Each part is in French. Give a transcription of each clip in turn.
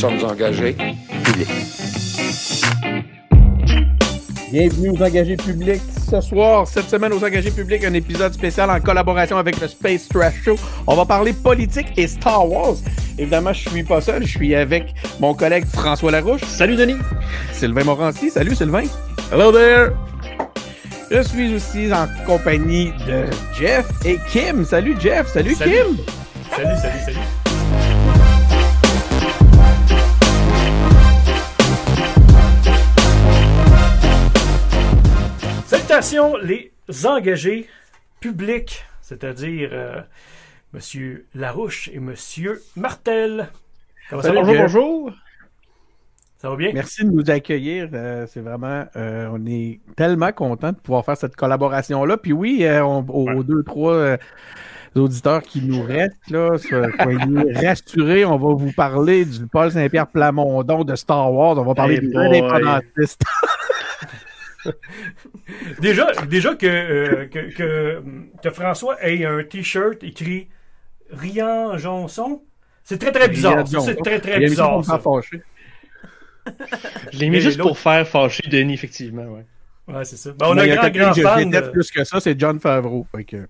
sommes engagés. Bienvenue aux engagés publics. Ce soir, cette semaine aux engagés publics, un épisode spécial en collaboration avec le Space Trash Show. On va parler politique et Star Wars. Évidemment, je suis pas seul, je suis avec mon collègue François Larouche. Salut Denis. Sylvain Morancy. Salut Sylvain. Hello there. Je suis aussi en compagnie de Jeff et Kim. Salut Jeff. Salut, Salut. Kim. Salut, salut, salut. Les engagés publics, c'est-à-dire euh, Monsieur Larouche et Monsieur Martel. Comment ça? Jeff. bonjour. Ça va bien? Merci de nous accueillir. Euh, c'est vraiment, euh, on est tellement content de pouvoir faire cette collaboration-là. Puis oui, euh, on- aux, Ouais. deux, trois auditeurs qui nous restent, là, so- soyez rassurés, on va vous parler du Paul Saint-Pierre Plamondon de Star Wars. On va parler Hey des boy. Déjà, déjà que, euh, que, que, que François ait un t-shirt écrit Rian Jonson, c'est très très bizarre. Ça, C'est très très bizarre. Ça. fâché. Je l'ai mis juste pour faire fâcher Denis, effectivement. Ouais. Ouais, c'est ça. Ben, on a un grand, grand fan. de- plus que ça, c'est John Favreau. Fait que-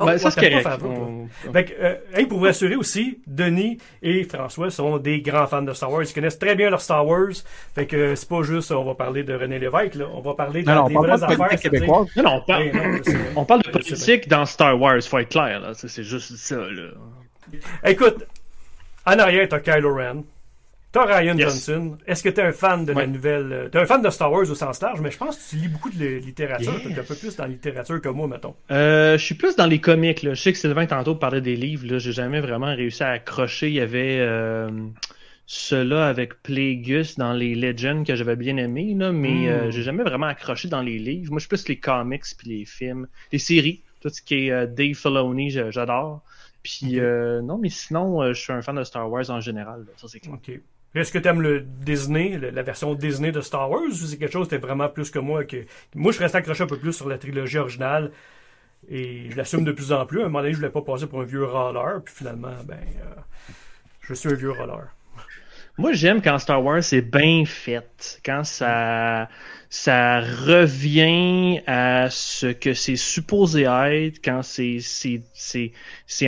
Oh, ben, ça, c'est correct. On- Fait que, euh, hey, pour vous rassurer aussi, Denis et François sont des grands fans de Star Wars. Ils connaissent très bien leur Star Wars. Fait que euh, c'est pas juste, on va parler de René Lévesque, là. On va parler de, Non, non, on des parle vraies de affaires. québécoise. Non, non, on parle, Ben, non, je sais. on parle de politique dans Star Wars, faut être clair. Là. C'est juste ça. Là. Écoute, en arrière, t'as Kylo Ren. T'as Ryan Yes. Johnson. Est-ce que t'es un fan de la nouvelle. euh, T'es un fan de Star Wars au sens large, mais je pense que tu lis beaucoup de li- littérature. Yeah. T'es un peu plus dans la littérature que moi, mettons. Euh, je suis plus dans les comics. Là. Je sais que Sylvain tantôt parlait des livres. Là. J'ai jamais vraiment réussi à accrocher. Il y avait euh, ceux-là avec Plagueis dans les Legends que j'avais bien aimé, là, mais Mm. euh, j'ai jamais vraiment accroché dans les livres. Moi, je suis plus les comics puis les films, les séries. Tout ce qui est euh, Dave Filoni, j'adore. Puis euh, non, mais sinon, euh, je suis un fan de Star Wars en général. là. Ça c'est clair. Est-ce que t'aimes le Disney, la version Disney de Star Wars, ou c'est quelque chose que t'es vraiment plus que moi? que Moi, je reste accroché un peu plus sur la trilogie originale. Et je l'assume de plus en plus. À un moment donné, je voulais pas passer pour un vieux roller. Puis finalement, ben, euh, je suis un vieux roller. Moi, j'aime quand Star Wars c'est bien fait, quand ça ça revient à ce que c'est supposé être, quand c'est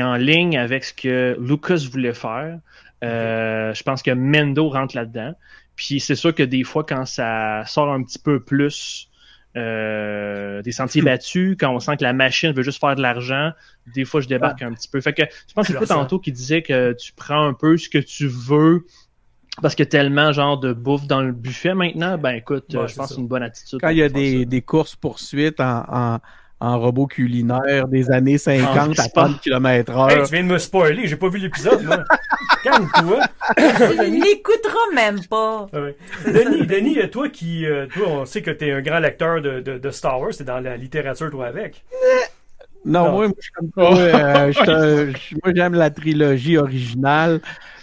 en ligne avec ce que Lucas voulait faire. Euh, je pense que Mendo rentre là-dedans. Puis c'est sûr que des fois, quand ça sort un petit peu plus euh, des sentiers battus, quand on sent que la machine veut juste faire de l'argent, des fois je débarque un petit peu. Fait que je pense que c'est tantôt qui disait que tu prends un peu ce que tu veux parce que tellement genre de bouffe dans le buffet maintenant, ben écoute, Ouais, je pense ça. c'est une bonne attitude. Quand il y a des, des courses-poursuites en, en, en robot culinaire des années 50 à c'est 30 km Hey, heure. tu viens de me spoiler, j'ai pas vu l'épisode, moi. Calme-toi. Il l'écoutera même pas. Ah ouais. Denis, Denis, toi qui, euh, toi, on sait que t'es un grand lecteur de, de, de Star Wars, t'es dans la littérature, toi, avec. Non, Non. moi, moi, je suis comme toi. euh, moi, j'aime la trilogie originale.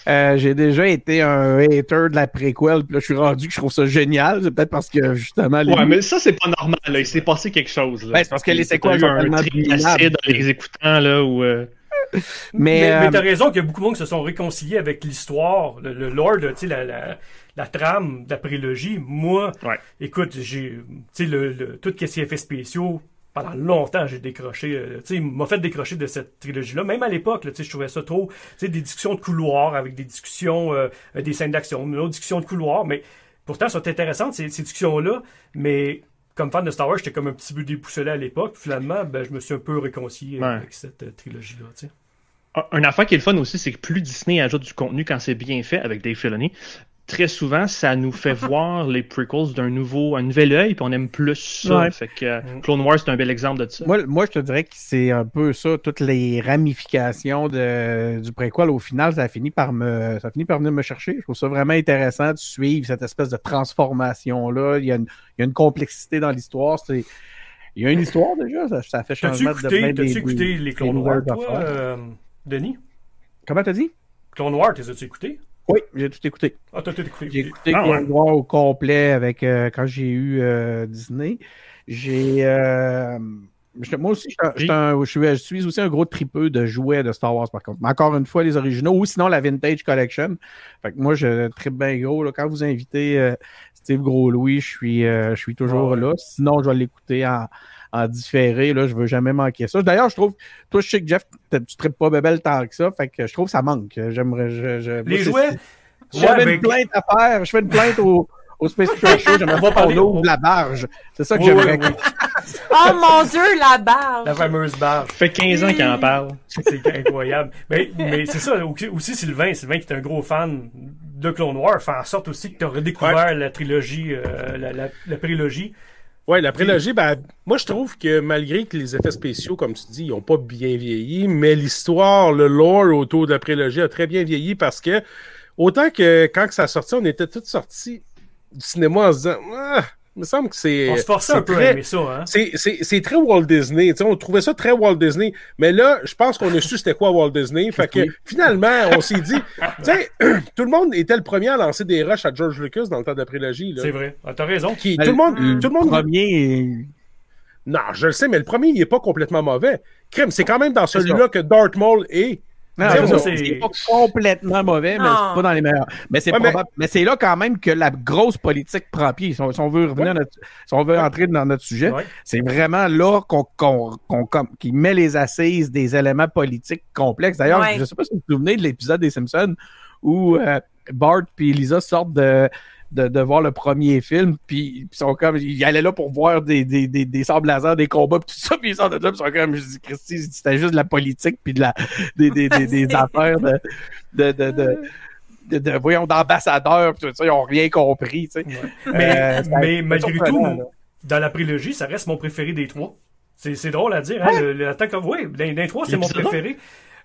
Euh, j'ai déjà été un hater de la préquel, puis là, je suis rendu que je trouve ça génial. C'est peut-être parce que, justement, les... Ouais, mais ça, c'est pas normal. Là. Il s'est passé quelque chose. Là. Ben, c'est parce que les séquelles eu sont un d'acide dans les écoutants, là, où... euh, mais, Mais, euh, mais t'as raison qu'il y a beaucoup de monde qui se sont réconciliés avec l'histoire, le, le lore, de, tu sais, la, la, la trame de la prélogie. Moi, Ouais. écoute, j'ai, tu sais, le, le, tout ce qui est effets spéciaux, pendant longtemps, j'ai décroché, euh, tu sais, il m'a fait décrocher de cette trilogie-là. Même à l'époque, tu sais, je trouvais ça trop, tu sais, des discussions de couloir avec des discussions, euh, euh, des scènes d'action, une autre discussion de couloir, mais pourtant, sont intéressantes, ces, ces discussions-là, mais comme fan de Star Wars, j'étais comme un petit peu déboussolé à l'époque. Finalement, ben, je me suis un peu réconcilié Ouais. avec cette euh, trilogie-là, tu sais. Un affaire qui est le fun aussi, c'est que plus Disney ajoute du contenu quand c'est bien fait avec Dave Filoni, très souvent, ça nous fait voir les prequels d'un nouveau, un nouvel œil, puis on aime plus ça. Ouais. Fait que euh, Mm. Clone Wars, c'est un bel exemple de ça. moi, moi, je te dirais que c'est un peu ça, toutes les ramifications de, du préquel. Au final, ça a fini par me, ça a fini par venir me chercher. Je trouve ça vraiment intéressant de suivre cette espèce de transformation-là. Il y a une, il y a une complexité dans l'histoire. C'est, il y a une histoire déjà, ça, ça fait changement de écouté, t'as-tu des- écouté des- les Clone Wars, toi, euh, Denis? Comment t'as dit? Clone Wars, les as-tu écouté? Oui, j'ai tout écouté. Ah, t'as tout écouté. J'ai écouté Ah, Wars au complet avec euh, quand j'ai eu euh, Disney. J'ai euh, Moi aussi, je suis un- je suis un- je suis, je suis aussi un gros tripeux de jouets de Star Wars, par contre. Mais encore une fois, les originaux ou sinon la Vintage Collection. Fait que moi, je tripe bien gros. Là. Quand vous invitez Steve Gros-Louis, je suis, je suis toujours Ouais. là. Sinon, je vais l'écouter en, en différé. Là. Je veux jamais manquer ça. D'ailleurs, je trouve, toi, je sais que Jeff, tu tripes pas bébel tant que ça. Fait que je trouve que ça manque. J'aimerais. Je, je- Les jouets, j'avais une plainte à faire, je fais une plainte au, au Space Trash Show, j'aimerais pas qu'on parler- ouvre la barge. C'est ça que Oui, j'aimerais. oui, oui. Oh mon dieu, la barre! la fameuse barge. Ça fait 15 ans qu'il en parle. C'est incroyable. Mais, mais c'est ça, aussi- Sylvain, Sylvain qui est un gros fan de Clone Wars, fait en sorte aussi que tu as redécouvert la trilogie, euh, la, la, la prélogie. Ouais, la prélogie, ben, moi, je trouve que malgré que les effets spéciaux, comme tu dis, ils ont pas bien vieilli, mais l'histoire, le lore autour de la prélogie a très bien vieilli parce que, autant que quand que ça sortit, on était tous sortis du cinéma en se disant, ah, il me semble que c'est. On se forçait c'est un peu très- à aimer ça, hein. C'est, c'est, c'est très Walt Disney. on trouvait ça très Walt Disney. Mais là, je pense qu'on a su c'était quoi Walt Disney. Fait que finalement, on s'est dit, tu sais, tout le monde était le premier à lancer des rushs à George Lucas dans le temps de la prélogie. Là. C'est vrai. Ah, T'as raison. Qui, tout le monde, le tout le monde premier, non, je le sais, mais le premier, il est pas complètement mauvais. Crème, c'est quand même dans celui-là que Darth Maul est. C'est pas complètement mauvais, mais c'est pas dans les meilleurs. Mais c'est Ouais, mais- probable. Mais, c'est là quand même que la grosse politique prend pied. Si on, si on veut revenir à notre, si on veut entrer dans notre sujet, Ouais. c'est vraiment là qu'on, met les assises des éléments politiques complexes. D'ailleurs, Ouais. je sais pas si vous vous souvenez de l'épisode des Simpsons où euh, Bart et Lisa sortent de, de, de voir le premier film, puis ils sont comme, ils allaient là pour voir des, des, des, des sables laser, des combats, puis tout ça, puis ils sortent de là, puis ils sont comme, je dis, Christy, c'était juste de la politique, puis de la, des, des, des, des affaires de, de, de, de, de, de- voyons, d'ambassadeurs, puis tout ça, ils ont rien compris, tu sais. Mais, Euh, mais c'est malgré tout, là. dans la prélogie, ça reste mon préféré des trois. C'est c'est drôle à dire, hein? Le, le oui, dans, dans les trois, c'est mon préféré.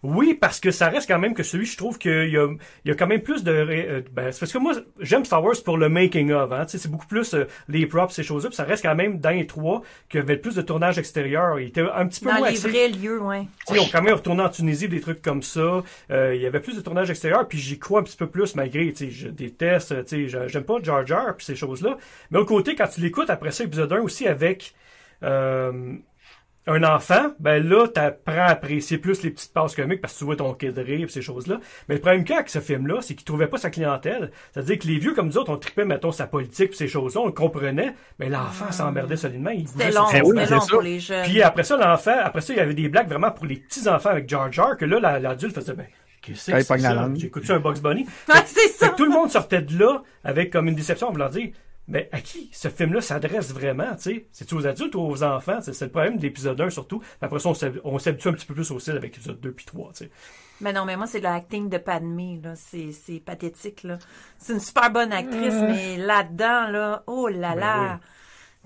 Oui, parce que ça reste quand même que celui, je trouve qu'il y a, il y a quand même plus de... euh, ben, c'est parce que moi, j'aime Star Wars pour le making of, hein. C'est beaucoup plus euh, les props, ces choses-là. Puis ça reste quand même dans les trois qu'il y avait plus de tournage extérieur. Il était un petit peu Dans moins les vrais lieux, ouais. tu sais, ils ont quand même retourné en Tunisie des trucs comme ça. Euh, il y avait plus de tournage extérieur, puis j'y crois un petit peu plus malgré, tu sais, je déteste, tu sais, j'aime pas Jar Jar puis ces choses-là. Mais au côté, quand tu l'écoutes après ça, épisode 1 aussi avec euh, un enfant, ben là, t'apprends à apprécier plus les petites passes comiques parce que tu vois ton kid rire ces choses-là. Mais le problème qu'il y a avec ce film-là, c'est qu'il trouvait pas sa clientèle. C'est-à-dire que les vieux comme nous autres, on tripait, mettons, sa politique pis ces choses-là, on le comprenait, mais l'enfant s'emmerdait solidement. Il C'était long, Eh oui, c'était c'est long ça. pour les jeunes. puis après ça, l'enfant, après ça, il y avait des blagues vraiment pour les petits enfants avec Jar Jar, que là, la- l'adulte faisait, ben, qu'est-ce que c'est ça? J'écoute un Box Bunny. Fait ça. que tout le monde sortait de là avec comme une déception en voulant dire, mais à qui ce film-là s'adresse vraiment, tu sais? C'est-tu aux adultes ou aux enfants? C'est c'est le problème de l'épisode 1 surtout. Après ça, on s'hab- on s'habitue un petit peu plus au style avec l'épisode 2 puis 3, tu sais. Mais non, mais moi, c'est le acting de Padmé, là. C'est, c'est pathétique, là. C'est une super bonne actrice, mais là-dedans, là, oh là là.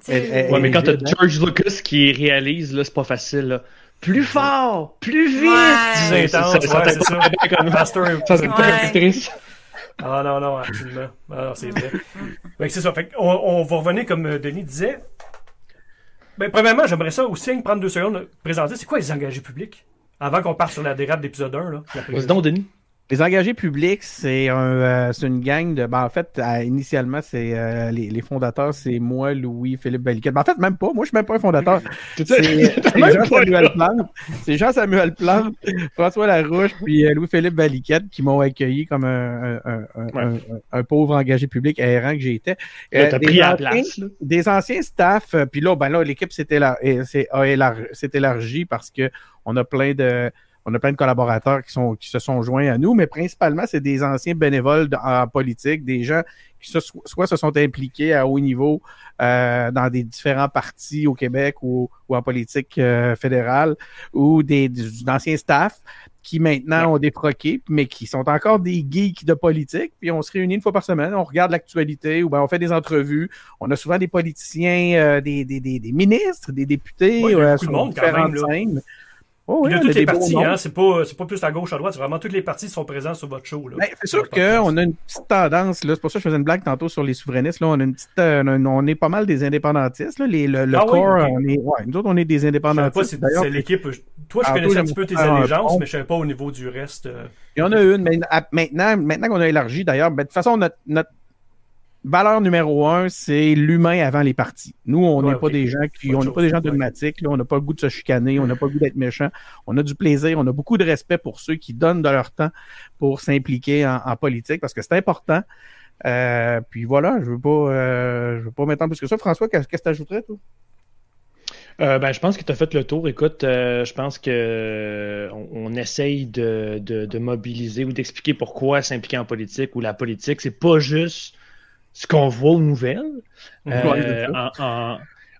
Tu sais, Elle- elle- Ouais, mais quand t'as. George Lucas qui réalise, là, c'est pas facile, là. Plus fort! Plus vite! Ouais. Plus intense, Ça- ça- ouais, ça- c'est ça. Faster. Ça, c'est Ouais. Ah non, non, absolument. Ah, c'est vrai. Que c'est ça. Fait on, on va revenir comme euh, Denis disait. Ben, premièrement, j'aimerais ça aussi prendre deux secondes, présenter c'est quoi les engagés publics? Avant qu'on parte sur la dérape d'épisode 1, là? Vas-y Denis. Les engagés publics, c'est un, euh, une gang de. Ben, en fait, euh, initialement, c'est euh, les, les fondateurs, c'est moi, Louis, Philippe Baliquette. Ben, en fait, même pas. Moi, je suis même pas un fondateur. C'est pas Jean-Samuel là. Plante. C'est Jean-Samuel Plante, François Larouche, puis euh, Louis-Philippe Baliquette qui m'ont accueilli comme un, un, un, Ouais. pauvre engagé public errant que j'étais. Euh, T'as des pris à la anciens- place, là. des anciens staffs, euh, puis là, ben là, l'équipe s'est élargie parce que on a plein de on a plein de collaborateurs qui sont qui se sont joints à nous, mais principalement c'est des anciens bénévoles en politique, des gens qui se- soit se sont impliqués à haut niveau euh, dans des différents partis au Québec ou, ou en politique euh, fédérale, ou des, des anciens staffs qui maintenant ont défroqué, mais qui sont encore des geeks de politique. Puis on se réunit une fois par semaine, on regarde l'actualité, ou ben on fait des entrevues. On a souvent des politiciens, euh, des, des, des, des ministres, des députés, Ouais, euh, beaucoup de sur monde quand différentes même, scènes. Oh, oui, de toutes les parties, hein, c'est pas, c'est pas plus à gauche, à droite, c'est vraiment toutes les parties sont présentes sur votre show. Ben, c'est sûr qu'on a une petite tendance, là, c'est pour ça que je faisais une blague tantôt sur les souverainistes. Là, on a une petite, euh, on, est pas mal des indépendantistes. Là, les, le le Ah oui, corps, on est, ouais, nous autres, on est des Je savais pas indépendantistes. si c'est l'équipe. Toi, je connaissais un petit peu tes allégeances, mais je savais pas au niveau du reste. euh. Il y en a une, mais à- maintenant, maintenant qu'on a élargi, d'ailleurs, ben, de toute façon, notre, notre, valeur numéro un, c'est l'humain avant les partis. Nous, on n'est Ouais, pas des gens qui, on n'est pas des gens dogmatiques, là, on n'a pas le goût de se chicaner, on n'a pas le goût d'être méchant. On a du plaisir, on a beaucoup de respect pour ceux qui donnent de leur temps pour s'impliquer en, en politique parce que c'est important. Euh, puis voilà, je veux pas, euh, je veux pas m'étendre plus que ça. François, qu'est-ce que tu ajouterais, toi? Euh, ben, je pense que tu as fait le tour. Écoute, euh, je pense que euh, on, on essaye de, de, de mobiliser ou d'expliquer pourquoi s'impliquer en politique ou la politique, c'est pas juste ce qu'on voit aux nouvelles. Euh,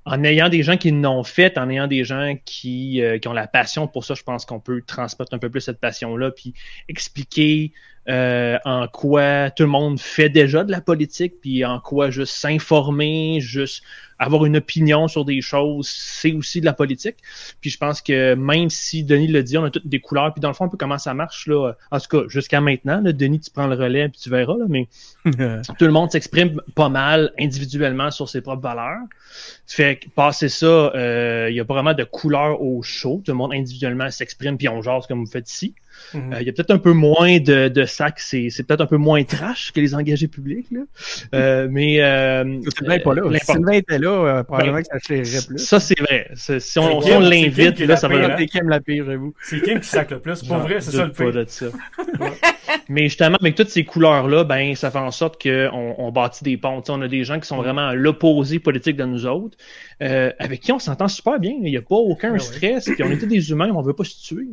en ayant des gens qui l'ont fait, en ayant des gens qui, euh, qui ont la passion pour ça, je pense qu'on peut transmettre un peu plus cette passion-là, puis expliquer euh, en quoi tout le monde fait déjà de la politique, puis en quoi juste s'informer, juste avoir une opinion sur des choses, c'est aussi de la politique. Puis je pense que même si Denis l'a dit, on a toutes des couleurs, puis dans le fond, un peu comment ça marche, là, en tout cas, jusqu'à maintenant, là, Denis, tu prends le relais, puis tu verras, là, mais tout le monde s'exprime pas mal individuellement sur ses propres valeurs. Fait que passer ça, euh, il y a pas vraiment de couleur au show. Tout le monde individuellement s'exprime puis on jase comme vous faites ici. Mhm. Euh, Il y a peut-être un peu moins de, de sac, c'est c'est peut-être un peu moins trash que les engagés publics. Là. Euh, mais euh, Sylvain n'est pas là. Sylvain était là, euh, probablement Ben, que ça chairerait plus. Ça, c'est vrai. Si on, on Kim- Kim l'invite, là, ça va hein? C'est qui aime la pire, j'avoue. C'est Kim qui sac le plus. Pour vrai, c'est ça le pire. Mais justement, avec toutes ces couleurs-là, ben, ça fait en sorte qu'on on bâtit des ponts. On a des gens qui sont vraiment à l'opposé politique de nous autres, euh, avec qui on s'entend super bien. Il n'y a pas aucun Ah ouais. stress, puis on était des humains, on veut pas se tuer.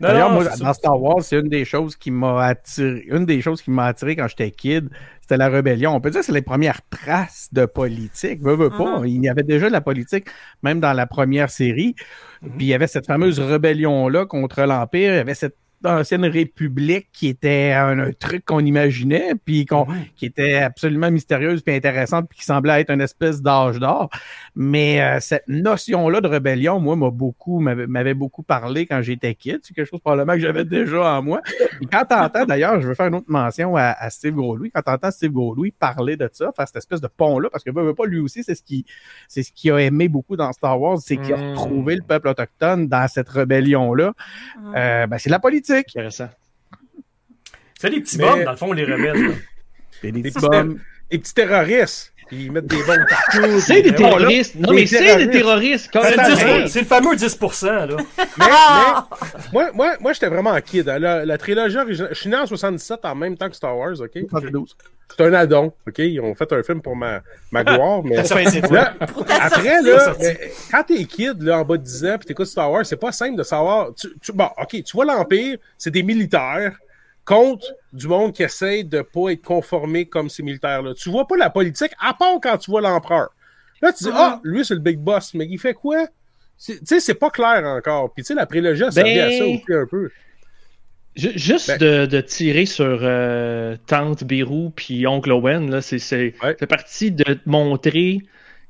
D'ailleurs, moi, dans Star Wars, c'est une des choses qui m'a attiré. Une des choses qui m'a attiré quand j'étais kid, c'était la rébellion. On peut dire que c'est les premières traces de politique. Veux, veux pas. Mhm. Il y avait déjà de la politique, même dans la première série. Mhm. Puis il y avait cette fameuse rébellion-là contre l'Empire. Il y avait cette ancienne république qui était un, un truc qu'on imaginait, puis qu'on, qui était absolument mystérieuse puis intéressante, puis qui semblait être une espèce d'âge d'or. Mais euh, cette notion-là de rébellion, moi, m'a beaucoup, m'avait m'avait beaucoup parlé quand j'étais kid. C'est quelque chose probablement que j'avais déjà en moi. Et quand t'entends, d'ailleurs, je veux faire une autre mention à, à Steve Gros-Louis, quand t'entends Steve Gros-Louis parler de ça, faire cette espèce de pont-là, parce que veut, pas lui aussi, c'est ce qui, c'est ce qu'il a aimé beaucoup dans Star Wars, c'est qu'il a Mm. retrouvé le peuple autochtone dans cette rébellion-là. Mm. Euh, ben, c'est de la politique. Intéressant. C'est des petits Mais- bombes, dans le fond, les rebelles. des Des petits bombes. Les petits terroristes. Ils mettent des bombes partout. C'est des puis- terroristes. Non, des mais c'est terroristes. des terroristes. C'est le 10 Hey. C'est le fameux 10%, là. Mais, mais, moi, moi, moi j'étais vraiment un kid. hein. La, la trilogie originale. Je suis né en 77 en même temps que Star Wars, OK? 72. C'est un addon, OK? Ils ont fait un film pour ma, ma gloire, mais. Là, après, là, quand t'es kid, là, en bas de 10 ans, pis t'écoutes Star Wars, c'est pas simple de savoir. Tu, tu- bon, OK, tu vois l'Empire, c'est des militaires contre du monde qui essaie de pas être conformé comme ces militaires-là. Tu vois pas la politique, à part quand tu vois l'empereur. Là, tu dis, ah, lui, c'est le big boss, mais il fait quoi? Tu sais, c'est pas clair encore. Puis, tu sais, la prélogie a servi à ça aussi un peu. Ju- Juste Ben- de, de tirer sur euh, Tante Bérou puis Oncle Owen, là, c'est, c'est, Ouais. c'est parti de montrer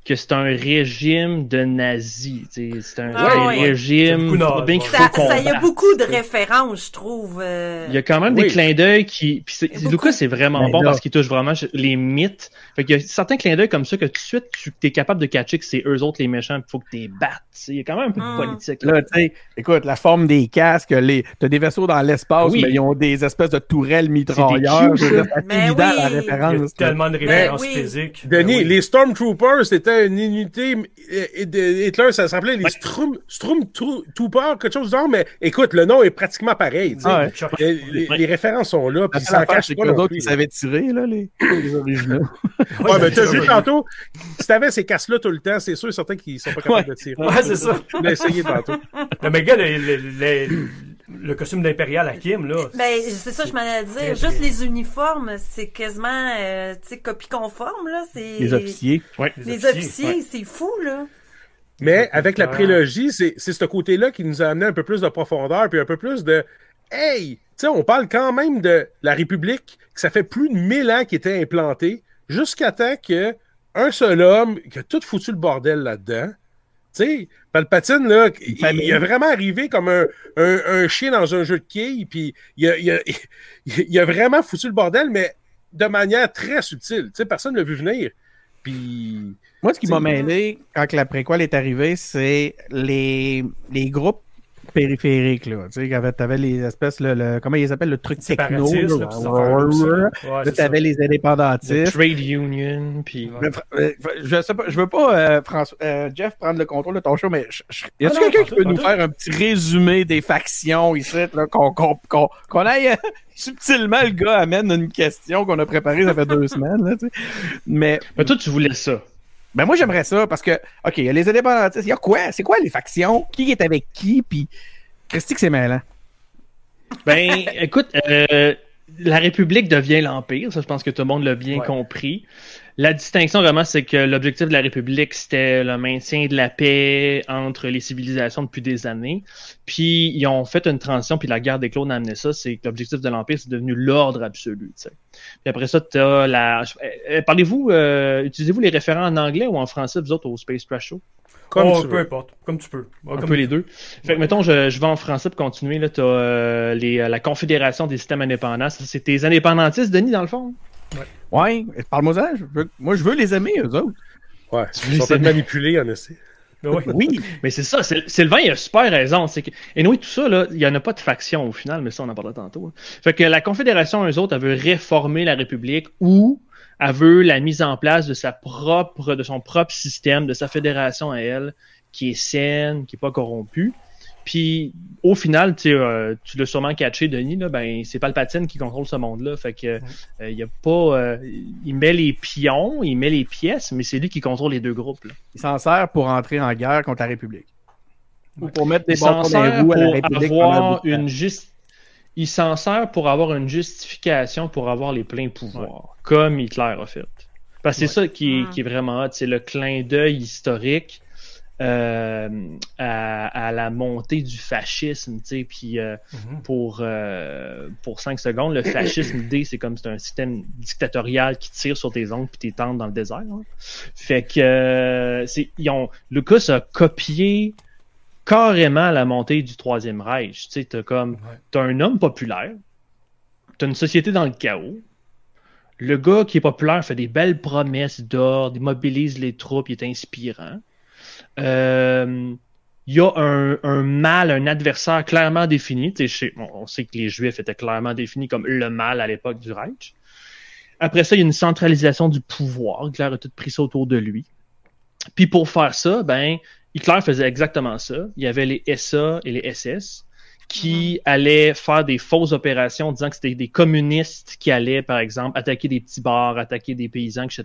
que c'est un régime de nazis. tu C'est un, Ah un ouais. C'est régime beaucoup bien qu'il faut Ça, y a beaucoup de références, je trouve. euh. Il y a quand même Oui. des clins d'œil qui. Puis. Lucas, c'est vraiment Ben bon là. parce qu'il touche vraiment les mythes. Fait qu'il y a certains clins d'œil comme ça que tout de suite, tu es capable de catcher que c'est eux autres les méchants, il faut que tu les battes. tu. Il y a quand même un peu de Mm. politique. là. Tu écoute, la forme des casques, les, t'as des vaisseaux dans l'espace, Oui. mais ils ont des espèces de tourelles mitrailleurs. C'est évident oui. la Il y a référence. tellement de références oui. physiques. Denis, Ben oui. les Stormtroopers, c'était une unité. et Hitler, ça s'appelait les Strum, Stormtroopers, quelque chose du genre, mais écoute, le nom est pratiquement pareil. Ah ouais. Les, les- les références sont là, puis ils s'en cachent c'est pas. que les non autres, plus, ils là. savaient tirer, là, les, les originaux. Ouais, mais t'as vu tantôt, si t'avais ces casques-là tout le temps, c'est sûr, certains qui sont pas capables de tirer. Ouais, c'est ça. Je l'ai essayé tantôt. Non, mais gars, le, le, costume d'impérial à Kim, là. Ben, c'est ça, je m'en allais dire. Juste les uniformes, c'est quasiment, euh, tu sais, copie conforme, là. C'est... Les officiers. Ouais. Les officiers, c'est fou, là. Mais avec la prélogie, c'est c'est ce côté-là qui nous a amené un peu plus de profondeur, puis un peu plus de Hey! Tu sais, on parle quand même de la République, que ça fait plus de 1000 ans qu'il était implanté, jusqu'à temps que un seul homme qui a tout foutu le bordel là-dedans. Sais, Palpatine, là, il, a vraiment arrivé comme un, un- un chien dans un jeu de quilles, puis il a, il a- il a vraiment foutu le bordel, mais de manière très subtile. Tu sais, personne ne l'a vu venir. Puis. Moi, ce qui m'a mêlé quand la préquelle est arrivée, c'est les, les groupes périphériques, là. Tu sais, t'avais les espèces, le, le- comment ils s'appellent, le truc techno. T'avais les Le indépendantistes. trade union, puis... Ouais. Euh, je sais pas, je veux pas, euh, François, euh, Jeff, prendre le contrôle de ton show, mais je- je- y a-t-il Ah quelqu'un qui peut nous tout. faire un petit résumé des factions ici, là, qu'on qu'on qu'on qu'on aille subtilement, le gars amène une question qu'on a préparée ça fait deux semaines, là, tu sais. Mais, Mais toi, tu voulais ça. Ben moi j'aimerais ça parce que, ok, il y a les indépendantistes, il y a quoi, c'est quoi les factions, qui est avec qui, puis Christy que c'est mêlant. Ben, écoute, euh, la République devient l'Empire, ça je pense que tout le monde l'a bien Ouais. compris. La distinction vraiment, c'est que l'objectif de la République, c'était le maintien de la paix entre les civilisations depuis des années. Puis ils ont fait une transition, puis la guerre des clones a amené ça, c'est que l'objectif de l'Empire, c'est devenu l'ordre absolu. tu sais. Puis après ça, t'as la... euh, Parlez-vous, euh, utilisez-vous les référents en anglais ou en français, vous autres, au Space Trash Show? Comme Oh, tu peu veux. importe, comme tu peux. Un comme- peu les deux. Fait que, mettons, je, je vais en français pour continuer. Là, t'as euh, les, la Confédération des systèmes indépendants. Ça, C'est tes indépendantistes, Denis, dans le fond? Ouais, parle-moi-en, je veux- moi je veux les aimer, eux autres. Ouais, Tu ils veux sont manipulés, en essai. Ben ouais. Oui, Mais c'est ça, c'est- Sylvain, il a super raison. C'est que, et oui, tout ça, là, il n'y en a pas de faction au final, mais ça, on en parlera tantôt. hein. Fait que la Confédération, eux autres, elle veut réformer la République ou elle veut la mise en place de sa propre, de son propre système, de sa fédération à elle, qui est saine, qui est pas corrompue. Puis, au final, euh, tu l'as sûrement catché, Denis, là, ben, c'est Palpatine qui contrôle ce monde-là. Fait que, euh, il y a pas, euh, il met les pions, il met les pièces, mais c'est lui qui contrôle les deux groupes, là. il s'en sert pour entrer en guerre contre la République. Ou pour mettre des les sert roues à la République avoir une juste. Il s'en sert pour avoir une justification pour avoir les pleins pouvoirs, comme Hitler a fait. Parce que c'est ça qui est, qui est vraiment hot, c'est le clin d'œil historique euh, à, à la montée du fascisme, tu sais, puis euh, Mhm. pour euh, pour 5 secondes, le fascisme, l'idée, c'est comme c'est un système dictatorial qui tire sur tes ongles puis tes tentes dans le désert. hein. Fait que euh, c'est ils ont Lucas a copié carrément la montée du troisième Reich. Tu sais, t'as comme t'as un homme populaire, t'as une société dans le chaos. Le gars qui est populaire fait des belles promesses d'ordre, il mobilise les troupes, il est inspirant. Euh, il y a un, un mal, un adversaire clairement défini. On sait que les Juifs étaient clairement définis comme le mal à l'époque du Reich. Après ça, il y a une centralisation du pouvoir. Hitler a tout pris ça autour de lui. Puis pour faire ça, ben, Hitler faisait exactement ça. Il y avait les SA et les SS qui allaient faire des fausses opérations disant que c'était des communistes qui allaient, par exemple, attaquer des petits bars, attaquer des paysans, etc.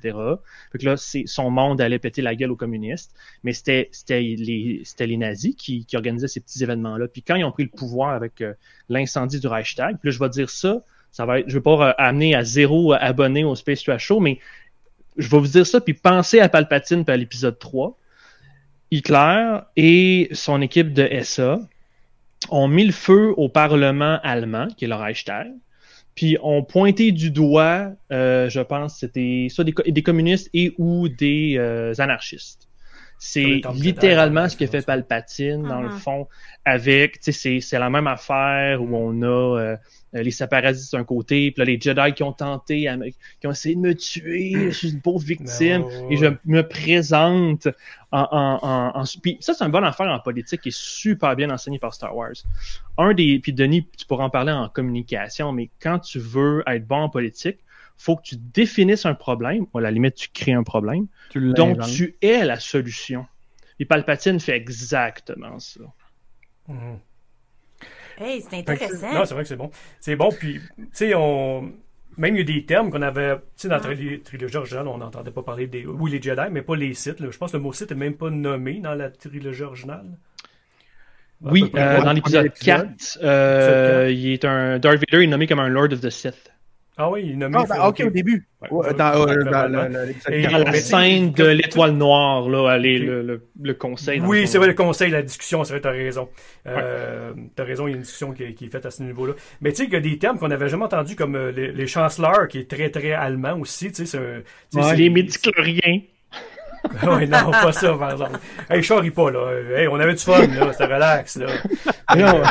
Fait que là, c'est, son monde allait péter la gueule aux communistes. Mais c'était, c'était, les, c'était les nazis qui, qui organisaient ces petits événements-là. Puis quand ils ont pris le pouvoir avec euh, l'incendie du Reichstag, puis là, je vais dire ça, ça va être, je vais pas euh, amener à zéro euh, abonnés au Space Trash Show, mais je vais vous dire ça, puis pensez à Palpatine puis à l'épisode 3. Hitler et son équipe de SA ont mis le feu au Parlement allemand, qui est le Reichstag, puis ont pointé du doigt, euh, je pense, c'était soit des, co- des communistes et ou des euh, anarchistes. C'est littéralement ce que fait. Palpatine, dans le Mhm. fond, avec, tu sais, c'est- c'est la même affaire où on a euh, les séparatistes d'un côté, puis là, les Jedi qui ont tenté, à me- qui ont essayé de me tuer, je suis une pauvre victime, ouais, et je me présente en, en, en, en spi- Ça, c'est une bonne affaire en politique qui est super bien enseignée par Star Wars. Un des, puis Denis, tu pourras en parler en communication, mais quand tu veux être bon en politique, faut que tu définisses un problème, ou à la limite, tu crées un problème, Tu dont tu es la solution. Et Palpatine fait exactement ça. Mhm. Hey, c'est intéressant. Non, c'est vrai que c'est bon. C'est bon, puis, tu sais, on. Même il y a des termes qu'on avait, tu sais, dans la tri- trilogie originale, on n'entendait pas parler des. Oui, les Jedi, mais pas les Sith. là. Je pense que le mot Sith n'est même pas nommé dans la trilogie originale. Oui, euh, dans l'épisode premier épisode. 4, euh, il est un Darth Vader, il est nommé comme un Lord of the Sith. Ah oui, il nommé. Ah, ben, ok, au début. Ouais, Ouais, ouais, dans euh, dans Et-. Dans la scène de l'étoile noire, là, allez, le, le, le conseil. Oui, c'est vrai, le conseil, la discussion, c'est vrai, t'as raison. Euh, T'as raison, il y a une discussion qui, est- qui est faite à ce niveau-là. Mais tu sais, il y a des termes qu'on n'avait jamais entendus, comme euh, les, les chanceleurs, qui est très, très allemand aussi, tu sais, c'est un... tu sais, Ouais, c'est- les médicloriens. oui, non, pas ça, par exemple. Hey, charrie pas, là. Hey, on avait du fun, là. C'était relax, là. Non,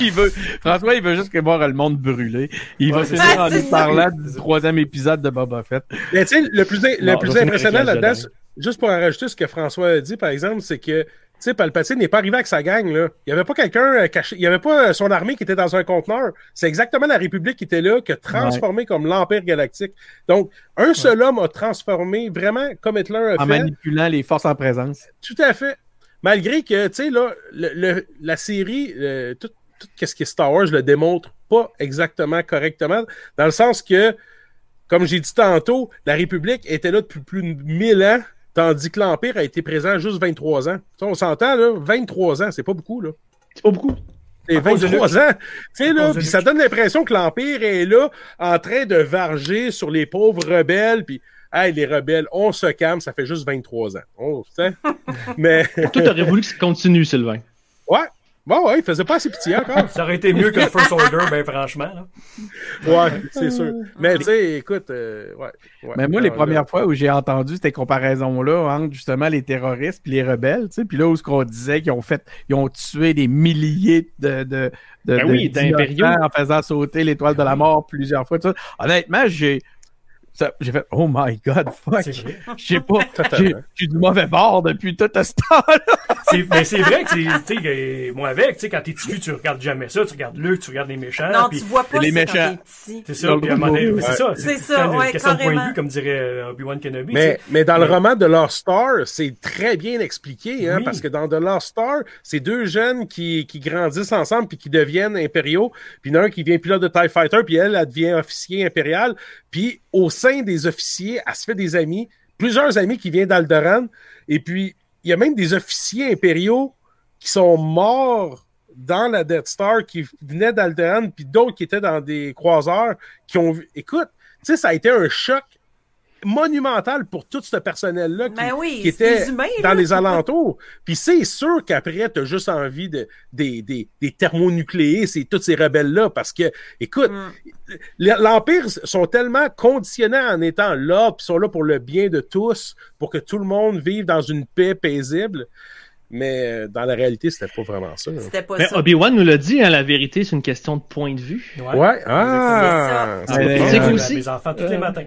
Il veut, François, il veut juste que voir le monde brûler. Il Ouais, va finir ça. en nous ça. parlant du troisième épisode de Boba Fett. Mais tu sais, le plus, le Non, plus impressionnant là-dedans, juste pour en rajouter ce que François a dit, par exemple, c'est que sais, Palpatine n'est pas arrivé avec sa gang, là. Il n'y avait pas quelqu'un euh, caché, il n'y avait pas euh, son armée qui était dans un conteneur. C'est exactement la République qui était là, qui a transformé comme l'Empire galactique. Donc, un seul homme a transformé vraiment comme Hitler a En fait. manipulant les forces en présence. Tout à fait. Malgré que, tu sais, là, le, le- la série, tout, tout ce qui est Star Wars le démontre pas exactement correctement, dans le sens que, comme j'ai dit tantôt, la République était là depuis plus de 1000 ans, tandis que l'Empire a été présent juste 23 ans. On s'entend, là, 23 ans, c'est pas beaucoup, là. C'est pas beaucoup. C'est À cause de 23 ans. Tu sais, là, puis ça donne l'impression que l'Empire est là, en train de varger sur les pauvres rebelles, puis, hey, les rebelles, on se calme, ça fait juste 23 ans. Sais. Mais, Toi, t'aurais voulu que ça continue, Sylvain. ouais. Bon, ouais, il faisait pas assez pitié encore. Ça aurait été mieux que le First Order, ben franchement. Là. Ouais, c'est sûr. Mais tu sais, écoute, euh, ouais, ouais. Mais moi, les premières là- fois où j'ai entendu ces comparaisons-là entre justement les terroristes puis les rebelles, tu sais, puis là où ce qu'on disait qu'ils ont fait, ils ont tué des milliers de, de, de, Ben de- oui, en faisant sauter l'étoile de la mort plusieurs fois. tout ça. Honnêtement, j'ai j'ai fait Oh my god, fuck! Sais pas, j'ai j'ai du mauvais bord depuis tout ce temps-là. Mais c'est vrai que, moi avec, tu sais, quand t'es petit, tu regardes jamais ça, tu regardes Luke, tu regardes les méchants. Non, puis tu vois pas les méchants. C'est ça, le puis à un moment donné, groupe, mais c'est ça. C'est c'est ça, ouais, question de point de carrément. vue, comme dirait euh, Obi-Wan Kenobi. Mais, mais dans le roman de Lost Star, c'est très bien expliqué, hein, Oui. parce que dans The Lost Star, c'est deux jeunes qui, qui grandissent ensemble puis qui deviennent impériaux. Puis il y en a un qui devient pilote de TIE Fighter, puis elle, elle devient officier impérial. Puis au sein des officiers, elle se fait des amis, plusieurs amis qui viennent d'Alderan. Et puis, il y a même des officiers impériaux qui sont morts dans la Death Star, qui venaient d'Alderan, puis d'autres qui étaient dans des croiseurs, qui ont vu... Écoute, tu sais, ça a été un choc monumental pour tout ce personnel-là qui, Ben oui, qui c'est était humains, dans là. les alentours. Puis c'est sûr qu'après, tu as juste envie de, des, des, des thermonucléés, c'est tous ces rebelles-là, parce que, écoute, Mm. l'Empire sont tellement conditionnés en étant là, puis sont là pour le bien de tous, pour que tout le monde vive dans une paix paisible. Mais euh, dans la réalité, c'était pas vraiment ça. C'était pas Mais ça. Obi-Wan nous l'a dit, hein, la vérité, c'est une question de point de vue. Ouais, ah, C'est ça. Ouais, ouais, ouais. Mes enfants, tous les Euh, matins.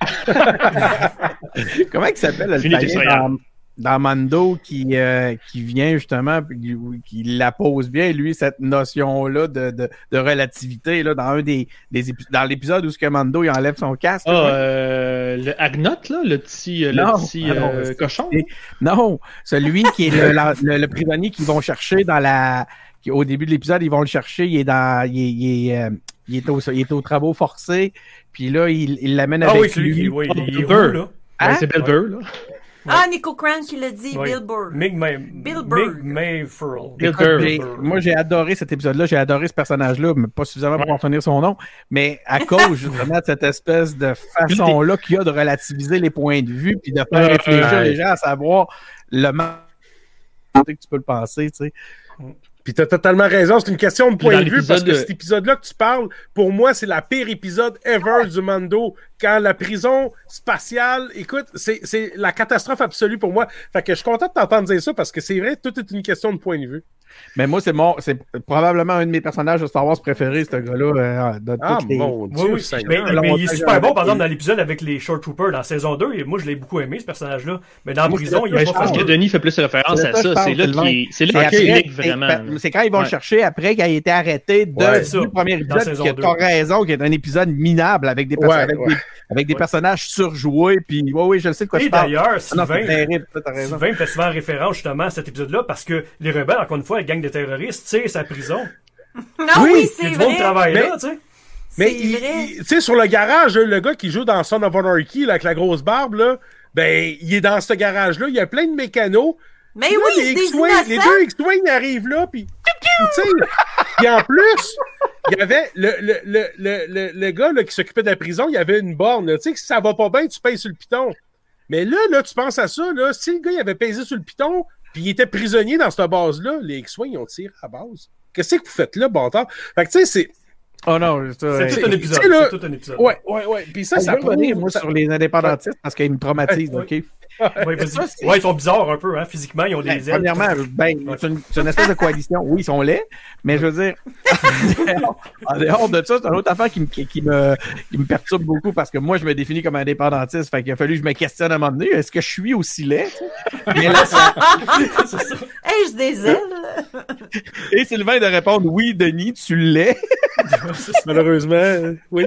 Comment il s'appelle le païen dans, dans Mando qui, euh, qui vient justement, qui, qui la pose bien, lui, cette notion-là de, de, de relativité, là, dans un des, dans l'épisode où ce que Mando il enlève son casque. Ah, euh, le Agnot, là, le petit, euh, le Non, petit ah non, cochon. Non, celui qui est le, la- le, le prisonnier qu'ils vont chercher dans la. au début de l'épisode, ils vont le chercher, il est dans. Il est, il est, il est, au, il est aux travaux forcés, puis là, il il l'amène Ah avec oui, qui lui. oui, il est Bill roux, là. Ouais, Hein? c'est Belver, là. Ah, Nico Cran qui l'a dit. Bill Burr. Mig May, Bill Mig Burr. Bill Burr. moi, j'ai adoré cet épisode-là. J'ai adoré ce personnage-là, mais pas suffisamment pour en retenir son nom. Mais à cause, justement, de cette espèce de façon-là qu'il y a de relativiser les points de vue puis de faire réfléchir ouais. les gens à savoir le mal que tu peux le penser, tu sais. Puis t'as totalement raison, c'est une question de point de vue parce que cet épisode-là que tu parles, pour moi, c'est la pire épisode ever du Mando. Quand la prison spatiale, écoute, c'est c'est la catastrophe absolue pour moi. Fait que je suis content de t'entendre dire ça parce que c'est vrai, tout est une question de point de vue. Mais moi, c'est mon, c'est probablement un de mes personnages de Star Wars préférés, ce gars-là. euh, de Ah les- mon Oui, Dieu, oui. Mais, mais il est super bon, par exemple, dans l'épisode avec les Short Troopers dans saison 2. Et moi, je l'ai beaucoup aimé, ce personnage-là. Mais dans la Moi, prison, il est pas je Parce que. Denis fait plus référence C'est à ça, C'est là qu'il c'est là qu'il vraiment. c'est- quand ils vont le chercher après qu'il a été arrêté de, du premier Dans épisode. t'as raison, qui est un épisode minable avec des, avec personnages surjoués. Puis, oui, oui, je le sais de quoi Et tu parles. d'ailleurs, Ah. Sylvain me fait souvent référence justement à cet épisode-là parce que les rebelles, encore une fois, la gang de terroristes, tirent sa prison. Non, Oui, c'est a du vrai. travaille Mais- là, tu sais. Mais C'est il- vrai. il- tu sais, sur le garage, là, le gars qui joue dans Son of Anarchy, là, avec la grosse barbe, là, ben, il est dans ce garage-là. Il y a plein de mécanos. Mais là, oui, les c'est des X-Wing- les deux X-Wing arrivent là, puis tu sais, puis en plus, il y avait le, le, le, le, le, le gars là, qui s'occupait de la prison, il y avait une borne. là. Tu sais que si ça va pas bien, tu payes sur le piton. Mais là, là, tu penses à ça, là, si le gars il avait pesé sur le piton, puis il était prisonnier dans cette base-là, les X-Wing, ils ont tiré à la base. Qu'est-ce que vous faites là, bâtard? Fait que tu sais, c'est. Oh non, C'est tout un épisode. C'est tout un épisode. Ouais, ouais, ouais. Puis ça, Ça, ça moi, ça- sur les indépendantistes parce qu'ils me traumatisent, Ouais, OK? Ouais, vas-y. Ouais, ils sont bizarres un peu, hein, physiquement, ils ont Ben, des ailes. premièrement, ben, c'est une, c'est une espèce de coalition. Oui, ils sont laids, mais je veux dire, en dehors de ça, c'est une autre affaire qui me, qui, qui me, qui me perturbe beaucoup parce que moi, je me définis comme indépendantiste. Fait qu'il a fallu que je me questionne à un moment donné. Est-ce que je suis aussi laid? Mais là, ça- Ai-je des ailes? et Sylvain de répondre oui, Denis, tu l'es. Malheureusement, euh, oui.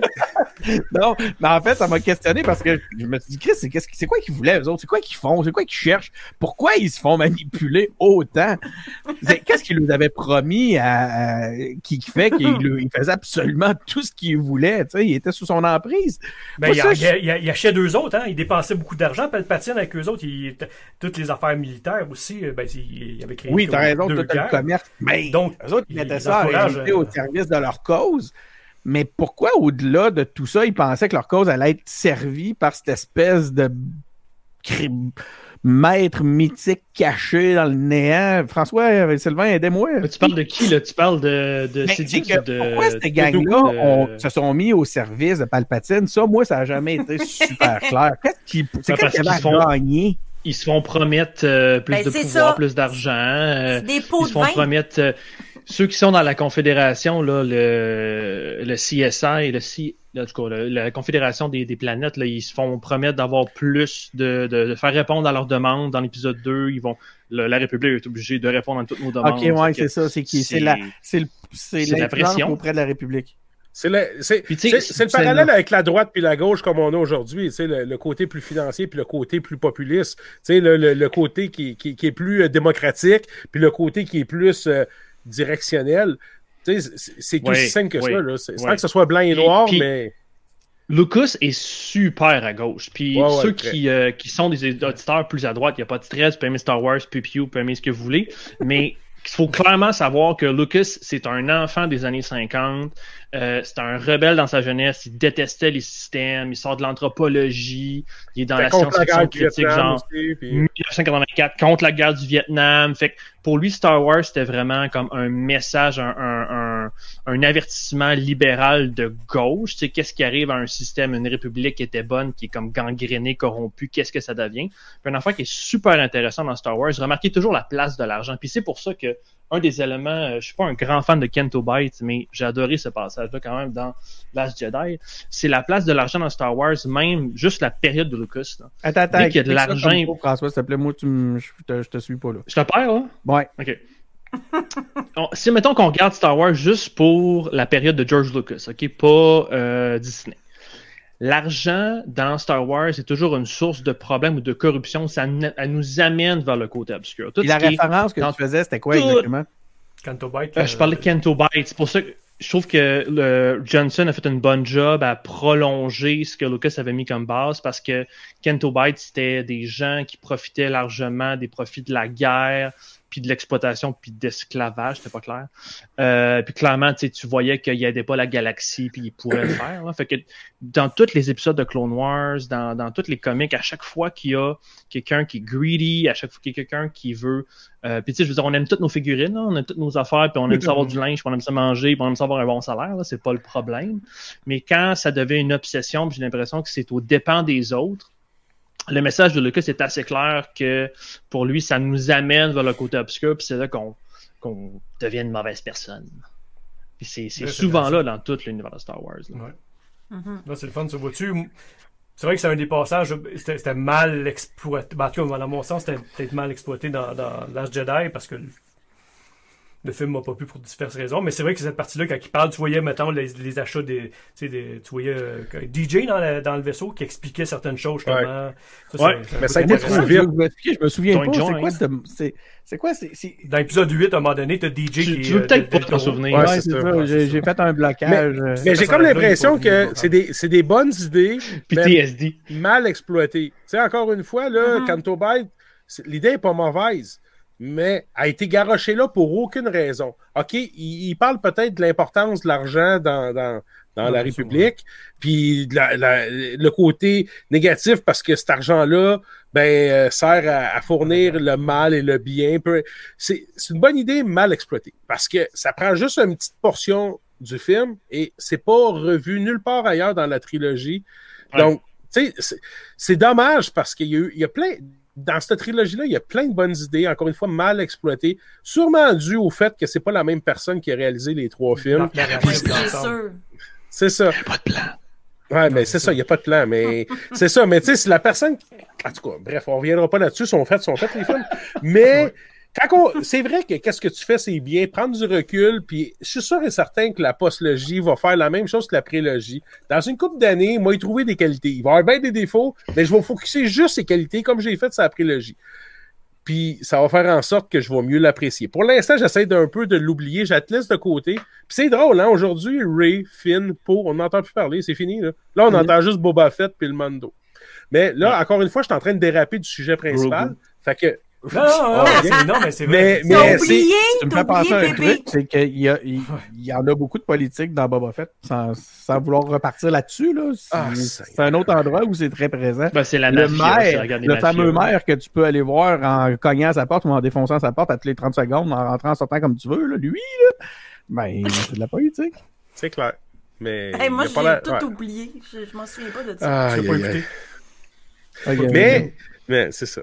Non, mais en fait, ça m'a questionné parce que je me suis dit, Chris, c'est, qu'est-ce c'est quoi qu'ils voulaient, eux autres? C'est quoi qu'ils font? C'est quoi qu'ils cherchent? Pourquoi ils se font manipuler autant? Qu'est-ce qu'ils nous avaient promis à, à- qui, qui fait qu'il il faisait absolument tout ce qu'il voulait, tu sais, il était sous son emprise. Ben, il, je- achetait deux autres, hein. Il dépensait beaucoup d'argent, Palpatine avec eux autres. Il, toutes les affaires militaires aussi, euh, ben, il, avait créé Oui, t'as raison, tout le commerce. Mais Donc, eux autres, ils mettaient ça à réalité euh, au service de leur cause. Mais pourquoi, au-delà de tout ça, ils pensaient que leur cause allait être servie par cette espèce de maître mythique caché dans le néant? François, euh, Sylvain, aidez-moi. Mais Tu parles de qui, là? Tu parles de, de que de. pourquoi ces de- ont- se sont mis au service de Palpatine? Ça, moi, ça n'a jamais été super clair. Qu'est-ce qui, c'est Ben, quoi parce qui avait qu'ils font- gagner? Ils se font promettre euh, plus Ben, de pouvoir, ça. plus d'argent. euh, ils se font promettre. euh, ceux qui sont dans la Confédération, là, le, le CSI, le C, en tout cas, le- la Confédération des, des planètes, là, ils se font promettre d'avoir plus de, de, de faire répondre à leurs demandes. Dans l'épisode 2, ils vont, le- la République est obligée de répondre à toutes nos demandes. Ok, ouais, c'est ça. C'est qui? C'est la, c'est pression. auprès de la République. C'est le, parallèle avec la droite puis la gauche comme on a aujourd'hui. tu sais, Le, le côté plus financier puis le côté plus populiste. Tu sais, Le, le, le côté qui, qui, qui est plus euh, démocratique puis le côté qui est plus euh, directionnel. Tu sais, C'est c'est Ouais, simple que ouais, ça. Là. C'est, ouais. que ce soit blanc et noir, puis- mais. Lucas est super à gauche. Puis ceux qui, euh, qui sont des auditeurs plus à droite, il n'y a pas de stress, vous pouvez aimer Star Wars, puis Pew, vous pouvez aimer ce que vous voulez. Mais il faut clairement savoir que Lucas, c'est un enfant des années 50. Euh, c'est un rebelle dans sa jeunesse. Il détestait les systèmes. Il sort de l'anthropologie. Il est dans la science-fiction critique, genre aussi, puis- 1984 contre la guerre du Vietnam. Fait que pour lui, Star Wars, c'était vraiment comme un message, un, un, un, un avertissement libéral de gauche. Tu sais, qu'est-ce qui arrive à un système, une république qui était bonne, qui est comme gangrénée, corrompue, qu'est-ce que ça devient? Puis un enfant qui est super intéressant dans Star Wars, remarquez toujours la place de l'argent. Puis c'est pour ça que un des éléments, euh, je suis pas un grand fan de Kento Bites, mais j'ai adoré ce passage-là quand même dans Last Jedi. C'est la place de l'argent dans Star Wars, même juste la période de Lucas. là. Attends, attends. Qu'il y a de l'argent- François, s'il te plaît, moi, tu je, te, je te suis pas là. Je te perds, là? Ouais. OK. On- si, mettons qu'on regarde Star Wars juste pour la période de George Lucas, OK? Pas euh, Disney. L'argent dans Star Wars est toujours une source de problème ou de corruption. Ça elle nous amène vers le côté obscur. Tout Et ce la qui est- référence que dans tu faisais, c'était quoi tout- exactement? Canto Bite, euh, je parlais de Kento Bites. C'est pour ça que je trouve que le Johnson a fait une bonne job à prolonger ce que Lucas avait mis comme base parce que Kento Bites, c'était des gens qui profitaient largement des profits de la guerre, puis de l'exploitation, puis d'esclavage, c'était pas clair. Euh, puis clairement, tu sais, tu voyais qu'il aidait pas la galaxie, puis il pourrait le faire. là. Fait que dans tous les épisodes de Clone Wars, dans, dans tous les comics, à chaque fois qu'il y a quelqu'un qui est greedy, à chaque fois qu'il y a quelqu'un qui veut euh, puis tu sais, je veux dire, on aime toutes nos figurines, là, on aime toutes nos affaires, puis on aime ça avoir du linge, puis on aime ça manger, puis on aime ça avoir un bon salaire, c'est pas le problème. Mais quand ça devient une obsession, j'ai l'impression que c'est au dépens des autres, le message de Lucas est assez clair que pour lui, ça nous amène vers le côté obscur, puis c'est là qu'on devient une mauvaise personne. Puis c'est souvent là dans tout l'univers de Star Wars. là. Ouais. Là, c'est le fun, ça vois-tu? C'est vrai que c'est un des passages, c'était c'était mal exploité. Ben, en tout cas, dans mon sens, c'était peut-être mal exploité dans, dans Last Jedi parce que le, film m'a pas plu pour diverses raisons. Mais c'est vrai que cette partie-là, quand il parle, tu voyais, mettons, les, les achats des, tu sais, des. Tu voyais euh, DJ dans, la- dans le vaisseau qui expliquait certaines choses, justement. Ça, Ouais. un Mais ça a été trop vite. je je me souviens Joint pas. C'est quoi, ce- c'est, c'est quoi, c'est, c'est- Dans l'épisode 8, à un moment donné, t'as DJ Tu, qui. tu veux euh, peut-être pas t'en souvenir. Ouais, c'est ça. ça. J'ai, fait un blocage. euh, Mais Ça, j'ai ça comme l'impression que c'est des, c'est des bonnes idées, mais PTSD. mal exploitées. Tu sais, encore une fois, là, Mhm. Canto Bite, l'idée n'est pas mauvaise, mais a été garochée là pour aucune raison. OK, il, il parle peut-être de l'importance de l'argent dans, dans, dans la République, puis de la- la- le côté négatif parce que cet argent-là ben, euh, sert à, à fournir le mal et le bien. C'est une bonne idée mal exploitée parce que ça prend juste une petite portion du film et c'est pas revu nulle part ailleurs dans la trilogie. Donc, tu sais, c'est- dommage parce qu'il y a eu, il y a plein, dans cette trilogie-là, il y a plein de bonnes idées, encore une fois, mal exploitées, sûrement dû au fait que c'est pas la même personne qui a réalisé les trois films. C'est sûr. C'est ça. Pas de plan. Ouais, mais c'est ça, il n'y a pas de plan, mais c'est ça. Mais tu sais, c'est la personne. qui- En tout cas, bref, on reviendra pas là-dessus, sont faits, sont faits les films. Mais. C'est vrai que qu'est-ce que tu fais, c'est bien, prendre du recul, puis je suis sûr et certain que la postlogie va faire la même chose que la prélogie. Dans une couple d'années, moi, y trouver des qualités. Il va y avoir bien des défauts, mais je vais focuser juste ces qualités comme j'ai fait sur la prélogie. Puis ça va faire en sorte que je vais mieux l'apprécier. Pour l'instant, j'essaie d'un peu de l'oublier, je laisse de côté. Puis c'est drôle, hein, aujourd'hui, Ray, Finn, Poe, on n'entend plus parler, c'est fini. Là, là on entend juste Boba Fett puis le Mando. Mais là, encore une fois, je suis en train de déraper du sujet principal. Fait que. Non, non, non, Ah, non, mais c'est vrai. mais- oublié, Tu me fais penser à un truc, c'est qu'il y, en a beaucoup de politique dans Boba Fett, sans, sans vouloir repartir là-dessus. Là. C'est, Ah, c'est un autre endroit où c'est très présent. Ben, c'est la le mafia, maire, le fameux maire que tu peux aller voir en cognant à sa porte ou en défonçant sa porte à toutes les 30 secondes, en rentrant, en sortant comme tu veux, là, lui, là, ben, c'est de la politique. C'est clair. Mais. Hey, moi, j'ai la- tout ouais. oublié. Je, je m'en souviens pas de ça. Je pas écouté. Mais, mais c'est ça.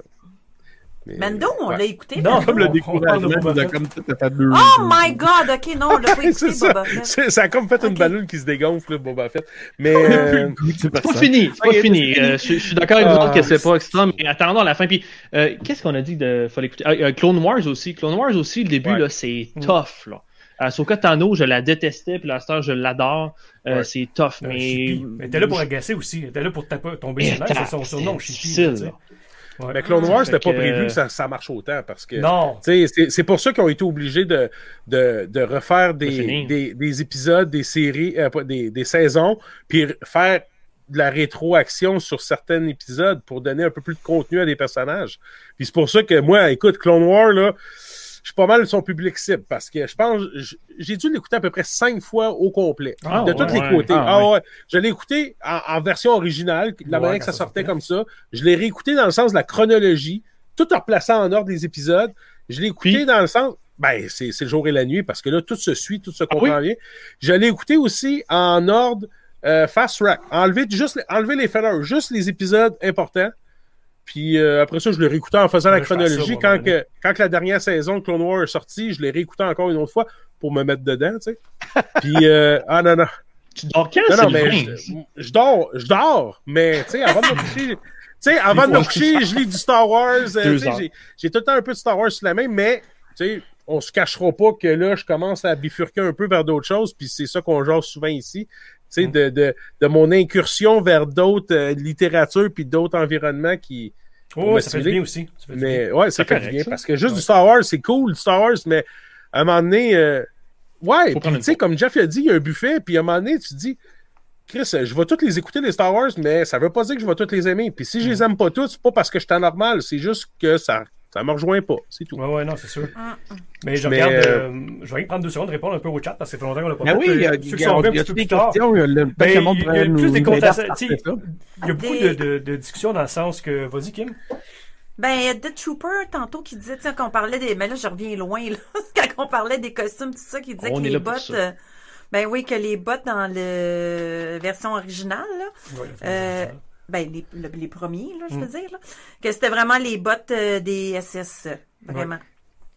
Mais- Mando, on ouais. l'a écouté. Non? Comme le On- on découragement, il a comme tout à fait deux. Oh my god, ok, non, on l'a pas c'est écouté, ça. Boba Fett. C'est- Ça a comme fait une ballonne qui se dégonfle, là, Boba Fett. Mais. euh, C'est pas fini, c'est pas fini. Euh, je, je suis d'accord avec vous Ah, autres que c'est pas extra, mais attendons à la fin. Puis, euh, qu'est-ce qu'on a dit de fallait écouter? Ah, euh, Clone Wars aussi. Clone Wars aussi, le début, Ouais. là, c'est Mm. tough, là. Ahsoka Tano, je la détestais, puis la star, je l'adore. Euh, Ouais. C'est tough, Euh, mais. Mais t'es là pour agacer aussi. T'es là pour taper, tomber sur nerf, c'est son surnom, Chippy. Ouais. Mais Clone Wars, c'était pas que- prévu que ça, ça marche autant parce que. Non. C'est pour ça qu'ils ont été obligés de, de, de refaire De des, des, des épisodes, des séries, euh, des, des saisons, puis faire de la rétroaction sur certains épisodes pour donner un peu plus de contenu à des personnages. Puis c'est pour ça que moi, écoute, Clone War, là, je suis pas mal son public cible parce que je pense, j'ai dû l'écouter à peu près cinq fois au complet, Ah, de ouais, tous les ouais. côtés. Ah, Ah, ouais. Je l'ai écouté en, en version originale, de la Ouais, manière que ça sortait sortait. comme ça. Je l'ai réécouté dans le sens de la chronologie, tout en replaçant en ordre des épisodes. Je l'ai écouté Puis- dans le sens. Ben, c'est c'est le jour et la nuit parce que là, tout se suit, tout se Ah comprend bien. Je l'ai écouté aussi en ordre euh, fast track. Enlever, juste, les- enlever les fillers, juste les épisodes importants. Puis euh, après ça, je l'ai réécouté en faisant Ouais, la ça, chronologie. quand, moment que, quand que la dernière saison de Clone Wars est sortie, je l'ai réécouté encore une autre fois pour me mettre dedans, tu sais. Puis, euh, ah non, non. Tu dors quand, Non, non, mais 20? je, je dors, je dors, mais tu sais, avant de me coucher, tu sais, avant de me coucher, je lis du Star Wars. euh, j'ai- J'ai tout le temps un peu de Star Wars sur la main, mais tu sais, on se cachera pas que là, je commence à bifurquer un peu vers d'autres choses, puis c'est ça qu'on jase souvent ici. Mm. de, de, de mon incursion vers d'autres euh, littératures puis d'autres environnements qui. Oh, ça fait du bien aussi. Ça fait du bien. Mais ouais, ça fait correct, du bien ça. parce que juste Ouais. du Star Wars, c'est cool, du Star Wars, mais à un moment donné, euh, ouais, tu sais, comme Jeff a dit, il y a un buffet, puis à un moment donné, tu te dis, Chris, je vais toutes les écouter, les Star Wars, mais ça veut pas dire que je vais toutes les aimer. Puis si je les aime pas toutes, c'est pas parce que je suis anormal, c'est juste que ça, ça me rejoint pas, c'est tout. Ouais, ouais, non, c'est sûr. Mm. Mais je Mais, regarde. euh, euh, je vais prendre deux secondes, répondre un peu au chat parce que ça fait longtemps qu'on l'a pas Ben fait. oui, il y a, Ceux il y a, il y a plus tard. questions. Ben, le il y a plus des à ça. Il y a beaucoup Des- de, de, de discussions dans le sens que. Vas-y, Kim. Ben, il y a Dead Trooper, tantôt, qui disait, sais, qu'on parlait des. Mais là, je reviens loin, là. Quand on parlait des costumes, tout ça, qui disait On que les bottes. euh, ben oui, que les bottes dans le version originale, là. Ouais, Euh, ben, les, le- les premiers, là, je veux Mm. dire, là. Que c'était vraiment les bottes euh, des SS, euh, vraiment.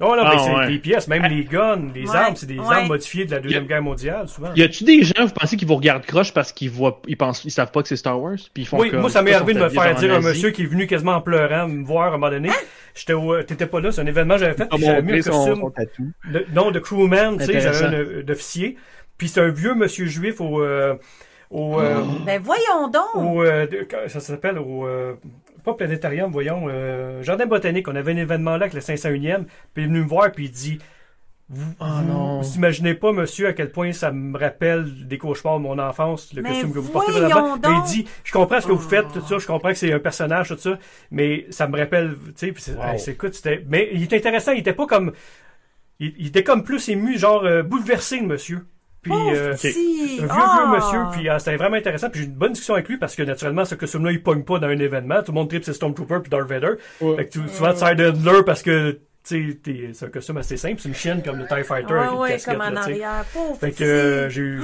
Oh non, Ah, ben, c'est ouais. des pièces, même les guns, les Ouais, armes, c'est des ouais. armes modifiées de la Deuxième a- Guerre mondiale, souvent. Y a-tu des gens, vous pensez qu'ils vous regardent croche parce qu'ils voient, ils pensent, ils savent pas que c'est Star Wars? Puis ils font Oui, comme, moi, ça m'est arrivé de me son faire dire à un monsieur qui est venu quasiment en pleurant me voir à un moment donné. J'étais au- T'étais pas là, c'est un événement que j'avais fait, j'avais mis un son, costume. son tatou. de- non, de crewman, tu sais, j'avais un euh, d'officier. Puis c'est un vieux monsieur juif au. euh, au, euh, Ben, voyons donc! au euh, ça s'appelle au. euh, pas planétarium, voyons. euh, Jardin botanique. On avait un événement là avec le 501e. Puis il est venu me voir, puis il dit. Vous, Oh vous, non. vous imaginez pas, monsieur, à quel point ça me rappelle des cauchemars de mon enfance, le Mais costume que vous portez présentement. Mais il dit, je comprends ce que vous Oh. faites, tout ça, je comprends que c'est un personnage, tout ça, mais ça me rappelle, tu sais, puis c'est, Wow. hey, écoute, c'était, mais il était intéressant, il était pas comme, il, il était comme plus ému, genre euh, bouleversé, le monsieur. Puis, euh, petit! un vieux, Ah! vieux monsieur, puis euh, c'était vraiment intéressant. Puis j'ai eu une bonne discussion avec lui parce que naturellement, ce costume-là, il pogne pas dans un événement. Tout le monde tripe c'est Stormtrooper puis Darth Vader. Ouais. Fait que tu, tu vas te de parce que tu sais, t'es- c'est un costume assez simple. C'est une chienne comme le TIE Fighter avec Ouais, une ouais, casquette. comme en là, tu arrière. Pauvre Fait que euh, j'ai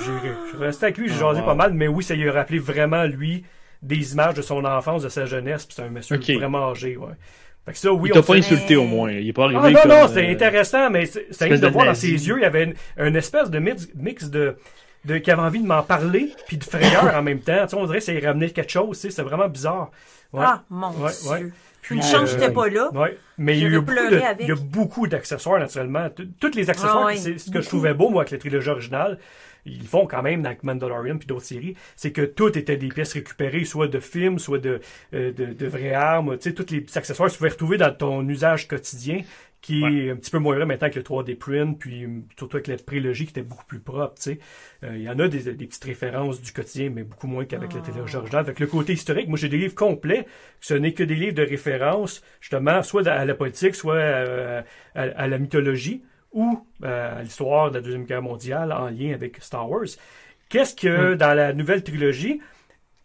resté avec lui, j'ai Oh, jasé wow. pas mal, mais oui, ça lui a rappelé vraiment lui des images de son enfance, de sa jeunesse, puis c'est un monsieur Ok. vraiment âgé, ouais. Fait que ça, oui, il t'a pas insulté au moins. Il est pas arrivé ah non, comme, non, c'est euh, intéressant, mais c'est de de voir dans ses yeux, il y avait une, une espèce de mix, mix de, de qui avait envie de m'en parler, puis de frayeur en même temps. Tu sais, on dirait que ça y ramenait quelque chose, tu sais, c'est vraiment bizarre. Ouais. Ah, mon Ouais, Dieu. ouais. Une Puis, chance que euh, j'étais pas là. Ouais. Mais il y, a eu beaucoup de, il y a beaucoup d'accessoires, naturellement. T- Tous les accessoires, Ah ouais, c'est ce que je trouvais beau, moi, avec la trilogie originale. Ils le font quand même dans Mandalorian puis d'autres séries. C'est que tout était des pièces récupérées, soit de films, soit de, euh, de, de vraies armes. Tu sais, tous les petits accessoires que tu pouvais retrouver dans ton usage quotidien, qui est un petit peu moins vrai maintenant que le 3D print, puis euh, surtout avec la prélogie qui était beaucoup plus propre. Tu sais, Euh, il y en a des, des petites références du quotidien, mais beaucoup moins qu'avec la trilogie originale. Avec le côté historique, moi j'ai des livres complets. Ce n'est que des livres de référence, justement, soit à la politique, soit euh, à, à la mythologie ou euh, à l'histoire de la Deuxième Guerre mondiale en lien avec Star Wars. Qu'est-ce que dans la nouvelle trilogie,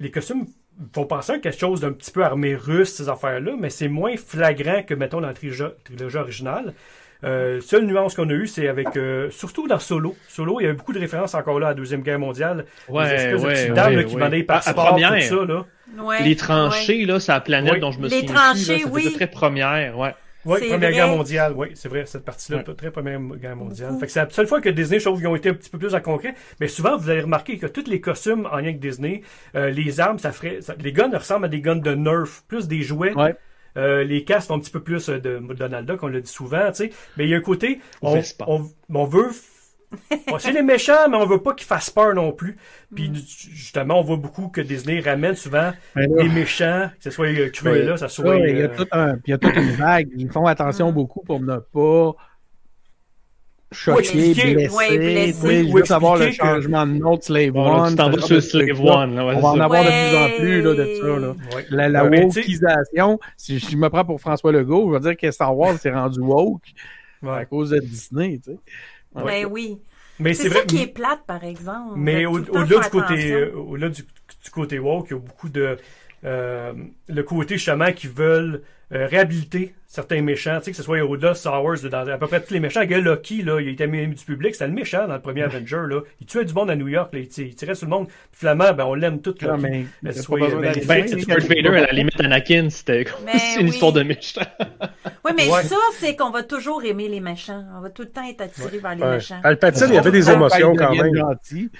les costumes font penser à quelque chose d'un petit peu armée russe, ces affaires-là, mais c'est moins flagrant que, mettons, dans la trilogie, trilogie originale. Euh, seule nuance qu'on a eue, c'est avec, euh, surtout dans Solo. Solo, il y avait beaucoup de références encore là à la Deuxième Guerre mondiale. Ouais, des espèces de ouais, petites dames ouais, qui ouais. vendaient par à sport, première. tout ça, là. Ouais, Les tranchées, là, c'est la planète dont je me Les souviens tranchées, plus, là, oui. très première, ouais. Oui, Première vrai. Guerre mondiale, oui, c'est vrai, cette partie-là, Ouais. très Première Guerre mondiale. Fait que c'est la seule fois que Disney, je trouve qu'ils ont été un petit peu plus en concret. Mais souvent, vous allez remarquer que tous les costumes en lien avec Disney, euh, les armes, ça ferait, ça- les guns ressemblent à des guns de Nerf, plus des jouets. Ouais. Euh, les casques sont un petit peu plus euh, de Donald Duck, on l'a dit souvent, tu sais. Mais il y a un côté, on, on veut, bon, c'est les méchants, mais on veut pas qu'ils fassent peur non plus. Puis Mm. justement, on voit beaucoup que Disney ramène souvent des méchants, que ce soit euh, Cruella, ça soit. là, il y a euh, tout un, puis il y a toute une vague. Ils font attention Mm. beaucoup pour ne pas choquer, blesser, Ouais, blesser. tu sais, Ou juste avoir le que- changement de nom de Slave Bon, One. tu t'en ce vas genre sur de Slave. One, là, ouais, On va en avoir de plus en plus là, de ça. Là. ouais. La, la sais- wokeisation, si je me prends pour François Legault, je veux dire que Star Wars s'est rendu woke Ouais. à cause de Disney. Tu sais. Ben oui. Mais C'est c'est ça vrai. qui est plate, par exemple. Mais de au- au-delà du côté, euh, au-delà du, du côté woke, il y a beaucoup de euh, le côté justement qui veulent euh, réhabiliter certains méchants, tu sais que ce soit Yoda, Star Wars, dans à peu près tous les méchants. Le gars Loki, là, il a été mis du public, c'était le méchant dans le premier Avenger, là. Il tuait du monde à New York, là, il, tir- il tirait sur le monde. Finalement, ben on l'aime tout. Loki. mais Mais ben, mais c'est Vader, va- à la limite, Anakin, c'était c'est une oui. histoire de méchant. Oui, mais Ouais. ça, c'est qu'on va toujours aimer les méchants. On va tout le temps être attiré vers les Ouais. méchants. Palpatine, il y avait des émotions quand même.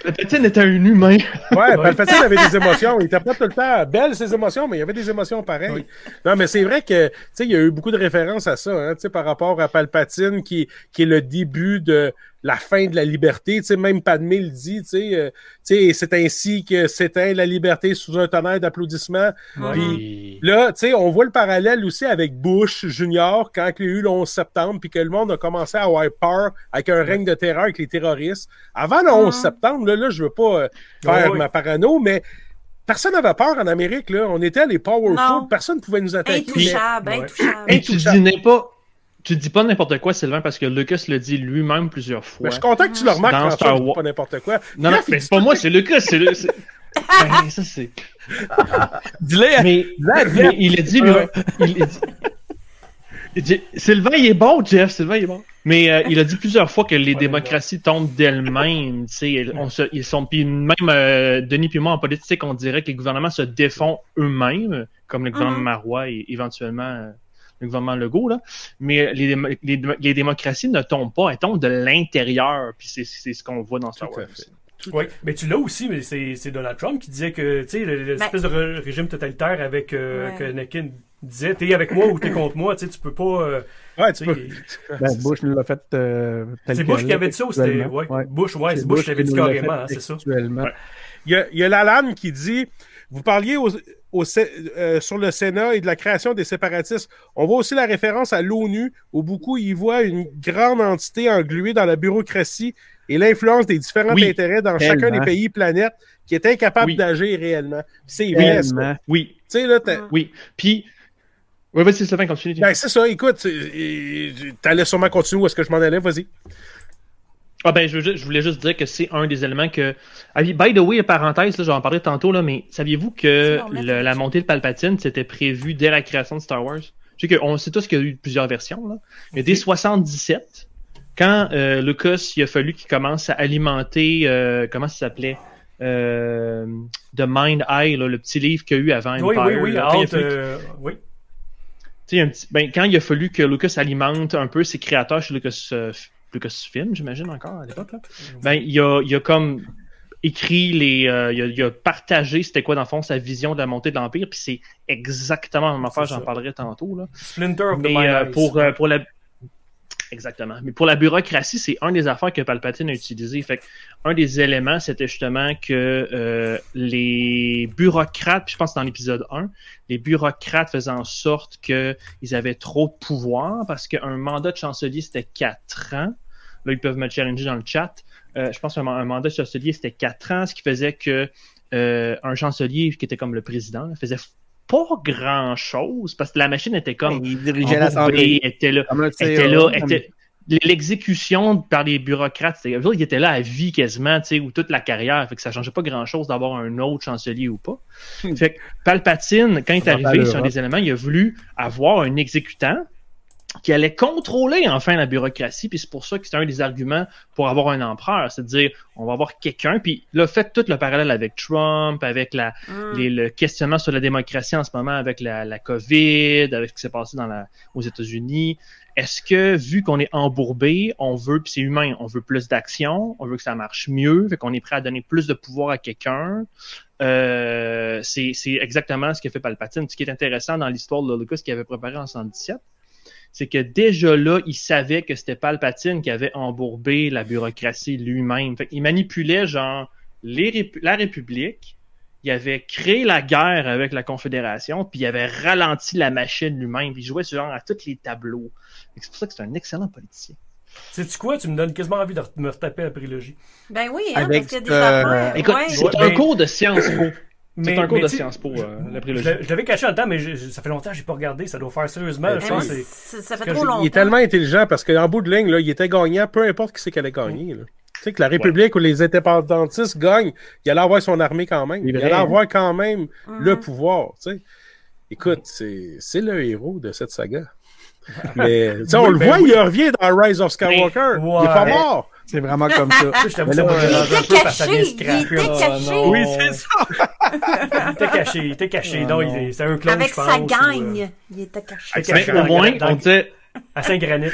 Palpatine était un humain. Ouais, Palpatine avait des émotions. Il était pas tout le temps belle, ses émotions, mais il y avait des émotions pareilles. Non, mais c'est vrai que, tu sais, il y a eu beaucoup de références à ça, hein, tu sais, par rapport à Palpatine, qui, qui est le début de la fin de la liberté. Tu sais, même Padmé le dit, tu sais, euh, c'est ainsi que s'éteint la liberté sous un tonnerre d'applaudissements. Puis là, tu sais, on voit le parallèle aussi avec Bush Junior quand il y a eu le 11 septembre, puis que le monde a commencé à avoir peur avec un règne de terreur avec les terroristes. Avant le 11 septembre, là, là je veux pas euh, faire oui. ma parano, mais personne n'avait peur en Amérique. Là. On était les powerful, personne ne pouvait nous attaquer. Intouchable, intouchable. Et tu dis pas. Tu dis pas n'importe quoi, Sylvain, parce que Lucas le dit lui-même plusieurs fois. Mais je suis content que tu le remarques, Dans Star Wars. pas n'importe quoi. Non, non, mais c'est pas moi, c'est Lucas. C'est le- c'est- Ben, ça, c'est. dis-le Mais, mais il a dit, lui, il dit- Sylvain, il est bon, Jeff, Sylvain, il est bon. Mais euh, il a dit plusieurs fois que les Ouais, démocraties tombent d'elles-mêmes. tu sais, On se, ils sont, puis même euh, Denis puis moi en politique, on dirait que les gouvernements se défont eux-mêmes, comme le gouvernement Mhm. Marois et éventuellement euh, le gouvernement Legault. Là. Mais les, démo- les, démo- les démocraties ne tombent pas, elles tombent de l'intérieur. Puis c'est c'est ce qu'on voit dans Star Tout à Wars. Oui, mais tu l'as aussi, mais c'est c'est Donald Trump qui disait que, tu sais, le- Ben- l'espèce de régime totalitaire avec euh, Ouais. que Anakin disait, t'es avec moi ou t'es contre moi, tu sais, tu peux pas. euh, Ouais, tu peux. Ben, Bush nous l'a fait. euh, c'est Bush qui avait dit ça ou c'était. Ouais, Ouais. Bush, ouais, c'est C'est Bush qui avait dit carrément, hein, c'est ça. Il y a, il y a Lalanne qui dit Vous parliez au- au euh, sur le Sénat et de la création des séparatistes. On voit aussi la référence à l'ONU, où beaucoup y voient une grande entité engluée dans la bureaucratie et l'influence des différents Oui, intérêts dans chacun des pays planètes qui est incapable Oui. d'agir réellement. C'est vrai, ça. Oui, Tu sais, là, t'as- oui. Puis. Ouais, vas-y, Sylvain, continue. ben, c'est ça, écoute, t'allais sûrement continuer où est-ce que je m'en allais, vas-y. Ah ben, je, je voulais juste dire que c'est un des éléments que... Ah, oui, by the way, parenthèse, là, j'en parlais tantôt, là, mais saviez-vous que le- la montée de Palpatine, c'était prévu dès la création de Star Wars? Je sais qu'on sait tous qu'il y a eu plusieurs versions, là. Mais dès 77, quand euh, Lucas, il a fallu qu'il commence à alimenter... euh, comment ça s'appelait? euh, de Mind Eye, là, le petit livre qu'il y a eu avant Oui, Empire. oui, oui, là, quand, il a hâte, fallu, euh, oui. tu sais, un petit- ben, quand il a fallu que Lucas alimente un peu ses créateurs chez Lucas, euh, Lucasfilm, j'imagine encore à l'époque, ben, il a, il a comme écrit les, euh, il, a, il a partagé c'était quoi dans le fond sa vision de la montée de l'empire, puis c'est exactement la même affaire, j'en parlerai tantôt là. Splinter of the Mais euh, pour, euh, pour la. Exactement. Mais pour la bureaucratie, c'est un des affaires que Palpatine a utilisé. Fait que un des éléments, c'était justement que euh, les bureaucrates, puis je pense que dans l'épisode 1, les bureaucrates faisaient en sorte qu'ils avaient trop de pouvoir parce qu'un mandat de chancelier, c'était 4 ans. Là, ils peuvent me challenger dans le chat. Euh, je pense qu'un un mandat de chancelier, c'était 4 ans, ce qui faisait que euh, un chancelier qui était comme le président faisait pas grand chose parce que la machine était comme Il dirigeait l'Assemblée. était là, était là, était- l'exécution par les bureaucrates, autres, ils étaient là à vie quasiment, tu sais, ou toute la carrière, fait que ça changeait pas grand chose d'avoir un autre chancelier ou pas. Hmm. Fait que Palpatine, quand il est arrivé sur des éléments, il a voulu avoir un exécutant qui allait contrôler enfin la bureaucratie, puis c'est pour ça que c'est un des arguments pour avoir un empereur, c'est de dire on va avoir quelqu'un, puis là faites tout le parallèle avec Trump, avec la, Mm. les- le questionnement sur la démocratie en ce moment avec la, la COVID, avec ce qui s'est passé dans la, aux États-Unis. Est-ce que, vu qu'on est embourbé, on veut, puis c'est humain, on veut plus d'action, on veut que ça marche mieux, fait qu'on est prêt à donner plus de pouvoir à quelqu'un. Euh, c'est c'est exactement ce que fait Palpatine. Ce qui est intéressant dans l'histoire de Lucas qui avait préparé en 117, c'est que déjà là, il savait que c'était Palpatine qui avait embourbé la bureaucratie lui-même. Fait il manipulait genre les la République, il avait créé la guerre avec la Confédération, puis il avait ralenti la machine lui-même, puis il jouait ce genre à tous les tableaux. Fait que C'est pour ça que c'est un excellent politicien. Sais-tu quoi? Tu me donnes quasiment envie de me retaper la prélogie. Ben oui, hein, Avec parce qu'il y a des affaires. Écoute, ouais. c'est Ouais, un cours de Sciences Po. Mais- C'est un cours de Sciences Po, euh, la prélogie. je l'avais caché en temps, mais je- je- ça fait longtemps que j'ai pas regardé. Ça doit faire sérieusement. Ben, je pense oui, c'est- ça fait trop longtemps. Il est tellement intelligent parce qu'en bout de ligne, là, il était gagnant, peu importe qui c'est qui allait gagner. là. Tu sais, que la République ou les indépendantistes gagnent, il allait avoir son armée quand même. Il allait avoir quand même Mhm. le pouvoir. Tu sais. Écoute, c'est c'est le héros de cette saga. Mais tu sais, on Oui, le ben voit, oui. il revient dans Rise of Skywalker. Mais- Il est pas mort. C'est vraiment comme ça. Je t'avoue, ça Il était peu parce que ça vient caché, il était caché. Oui, c'est ça. Il était caché, il était caché. Ah, non, non. il est- c'est un clone, Avec je pense. sa ou, euh, gagne, il était caché. Avec Mais caché au moins, dans- on disait, à Saint-Granit.